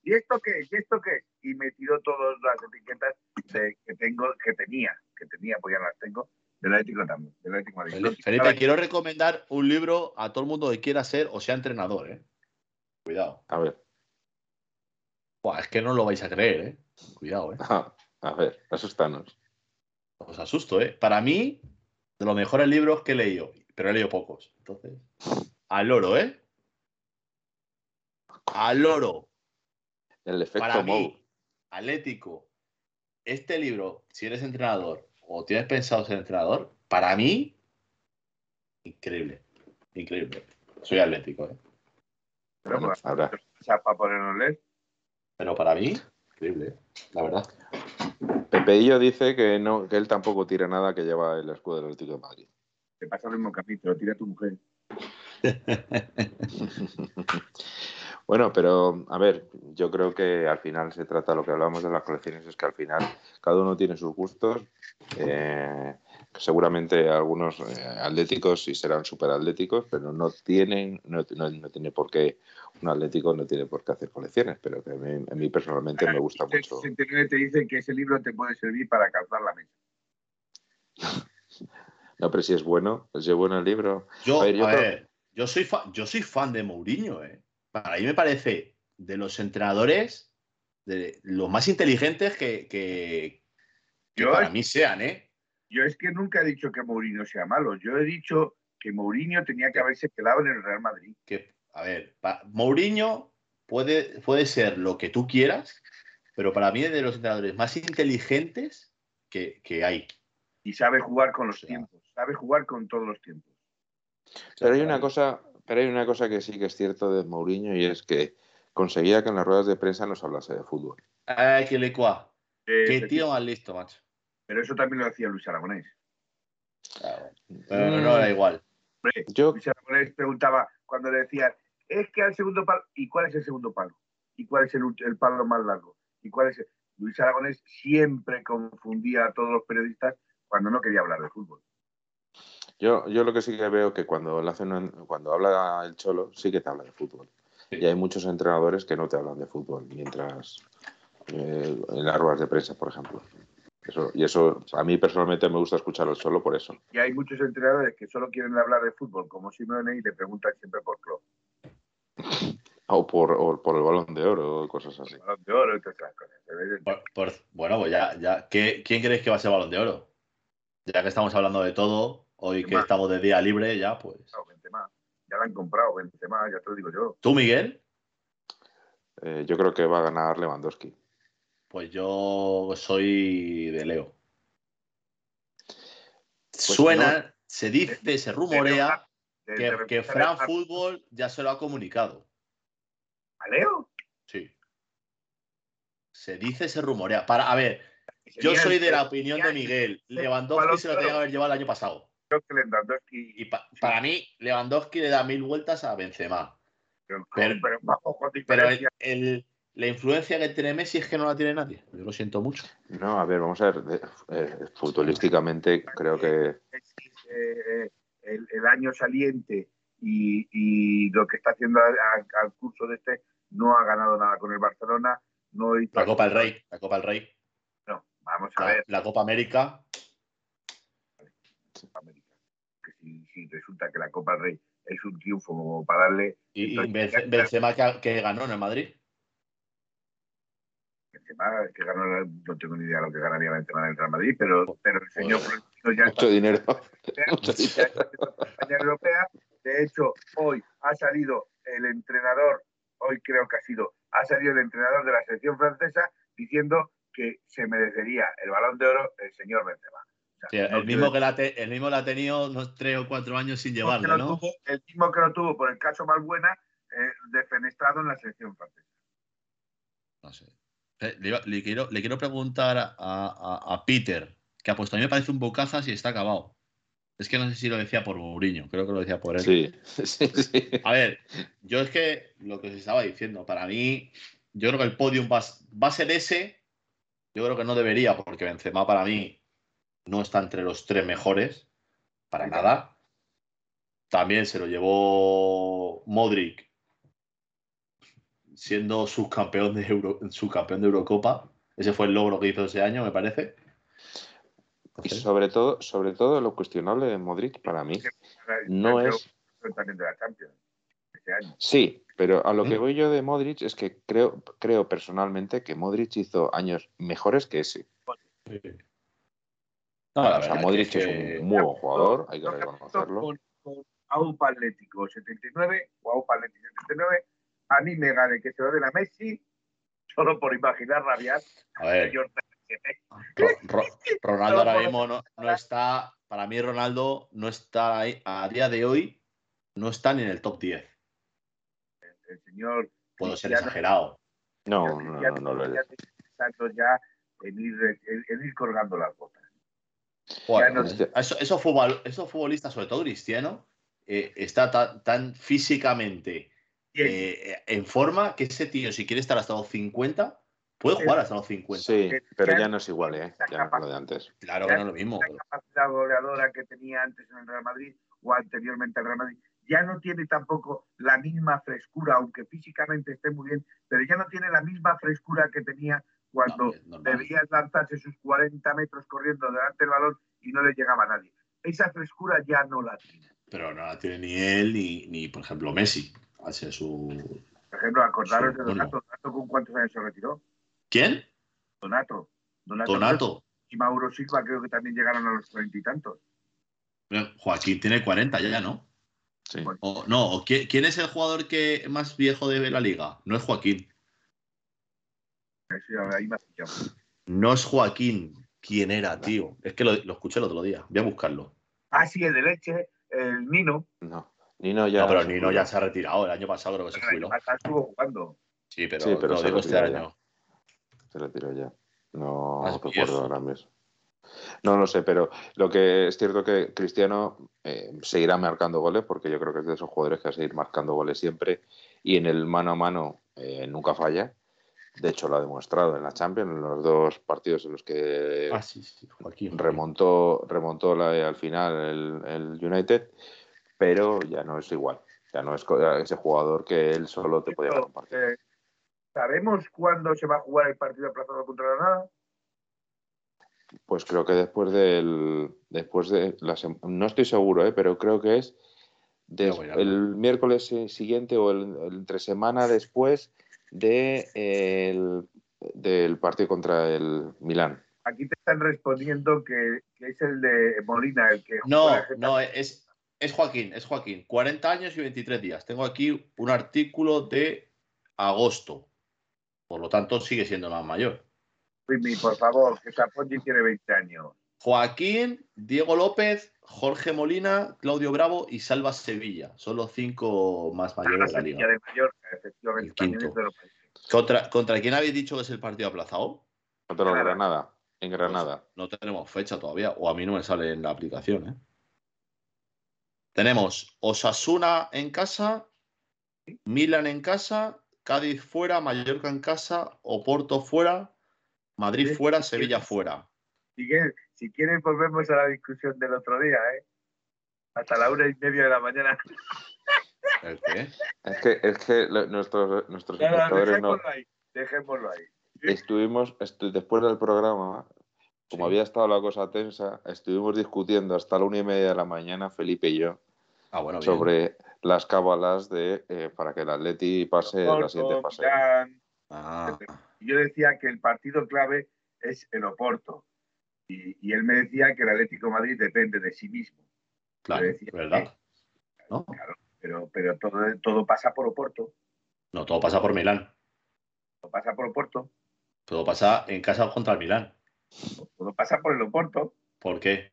[SPEAKER 2] ¿Y esto qué? ¿Y esto qué? Y me tiró todas las etiquetas de- que tengo, que tenía, que tenía, pues ya las tengo, del Atlético también. Del Atlético Madrid.
[SPEAKER 3] Felipe, quiero recomendar un libro a todo el mundo que quiera ser o sea entrenador, ¿eh? Cuidado.
[SPEAKER 4] A ver,
[SPEAKER 3] Buah, es que no lo vais a creer, ¿eh? Cuidado, ¿eh?
[SPEAKER 4] a ver, asustanos.
[SPEAKER 3] Os asusto, ¿eh? Para mí, de los mejores libros que he leído, pero he leído pocos. Entonces, al loro, ¿eh? Al loro.
[SPEAKER 4] El efecto
[SPEAKER 3] Para
[SPEAKER 4] Mou.
[SPEAKER 3] mí, Atlético, este libro, si eres entrenador o tienes pensado ser entrenador, para mí, increíble. Increíble. Soy atlético, ¿eh?
[SPEAKER 2] pero
[SPEAKER 4] Bueno,
[SPEAKER 2] para ponernos leer.
[SPEAKER 3] Pero para mí, increíble, ¿eh? la verdad.
[SPEAKER 4] Pepeillo dice que no, que él tampoco tira nada que lleva el escudo del Atlético de Madrid.
[SPEAKER 2] Te pasa el mismo capítulo, tira tu mujer.
[SPEAKER 4] Bueno, pero a ver, yo creo que al final se trata, lo que hablamos de las colecciones es que al final cada uno tiene sus gustos. eh, seguramente algunos eh, atléticos sí serán súper atléticos, pero no tienen, no, no- no tiene por qué, un atlético no tiene por qué hacer colecciones, pero que a mí, a mí personalmente me gusta
[SPEAKER 2] El
[SPEAKER 4] mucho.
[SPEAKER 2] 69 te dice que ese libro te puede servir para calzar la mesa.
[SPEAKER 4] No, pero si es bueno, si es bueno el libro.
[SPEAKER 3] Yo,
[SPEAKER 4] A ver, yo
[SPEAKER 3] a
[SPEAKER 4] creo-
[SPEAKER 3] ver, yo soy, fa- yo soy fan de Mourinho, ¿eh? Para mí me parece de los entrenadores de los más inteligentes que, que- que
[SPEAKER 2] Yo
[SPEAKER 3] para mí sean, ¿eh?
[SPEAKER 2] Yo es que nunca he dicho que Mourinho sea malo. Yo he dicho que Mourinho tenía que haberse quedado en el Real Madrid.
[SPEAKER 3] Que, a ver, pa- Mourinho puede, puede ser lo que tú quieras, pero para mí es de los entrenadores más inteligentes que, que hay.
[SPEAKER 2] Y sabe jugar con los
[SPEAKER 3] O sea.
[SPEAKER 2] tiempos. Sabe jugar con todos los tiempos.
[SPEAKER 4] Pero hay una cosa, pero hay una cosa que sí que es cierto de Mourinho y es que conseguía que en las ruedas de prensa nos hablase de fútbol.
[SPEAKER 3] Ay, qué lecua.
[SPEAKER 2] Eh,
[SPEAKER 3] Qué tío más listo, macho.
[SPEAKER 2] Pero eso también lo hacía Luis Aragonés.
[SPEAKER 3] Claro. Pero no era igual.
[SPEAKER 2] Hombre,
[SPEAKER 4] Yo,
[SPEAKER 2] Luis Aragonés preguntaba cuando le decían, es que al segundo palo, ¿y cuál es el segundo palo? ¿Y cuál es el, el palo más largo? ¿Y cuál es el-?". Luis Aragonés siempre confundía a todos los periodistas cuando no quería hablar de fútbol.
[SPEAKER 4] Yo, yo lo que sí que veo que cuando, le hacen un- cuando habla el Cholo, sí que te habla de fútbol.
[SPEAKER 3] Sí.
[SPEAKER 4] Y hay muchos entrenadores que no te hablan de fútbol, mientras eh, en las ruedas de prensa, por ejemplo. Eso, y eso, a mí personalmente me gusta escucharlo solo por eso.
[SPEAKER 2] Y hay muchos entrenadores que solo quieren hablar de fútbol, como Simeone, y le preguntan siempre por club.
[SPEAKER 4] O por, o por el balón de oro o cosas así.
[SPEAKER 2] Balón de oro y todas esas cosas.
[SPEAKER 3] Por- por- bueno, pues ya, ya. ¿Qué- ¿Quién crees que va a ser balón de oro? Ya que estamos hablando de todo, hoy que estamos de día libre, ya pues.
[SPEAKER 2] No. Ya lo han comprado, Benzema, ya te lo digo yo.
[SPEAKER 3] ¿Tú, Miguel?
[SPEAKER 4] Eh, yo creo que va a ganar Lewandowski.
[SPEAKER 3] Pues yo soy de Leo.
[SPEAKER 4] Pues
[SPEAKER 3] Suena, se dice, se rumorea
[SPEAKER 2] De-
[SPEAKER 3] que,
[SPEAKER 2] de
[SPEAKER 3] que Fran Fútbol ya se lo ha comunicado.
[SPEAKER 2] ¿A Leo?
[SPEAKER 3] Sí. Se dice, se rumorea. Para, a ver, yo soy de la opinión de Miguel.
[SPEAKER 2] el-
[SPEAKER 3] Lewandowski se lo tenía que haber llevado el año pasado.
[SPEAKER 2] Creo que Lewandowski-
[SPEAKER 3] Y pa- para mí, Lewandowski le da mil vueltas a Benzema.
[SPEAKER 2] pero,
[SPEAKER 3] pero-
[SPEAKER 2] pero
[SPEAKER 3] Pero el- la influencia que tiene Messi es que no la tiene nadie. Yo lo siento mucho.
[SPEAKER 4] No, a ver, vamos a ver. eh, futbolísticamente creo que
[SPEAKER 2] eh, el, el año saliente y, y lo que está haciendo a- a- al curso de este no ha ganado nada con el Barcelona. No
[SPEAKER 3] La Copa del Rey, la Copa del Rey,
[SPEAKER 2] No, vamos a
[SPEAKER 3] la,
[SPEAKER 2] ver.
[SPEAKER 3] la Copa América.
[SPEAKER 2] América. Si, resulta que la Copa del Rey es un triunfo como para darle
[SPEAKER 3] Y, Benzema que, que ganó en el Madrid.
[SPEAKER 2] Benzema, que ganó, no tengo ni idea de lo que ganaría Benzema en el Real Madrid, pero, pero el señor
[SPEAKER 3] Pues-
[SPEAKER 2] Florentino ya está
[SPEAKER 4] mucho dinero.
[SPEAKER 2] ya
[SPEAKER 4] mucho
[SPEAKER 2] está campaña europea. De hecho, hoy ha salido el entrenador, hoy creo que ha sido, ha salido el entrenador de la selección francesa diciendo que se merecería el balón de oro el señor Benzema. O sea,
[SPEAKER 3] Sí,
[SPEAKER 2] no
[SPEAKER 3] el, mismo que la te- el mismo la ha tenido unos tres o cuatro años sin
[SPEAKER 2] lo
[SPEAKER 3] ¿no?
[SPEAKER 2] tuvo- el mismo que lo tuvo por el caso Malbuena, eh, defenestrado en la selección francesa.
[SPEAKER 3] No sé. Eh, Le, quiero, le quiero preguntar a, a- a Peter, que ha puesto, a mí me parece un bocazas y está acabado. Es que no sé si lo decía por Mourinho, creo que lo decía por él.
[SPEAKER 4] Sí, sí, sí.
[SPEAKER 3] A ver, yo es que lo que os estaba diciendo, para mí, yo creo que el podium va, va a ser ese. Yo creo que no debería, porque Benzema para mí no está entre los tres mejores, para nada. También se lo llevó Modric, siendo subcampeón de, Euro, subcampeón de Eurocopa. Ese fue el logro que hizo ese año, me parece.
[SPEAKER 4] Y sobre todo, sobre todo lo cuestionable de Modric para mí no es.
[SPEAKER 2] Este año.
[SPEAKER 4] Sí, pero a lo que
[SPEAKER 3] ¿Mm?
[SPEAKER 4] voy yo de Modric es que creo, creo personalmente que Modric hizo años mejores que ese.
[SPEAKER 3] No, la
[SPEAKER 4] o sea, Modric
[SPEAKER 3] que-
[SPEAKER 4] es un muy buen jugador, hay que
[SPEAKER 2] Lo que
[SPEAKER 4] reconocerlo.
[SPEAKER 2] Con, con AUPA Atlético 79 o AUPA Atlético 79, a mí me gane que se lo den a Messi, solo por imaginar rabiar.
[SPEAKER 3] A ver,
[SPEAKER 2] señor CR7.
[SPEAKER 3] Ro- Ro- Ronaldo ahora mismo no, no está, para mí Ronaldo no está ahí, a día de hoy, no está ni en el top 10.
[SPEAKER 2] El señor
[SPEAKER 3] Puedo ser exagerado.
[SPEAKER 4] No, no, no, no lo es.
[SPEAKER 2] ya en ir, en, en ir colgando las botas.
[SPEAKER 3] Bueno,
[SPEAKER 2] no-
[SPEAKER 3] eso- esos, futbol- esos futbolistas, sobre todo Cristiano, eh, está tan, tan físicamente eh, en forma que ese tío, si quiere estar hasta los 50, puede jugar hasta los 50.
[SPEAKER 4] Sí, pero
[SPEAKER 2] ya
[SPEAKER 4] no es igual, ¿eh? Ya no es lo de antes.
[SPEAKER 3] Claro que no es lo mismo.
[SPEAKER 2] la capacidad goleadora que tenía antes en el Real Madrid o anteriormente al Real Madrid. Ya no tiene tampoco la misma frescura, aunque físicamente esté muy bien, pero ya no tiene la misma frescura que tenía cuando
[SPEAKER 3] No,
[SPEAKER 2] debía lanzarse sus 40 metros corriendo delante del balón y no le llegaba a nadie. Esa frescura ya no la tiene.
[SPEAKER 3] Pero no la tiene ni él ni, ni, por ejemplo, Messi. Hace su.
[SPEAKER 2] Por ejemplo, acordaros de
[SPEAKER 3] bueno.
[SPEAKER 2] Donato. ¿Donato con cuántos años se retiró?
[SPEAKER 3] ¿Quién?
[SPEAKER 2] Donato. Donato.
[SPEAKER 3] Donato.
[SPEAKER 2] Y Mauro Silva creo que también llegaron a los treinta y tantos.
[SPEAKER 3] Joaquín tiene 40 ya, ¿no?
[SPEAKER 4] Sí.
[SPEAKER 3] O, no, o ¿quién, quién es el jugador que más viejo de la liga? No es Joaquín.
[SPEAKER 2] Eso ya- ahí me has pillado.
[SPEAKER 3] No es Joaquín. ¿Quién era, tío? Es que lo, lo escuché el otro día. Voy a buscarlo.
[SPEAKER 2] Ah, sí, el de leche, el Nino.
[SPEAKER 4] No. Nino ya.
[SPEAKER 3] no, pero Nino ya se ha retirado. El año pasado creo que se jubiló.
[SPEAKER 2] estuvo jugando.
[SPEAKER 3] Sí, pero,
[SPEAKER 4] Sí, pero
[SPEAKER 3] lo
[SPEAKER 4] se
[SPEAKER 3] digo este año.
[SPEAKER 4] Se retiró ya. No
[SPEAKER 3] Más
[SPEAKER 4] recuerdo ahora mismo. No lo sé, pero lo que es cierto que Cristiano eh, seguirá marcando goles porque yo creo que es de esos jugadores que va a seguir marcando goles siempre y en el mano a mano eh, nunca falla. De hecho, lo ha demostrado en la Champions, en los dos partidos en los que
[SPEAKER 3] Ah, sí, sí, Joaquín.
[SPEAKER 4] remontó, remontó la- al final el, el United, pero ya no es igual. Ya no es ese jugador que él solo te podía partido.
[SPEAKER 2] Eh, ¿Sabemos cuándo se va a jugar el partido aplazado contra Granada?
[SPEAKER 4] Pues creo que después del. Después de la No estoy seguro, ¿eh? pero creo que es des- el miércoles siguiente o el, el entre semana después de, eh, el- del partido contra el Milán.
[SPEAKER 2] Aquí te están respondiendo que, que es el de Molina, el que
[SPEAKER 3] No, no, es, es Joaquín, es Joaquín. 40 años y 23 días. Tengo aquí un artículo de agosto. Por lo tanto, sigue siendo más mayor.
[SPEAKER 2] Por favor, que Sapongi tiene 20 años.
[SPEAKER 3] Joaquín, Diego López, Jorge Molina, Claudio Bravo y Salva Sevilla. Son los cinco más mayores de la liga.
[SPEAKER 2] de efectivamente, también es de los.
[SPEAKER 3] ¿Contra, ¿Contra quién habéis dicho que es el partido aplazado?
[SPEAKER 4] Contra el
[SPEAKER 2] Granada.
[SPEAKER 4] Granada. En Granada.
[SPEAKER 3] No tenemos fecha todavía, o a mí no me sale en la aplicación. ¿eh? Tenemos Osasuna en casa, Milan en casa, Cádiz fuera, Mallorca en casa, Oporto fuera, Madrid
[SPEAKER 2] Sí,
[SPEAKER 3] fuera, Sevilla
[SPEAKER 2] sí.
[SPEAKER 3] fuera.
[SPEAKER 2] Miguel, si quieres volvemos a la discusión del otro día, ¿eh? Hasta la una y media de la mañana.
[SPEAKER 3] ¿El qué?
[SPEAKER 4] Es que, es que lo- nuestros, nuestros
[SPEAKER 2] Nada,
[SPEAKER 4] espectadores no.
[SPEAKER 2] dejémoslo ahí. Dejémoslo ahí.
[SPEAKER 4] Estuvimos, estu- después del programa, como
[SPEAKER 3] Sí.
[SPEAKER 4] había estado la cosa tensa, estuvimos discutiendo hasta la una y media de la mañana, Felipe y yo,
[SPEAKER 3] Ah, bueno, bien.
[SPEAKER 4] sobre las cábalas de eh, para que el Atleti pase a la siguiente
[SPEAKER 2] Oporto,
[SPEAKER 4] fase.
[SPEAKER 3] Ah,
[SPEAKER 2] Yo decía que el partido clave es el Oporto. Y, y él me decía que el Atlético de Madrid depende de sí mismo.
[SPEAKER 3] claro,
[SPEAKER 2] decía
[SPEAKER 3] ¿verdad? ¿No?
[SPEAKER 2] Claro, pero, pero todo, todo pasa por Oporto.
[SPEAKER 3] no, todo pasa por Milán.
[SPEAKER 2] Todo pasa por Oporto.
[SPEAKER 3] Todo pasa en casa contra el Milán.
[SPEAKER 2] Todo pasa por el Oporto.
[SPEAKER 3] ¿Por qué?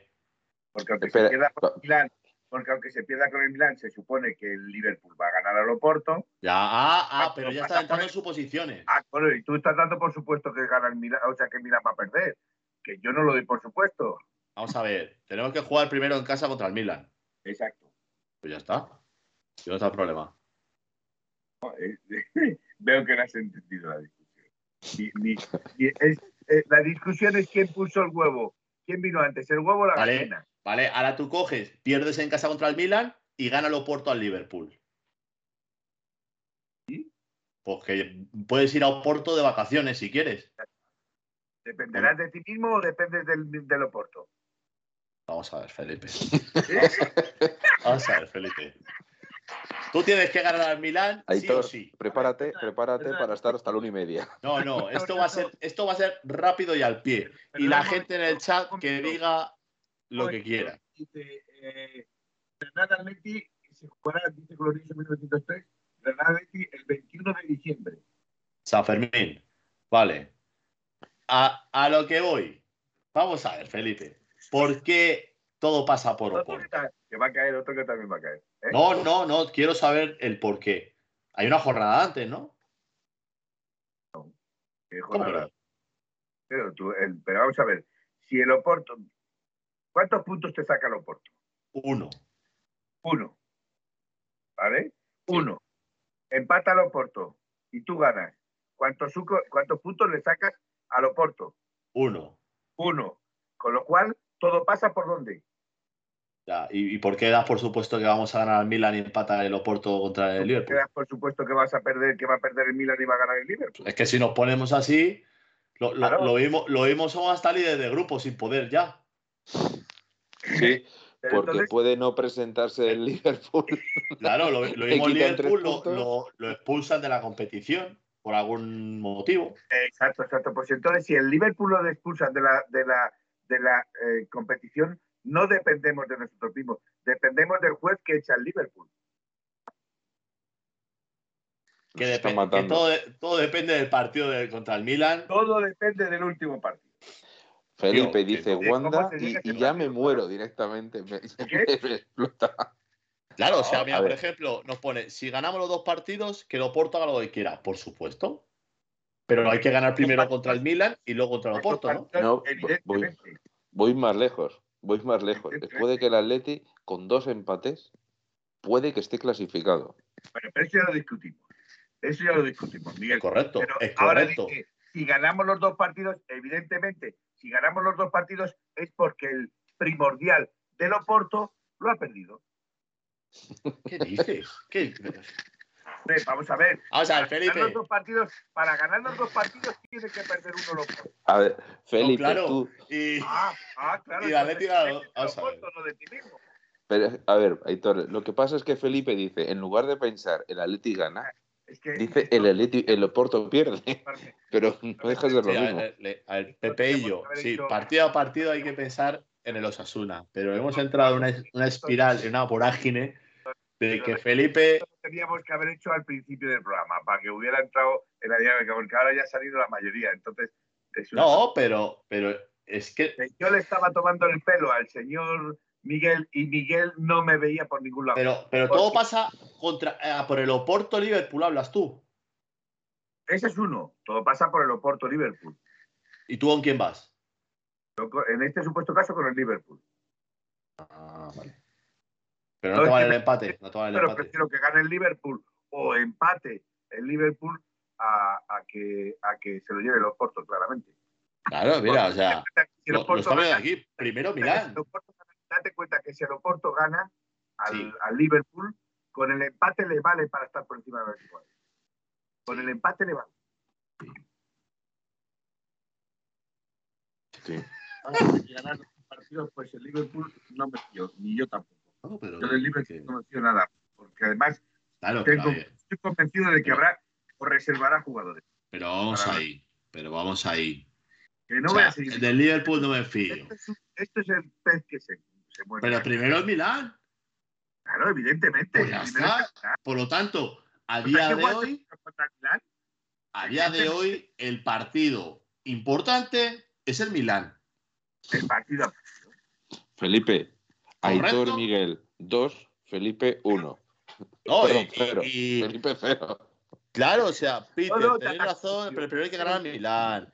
[SPEAKER 2] Porque aunque
[SPEAKER 4] Espera,
[SPEAKER 2] se pierda con el Milán, porque aunque se pierda con el Milán, se supone que el Liverpool va a ganar al Oporto.
[SPEAKER 3] Ya, ah, ah,
[SPEAKER 2] Ah,
[SPEAKER 3] pero ya está entrando en suposiciones.
[SPEAKER 2] Ah, bueno, y tú estás dando por supuesto que gana el Milán, o sea que el Milán va a perder. Que yo no lo doy por supuesto.
[SPEAKER 3] Vamos a ver, tenemos que jugar primero en casa contra el Milan.
[SPEAKER 2] Exacto.
[SPEAKER 3] Pues ya está. ¿Y dónde está el problema?
[SPEAKER 2] Eh, Veo que no has entendido la discusión. Es- eh, la discusión es quién puso el huevo. ¿Quién vino antes, el huevo o la
[SPEAKER 3] Vale.
[SPEAKER 2] gallina?
[SPEAKER 3] Vale, ahora tú coges, pierdes en casa contra el Milan y gana el Oporto al Liverpool. Porque puedes ir a Oporto de vacaciones si quieres.
[SPEAKER 2] ¿Dependerás de ti mismo o dependes del, del Oporto?
[SPEAKER 3] Vamos a ver, Felipe. Vamos a ver, Felipe. Tú tienes que ganar al Milán, sí o sí.
[SPEAKER 4] Prepárate, prepárate para estar hasta la una y media.
[SPEAKER 3] No, no, esto va a ser, esto va a ser rápido y al pie. Y la gente en el chat que diga lo que quiera.
[SPEAKER 2] Dice, eh, Granada Atleti se jugará, dice Glorioso 1903, Granada Atleti el 21 de diciembre.
[SPEAKER 3] San Fermín. Vale. A, a lo que voy. Vamos a ver, Felipe. ¿Por qué todo pasa por
[SPEAKER 2] Otro que,
[SPEAKER 3] Oporto?
[SPEAKER 2] ta- que va a caer, otro que también va a caer. ¿eh?
[SPEAKER 3] No, no, no. Quiero saber el por qué. Hay una jornada antes, ¿no? ¿Cómo que
[SPEAKER 2] jornada.
[SPEAKER 3] no?
[SPEAKER 2] Pero, tú, el- pero vamos a ver, si el Oporto, ¿cuántos puntos te saca el Oporto?
[SPEAKER 3] Uno.
[SPEAKER 2] Uno. ¿Vale? Uno. Empata al Oporto y tú ganas. ¿Cuántos, ¿Cuántos puntos le sacas al Oporto?
[SPEAKER 3] Uno.
[SPEAKER 2] Uno. Con lo cual, todo pasa por dónde?
[SPEAKER 3] Ya, ¿Y, y por qué das por supuesto que vamos a ganar al Milan y empata el Oporto contra el Liverpool?
[SPEAKER 2] Quedas, por supuesto que vas a perder, que va a perder el Milan y va a ganar el Liverpool.
[SPEAKER 3] Es que si nos ponemos así, lo, lo,
[SPEAKER 2] Claro.
[SPEAKER 3] lo somos hasta líderes de grupo sin poder ya.
[SPEAKER 4] Sí,
[SPEAKER 2] Pero
[SPEAKER 4] porque
[SPEAKER 2] entonces,
[SPEAKER 4] puede no presentarse el Liverpool.
[SPEAKER 3] Claro, lo, lo mismo Liverpool lo- lo expulsan de la competición por algún motivo.
[SPEAKER 2] exacto, exacto. Pues entonces, si el Liverpool lo expulsan de la, de la, de la eh, competición, no dependemos de nosotros mismos, dependemos del juez que echa el Liverpool.
[SPEAKER 3] Que, todo, de- todo depende del partido de- contra el Milan.
[SPEAKER 2] Todo depende del último partido.
[SPEAKER 4] Felipe
[SPEAKER 3] Tío,
[SPEAKER 4] dice Wanda
[SPEAKER 2] ¿cómo se
[SPEAKER 4] y, ya me muero directamente. Me,
[SPEAKER 2] ¿Qué?
[SPEAKER 4] me explota.
[SPEAKER 3] Claro, o sea, mira, por ejemplo, nos pone, si ganamos los dos partidos, que el Oporto haga lo que quiera, por supuesto. Pero hay que ganar primero contra el Milan y luego contra el Oporto, ¿no?
[SPEAKER 4] No. Voy más lejos, voy más lejos. Puede que el Atleti con dos empates puede que esté clasificado.
[SPEAKER 2] Bueno, pero eso ya lo discutimos. Eso ya lo discutimos, Miguel.
[SPEAKER 3] Correcto,
[SPEAKER 2] Pero
[SPEAKER 3] es
[SPEAKER 2] ahora
[SPEAKER 3] correcto.
[SPEAKER 2] dice, si ganamos los dos partidos, evidentemente, si ganamos los dos partidos es porque el primordial del Oporto lo ha perdido.
[SPEAKER 3] ¿Qué dices? ¿Qué?
[SPEAKER 2] Hombre, Vamos a ver.
[SPEAKER 3] Vamos a ver,
[SPEAKER 2] Ganar
[SPEAKER 3] Felipe.
[SPEAKER 2] los dos partidos, para ganar los dos partidos tiene que perder uno.
[SPEAKER 4] A ver, Felipe,
[SPEAKER 3] claro.
[SPEAKER 4] tú.
[SPEAKER 3] Y,
[SPEAKER 2] Ah, ah, claro.
[SPEAKER 3] Y
[SPEAKER 2] depende del
[SPEAKER 3] vamos a ver.
[SPEAKER 2] Oporto, no de ti mismo.
[SPEAKER 4] Pero, a ver, Aitor, lo que pasa es que Felipe dice, en lugar de pensar el Atleti gana,
[SPEAKER 2] Es que
[SPEAKER 4] dice el Atleti, el Oporto pierde. Pero no deja de ser lo
[SPEAKER 3] sí, a
[SPEAKER 4] mismo.
[SPEAKER 3] ver, le- a ver, Pepe y yo, sí, partido a partido hay que pensar en el Osasuna, pero hemos entrado en una, una espiral, en una vorágine de que Felipe
[SPEAKER 2] teníamos que haber hecho al principio del programa, para que hubiera entrado en la dinámica, porque ahora ya ha salido la mayoría. Entonces, es una-
[SPEAKER 3] No, pero, pero es que.
[SPEAKER 2] yo le estaba tomando el pelo al señor Miguel y Miguel no me veía por ningún lado.
[SPEAKER 3] Pero, pero todo pasa contra, eh, por el Oporto Liverpool, hablas tú.
[SPEAKER 2] Ese es uno. Todo pasa por el Oporto Liverpool.
[SPEAKER 3] ¿Y tú con quién vas?
[SPEAKER 2] En este supuesto caso con el Liverpool.
[SPEAKER 3] Ah, vale. Pero
[SPEAKER 2] No,
[SPEAKER 3] no te vale el empate. No te vale el
[SPEAKER 2] Pero
[SPEAKER 3] empate.
[SPEAKER 2] prefiero que gane el Liverpool o empate el Liverpool a, a que, a que se lo lleve el Oporto, claramente.
[SPEAKER 3] Claro, mira, o sea,
[SPEAKER 2] Si el
[SPEAKER 3] lo, estamos aquí. Primero Milán.
[SPEAKER 2] date cuenta que si el Oporto gana al,
[SPEAKER 3] Sí.
[SPEAKER 2] al Liverpool, con el empate le vale para estar por encima de los iguales. Con el empate le vale.
[SPEAKER 4] Sí.
[SPEAKER 2] Ahora, si ganar los partidos, pues el Liverpool no me fío, ni yo tampoco.
[SPEAKER 3] No, pero
[SPEAKER 2] Yo del Liverpool no me fío nada, porque además
[SPEAKER 3] Claro,
[SPEAKER 2] tengo-
[SPEAKER 3] pero,
[SPEAKER 2] estoy convencido de que habrá o reservará jugadores.
[SPEAKER 3] pero vamos
[SPEAKER 2] Para-
[SPEAKER 3] ahí. Pero vamos ahí.
[SPEAKER 2] Que no
[SPEAKER 3] O
[SPEAKER 2] voy
[SPEAKER 3] sea,
[SPEAKER 2] a seguir.
[SPEAKER 3] el del Liverpool no me fío.
[SPEAKER 2] Esto es, esto es el pez que se, se muere.
[SPEAKER 3] Pero primero el Milán.
[SPEAKER 2] Claro, evidentemente.
[SPEAKER 3] Pues ya está. Por lo tanto, a
[SPEAKER 2] O sea,
[SPEAKER 3] día
[SPEAKER 2] ¿qué
[SPEAKER 3] de hoy, a día de hoy, el partido importante es el Milán.
[SPEAKER 2] El partido.
[SPEAKER 4] Felipe, Aitor
[SPEAKER 3] Correcto.
[SPEAKER 4] Miguel, 2, Felipe, 1.
[SPEAKER 3] No,
[SPEAKER 4] Perdón, cero.
[SPEAKER 3] y-
[SPEAKER 4] Felipe, 0.
[SPEAKER 3] claro, o sea, Peter,
[SPEAKER 2] No, no,
[SPEAKER 3] tenéis
[SPEAKER 2] ya-
[SPEAKER 3] razón, pero primero hay que ganar al Milán.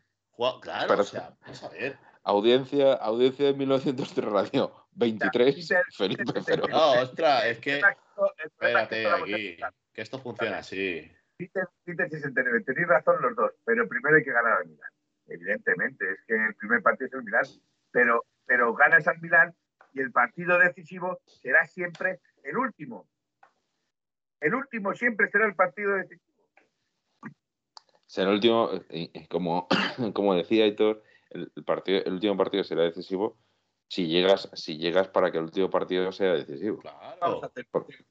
[SPEAKER 3] Claro,
[SPEAKER 4] Pero-
[SPEAKER 3] o sea, vamos a ver.
[SPEAKER 4] Audiencia, audiencia de 1903 Radio, 23,
[SPEAKER 2] Peter,
[SPEAKER 4] Felipe,
[SPEAKER 2] Peter,
[SPEAKER 4] 0.
[SPEAKER 2] Peter.
[SPEAKER 3] No, ostras, es que. Espérate
[SPEAKER 2] a
[SPEAKER 3] aquí, que esto funciona así.
[SPEAKER 2] Peter, Peter 69. Tenéis razón los dos, pero primero hay que ganar al Milán. Evidentemente, es que el primer partido es el Milán, pero, pero ganas al Milán y el partido decisivo será siempre el último. El último siempre será el partido decisivo.
[SPEAKER 4] Será el último, como, como decía Aitor, el, partido, el último partido será decisivo si llegas, si llegas para que el último partido sea decisivo.
[SPEAKER 2] Vamos a hacer,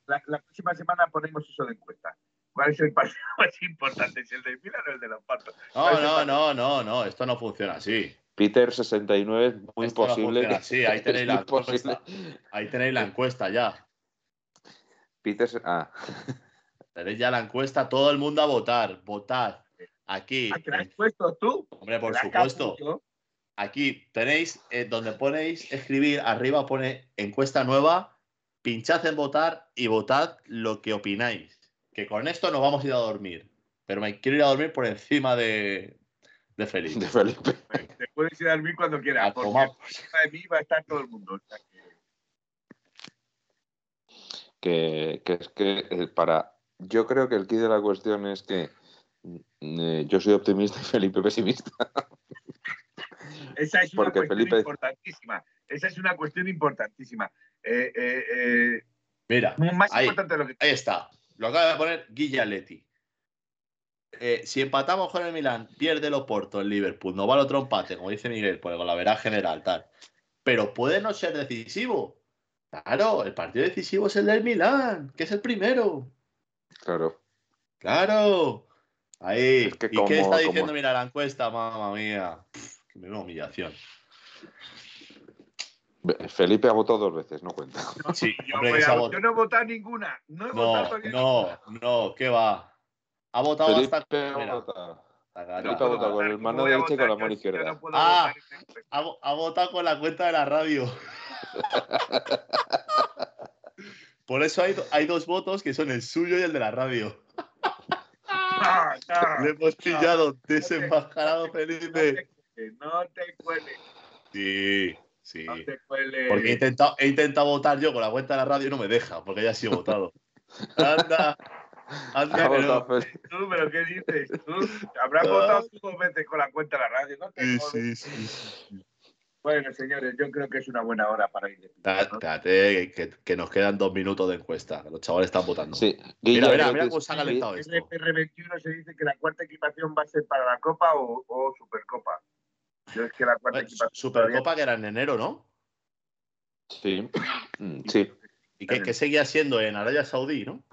[SPEAKER 2] la, la, próxima semana ponemos eso de encuesta. ¿Cuál es el partido más importante? ¿Es el de Milan o el de los Patos?
[SPEAKER 3] No, no, no, no, no, esto no funciona así.
[SPEAKER 4] Peter 69 es muy
[SPEAKER 3] Esto
[SPEAKER 4] posible.
[SPEAKER 3] funciona así, ahí tenéis la encuesta. Ahí tenéis la encuesta ya.
[SPEAKER 4] Peter, ah,
[SPEAKER 3] Tenéis ya la encuesta, todo el mundo a votar. Votad. Aquí.
[SPEAKER 2] ¿A que la has puesto tú?
[SPEAKER 3] Hombre, por supuesto. Aquí tenéis eh, donde ponéis escribir, arriba pone encuesta nueva, pinchad en votar y votad lo que opináis. Que con esto nos vamos a ir a dormir. Pero me quiero ir a dormir por encima de, de Felipe.
[SPEAKER 4] de Felipe.
[SPEAKER 2] Te puedes ir a dormir cuando quieras,
[SPEAKER 3] A
[SPEAKER 2] porque
[SPEAKER 3] tomar
[SPEAKER 2] encima de mí va a estar todo el mundo. O sea que-
[SPEAKER 4] que, que es que eh, para yo creo que el key de la cuestión es que mm, eh, yo soy optimista y Felipe pesimista
[SPEAKER 2] Esa es una
[SPEAKER 4] Porque
[SPEAKER 2] cuestión
[SPEAKER 4] Felipe-
[SPEAKER 2] importantísima. Esa es una cuestión importantísima. Eh, eh, eh,
[SPEAKER 3] Mira,
[SPEAKER 2] más
[SPEAKER 3] ahí,
[SPEAKER 2] importante de lo que
[SPEAKER 3] ahí está. Lo acaba de poner Guillaletti. Eh, si empatamos con el Milan, pierde el Oporto, el Liverpool, no va al otro empate, como dice Miguel, pues con la verá general, tal. Pero puede no ser decisivo. Claro, el partido decisivo es el del Milan, que es el primero.
[SPEAKER 4] claro
[SPEAKER 3] Claro. Ahí.
[SPEAKER 4] Es que
[SPEAKER 3] ¿Y
[SPEAKER 4] como-
[SPEAKER 3] qué está
[SPEAKER 4] como-
[SPEAKER 3] diciendo? Mira, la encuesta, mamá mía. Qué humillación.
[SPEAKER 4] Felipe ha votado dos veces no cuenta
[SPEAKER 3] Sí,
[SPEAKER 2] yo,
[SPEAKER 3] hombre,
[SPEAKER 2] a- no he votado ninguna. No he
[SPEAKER 3] No,
[SPEAKER 2] votado todavía
[SPEAKER 3] no, no, ¿qué va? Ha votado
[SPEAKER 4] Felipe
[SPEAKER 3] hasta.
[SPEAKER 4] ha votado Felipe ha con el
[SPEAKER 2] ¿Cómo
[SPEAKER 4] mano derecha y con la mano izquierda?
[SPEAKER 2] no
[SPEAKER 3] Ah.
[SPEAKER 2] encuesta?
[SPEAKER 3] ha, ha votado con la cuenta de la radio. Por eso hay, do- hay dos votos que son el suyo y el de la radio.
[SPEAKER 2] No,
[SPEAKER 3] Le hemos pillado desenmascarado, Felipe.
[SPEAKER 2] No te cueles,
[SPEAKER 3] Sí, sí.
[SPEAKER 2] no te cueles.
[SPEAKER 3] Porque he intentado, he intentado votar yo con la cuenta de la radio y no me deja, porque ya ha sido votado. Anda, No.
[SPEAKER 4] Felipe.
[SPEAKER 2] Tú, pero ¿qué dices? Tú habrás votado tú dos veces con la cuenta de la radio. No te
[SPEAKER 3] Sí, sí, sí.
[SPEAKER 2] Bueno, señores, yo creo que es una buena hora para ir de
[SPEAKER 3] Espérate, espérate, que, que nos quedan dos minutos de encuesta. Los chavales están votando.
[SPEAKER 4] Sí,
[SPEAKER 3] Mira, mira, mira
[SPEAKER 4] que
[SPEAKER 3] cómo se ha calentado esto.
[SPEAKER 2] R21 se dice que la cuarta equipación va a ser para la Copa o, o Supercopa. Yo es que la cuarta
[SPEAKER 3] Bueno,
[SPEAKER 2] equipación.
[SPEAKER 3] Supercopa que era en enero, ¿no?
[SPEAKER 4] Sí, sí.
[SPEAKER 3] Y que, que seguía siendo en Arabia Saudí, ¿no?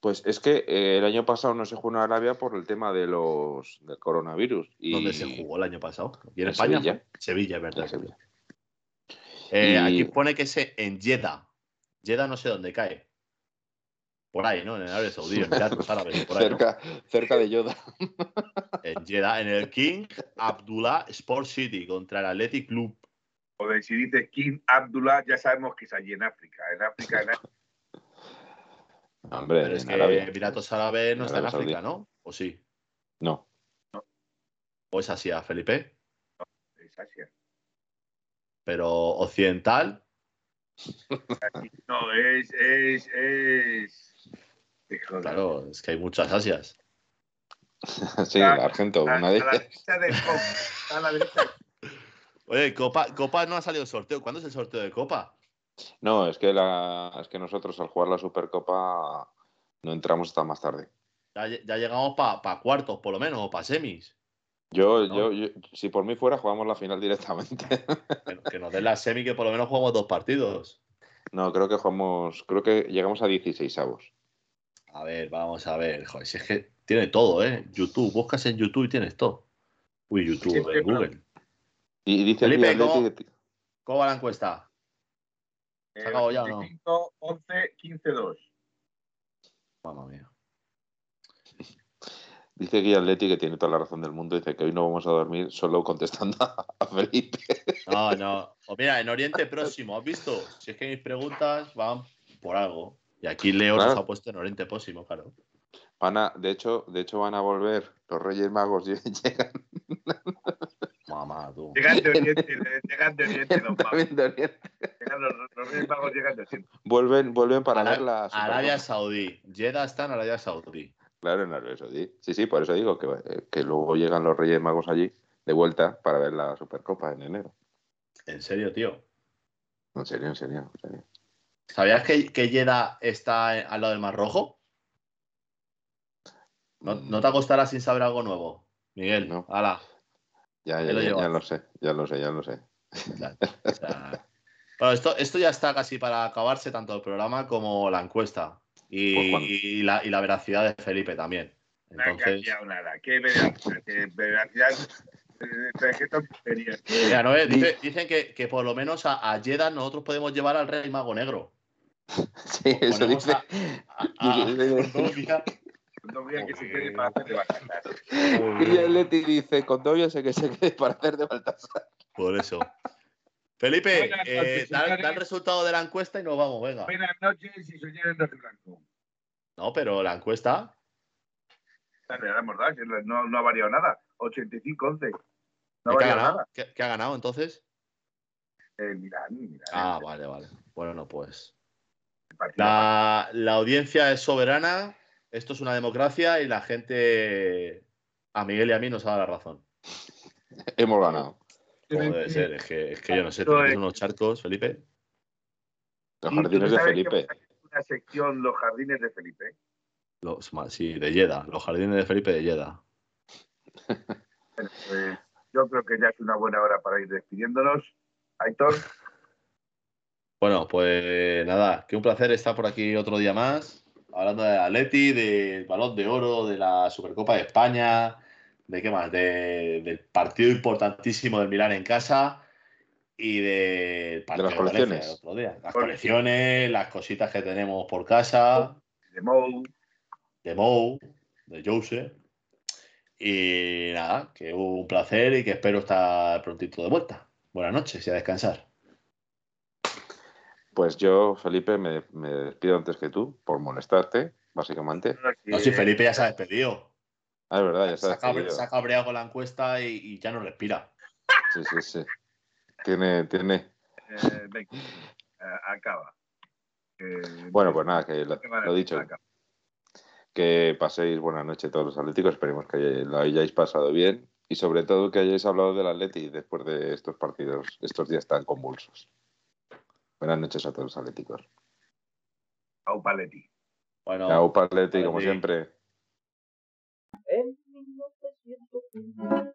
[SPEAKER 4] Pues es que eh, el año pasado no se jugó en Arabia por el tema de los del coronavirus. Y
[SPEAKER 3] Donde se jugó el año pasado. ¿Y en,
[SPEAKER 4] en
[SPEAKER 3] España?
[SPEAKER 4] Sevilla.
[SPEAKER 3] Sevilla, es verdad.
[SPEAKER 4] En Sevilla.
[SPEAKER 3] Eh,
[SPEAKER 4] Y-
[SPEAKER 3] Aquí pone que es en Jeddah. Jeddah no sé dónde cae. Por ahí, ¿no? En Arabia Saudí, en Emiratos Árabes, por ahí, ¿no?
[SPEAKER 4] cerca, cerca de Yoda.
[SPEAKER 3] En Jeddah, en el King Abdullah Sport City contra el Athletic Club.
[SPEAKER 2] O de si dices King Abdullah, ya sabemos que es allí en África. En África, en África.
[SPEAKER 4] Hombre,
[SPEAKER 3] Pero es
[SPEAKER 4] en
[SPEAKER 3] que
[SPEAKER 4] Arabia.
[SPEAKER 3] Emiratos Árabes no
[SPEAKER 4] En
[SPEAKER 3] está en
[SPEAKER 4] Saudí.
[SPEAKER 3] África, ¿no? ¿O sí?
[SPEAKER 4] No.
[SPEAKER 3] ¿O es Asia, Felipe?
[SPEAKER 2] es Asia.
[SPEAKER 3] Pero occidental,
[SPEAKER 2] No, es. es, es... De-
[SPEAKER 3] claro, es que hay muchas Asias.
[SPEAKER 4] sí, Argento,
[SPEAKER 2] A,
[SPEAKER 4] una
[SPEAKER 2] a
[SPEAKER 4] de
[SPEAKER 2] la
[SPEAKER 4] ellas.
[SPEAKER 2] derecha del Copa. A la derecha.
[SPEAKER 3] Oye, Copa, Copa no ha salido el sorteo. ¿Cuándo es el sorteo de Copa?
[SPEAKER 4] No, es que, la, es que nosotros al jugar la Supercopa no entramos hasta más tarde.
[SPEAKER 3] Ya, ya llegamos para cuartos, por lo menos, o para semis.
[SPEAKER 4] Yo,
[SPEAKER 3] No.
[SPEAKER 4] yo, yo, si por mí fuera, jugamos la final directamente.
[SPEAKER 3] Que, que nos den la semi, que por lo menos jugamos dos partidos.
[SPEAKER 4] no, creo que jugamos, creo que llegamos a 16 avos.
[SPEAKER 3] A ver, vamos a ver. Joder, si es que tiene todo, ¿eh? YouTube, buscas en YouTube y tienes todo. Uy, YouTube,
[SPEAKER 2] Sí,
[SPEAKER 3] Google.
[SPEAKER 4] Y dice
[SPEAKER 3] Felipe, ¿cómo? ¿Cómo va la encuesta? ¿Se ha acabado ya no?
[SPEAKER 2] 25, 11, 15, 2.
[SPEAKER 3] Mamma mía.
[SPEAKER 4] Dice aquí Atleti que tiene toda la razón del mundo. Dice que hoy no vamos a dormir solo contestando a, Felipe.
[SPEAKER 3] No, no. O mira, en Oriente Próximo, ¿has visto? Si es que mis preguntas van por algo. Y aquí Leo nos ha puesto en Oriente Próximo, claro.
[SPEAKER 4] Van a, de hecho, de hecho van a volver los Reyes Magos llegan
[SPEAKER 3] Tú.
[SPEAKER 2] Llegan de Oriente, llegan de Oriente los magos.
[SPEAKER 4] de Oriente.
[SPEAKER 2] Llegan los, los Reyes Magos llegan de Oriente.
[SPEAKER 4] Vuelven, vuelven para
[SPEAKER 3] Ara-
[SPEAKER 4] ver la.
[SPEAKER 3] Arabia Saudí. Jeddah está en Arabia Saudí.
[SPEAKER 4] Claro, en Arabia Saudí. Sí, sí, por eso digo que, eh, que luego llegan los Reyes Magos allí de vuelta para ver la Supercopa en enero.
[SPEAKER 3] En serio, tío.
[SPEAKER 4] En serio, en serio, en serio.
[SPEAKER 3] ¿Sabías que, que Jeddah está en- al lado del Mar Rojo? ¿No,
[SPEAKER 4] Mm,
[SPEAKER 3] no te acostarás sin saber algo nuevo? Miguel,
[SPEAKER 4] No.
[SPEAKER 3] hala.
[SPEAKER 4] Ya, ya,
[SPEAKER 3] lo
[SPEAKER 4] ya, ya lo sé, ya lo sé, ya lo sé.
[SPEAKER 3] bueno, esto, esto ya está casi para acabarse tanto el programa como la encuesta y,
[SPEAKER 4] Pues,
[SPEAKER 3] y la, y la veracidad de Felipe también.
[SPEAKER 2] No ha
[SPEAKER 3] Entonces,
[SPEAKER 2] nada. ¿Qué veracidad? ¿Qué veracidad? Eh, pero ¿Qué tonterías?
[SPEAKER 3] mira, ¿no ves? Dice- dicen que, que por lo menos a, a Jeddah nosotros podemos llevar al Rey Mago Negro.
[SPEAKER 4] Sí, eso dice.
[SPEAKER 3] a- a- a
[SPEAKER 2] que se quede para hacer de vacatas.
[SPEAKER 4] Y el Leti dice, con Dobia sé que se quede para hacer de Baltasar.
[SPEAKER 3] Por eso. Felipe, eh, da, da el resultado de la encuesta y nos vamos, venga.
[SPEAKER 2] Buenas noches y soñar en Rojo Blanco.
[SPEAKER 3] No, pero la encuesta.
[SPEAKER 2] No, no ha variado nada. 85-11. No
[SPEAKER 3] ¿Qué ha
[SPEAKER 2] nada.
[SPEAKER 3] ¿Qué, qué ha ganado entonces?
[SPEAKER 2] Eh, Milán, Milán.
[SPEAKER 3] Ah, vale, vale. Bueno, pues.
[SPEAKER 2] el
[SPEAKER 3] La, la audiencia es soberana, esto es una democracia y la gente a Miguel y a mí nos ha dado la razón.
[SPEAKER 4] Hemos ganado.
[SPEAKER 3] Como debe ser, es que, es que yo no sé, tenéis
[SPEAKER 2] es-
[SPEAKER 3] unos charcos, Felipe.
[SPEAKER 4] Los jardines de Felipe.
[SPEAKER 2] Una sección, los jardines de Felipe.
[SPEAKER 3] Los, sí, de Yeda, los jardines de Felipe de Yeda.
[SPEAKER 2] Bueno, pues, yo creo que ya es una buena hora para ir despidiéndonos. Aitor,
[SPEAKER 3] Bueno, pues nada, que un placer estar por aquí otro día más, hablando de Atleti, del balón de oro, de la Supercopa de España, de qué más, De- del partido importantísimo del Milán en casa y del partido
[SPEAKER 4] las
[SPEAKER 3] Valencia
[SPEAKER 4] colecciones.
[SPEAKER 3] del otro día. Las
[SPEAKER 2] Cole-
[SPEAKER 3] colecciones, las cositas que tenemos por casa,
[SPEAKER 2] de Mou,
[SPEAKER 3] de Mou, de Jose. Y nada, que un placer y que espero estar prontito de vuelta. Buenas noches y a descansar.
[SPEAKER 4] Pues yo, Felipe, me, me despido antes que tú, por molestarte, básicamente.
[SPEAKER 3] No, si Felipe ya se ha despedido.
[SPEAKER 4] Ah, es verdad, ya
[SPEAKER 3] Se ha,
[SPEAKER 4] despedido.
[SPEAKER 3] se ha cabreado con la encuesta y, y ya no respira.
[SPEAKER 4] Sí, sí, sí. Tiene, tiene.
[SPEAKER 2] Eh, venga, eh, acaba. Eh,
[SPEAKER 4] Bueno, pues nada, que lo, dicho,
[SPEAKER 2] acaba.
[SPEAKER 4] que paséis buena noche todos los atléticos. Esperemos que lo hayáis pasado bien y sobre todo que hayáis hablado del Atleti después de estos partidos, estos días tan convulsos. Buenas noches a todos los atléticos.
[SPEAKER 2] Au Paletti.
[SPEAKER 3] Bueno,
[SPEAKER 4] Chao, Atleti, como siempre.
[SPEAKER 1] En 1903,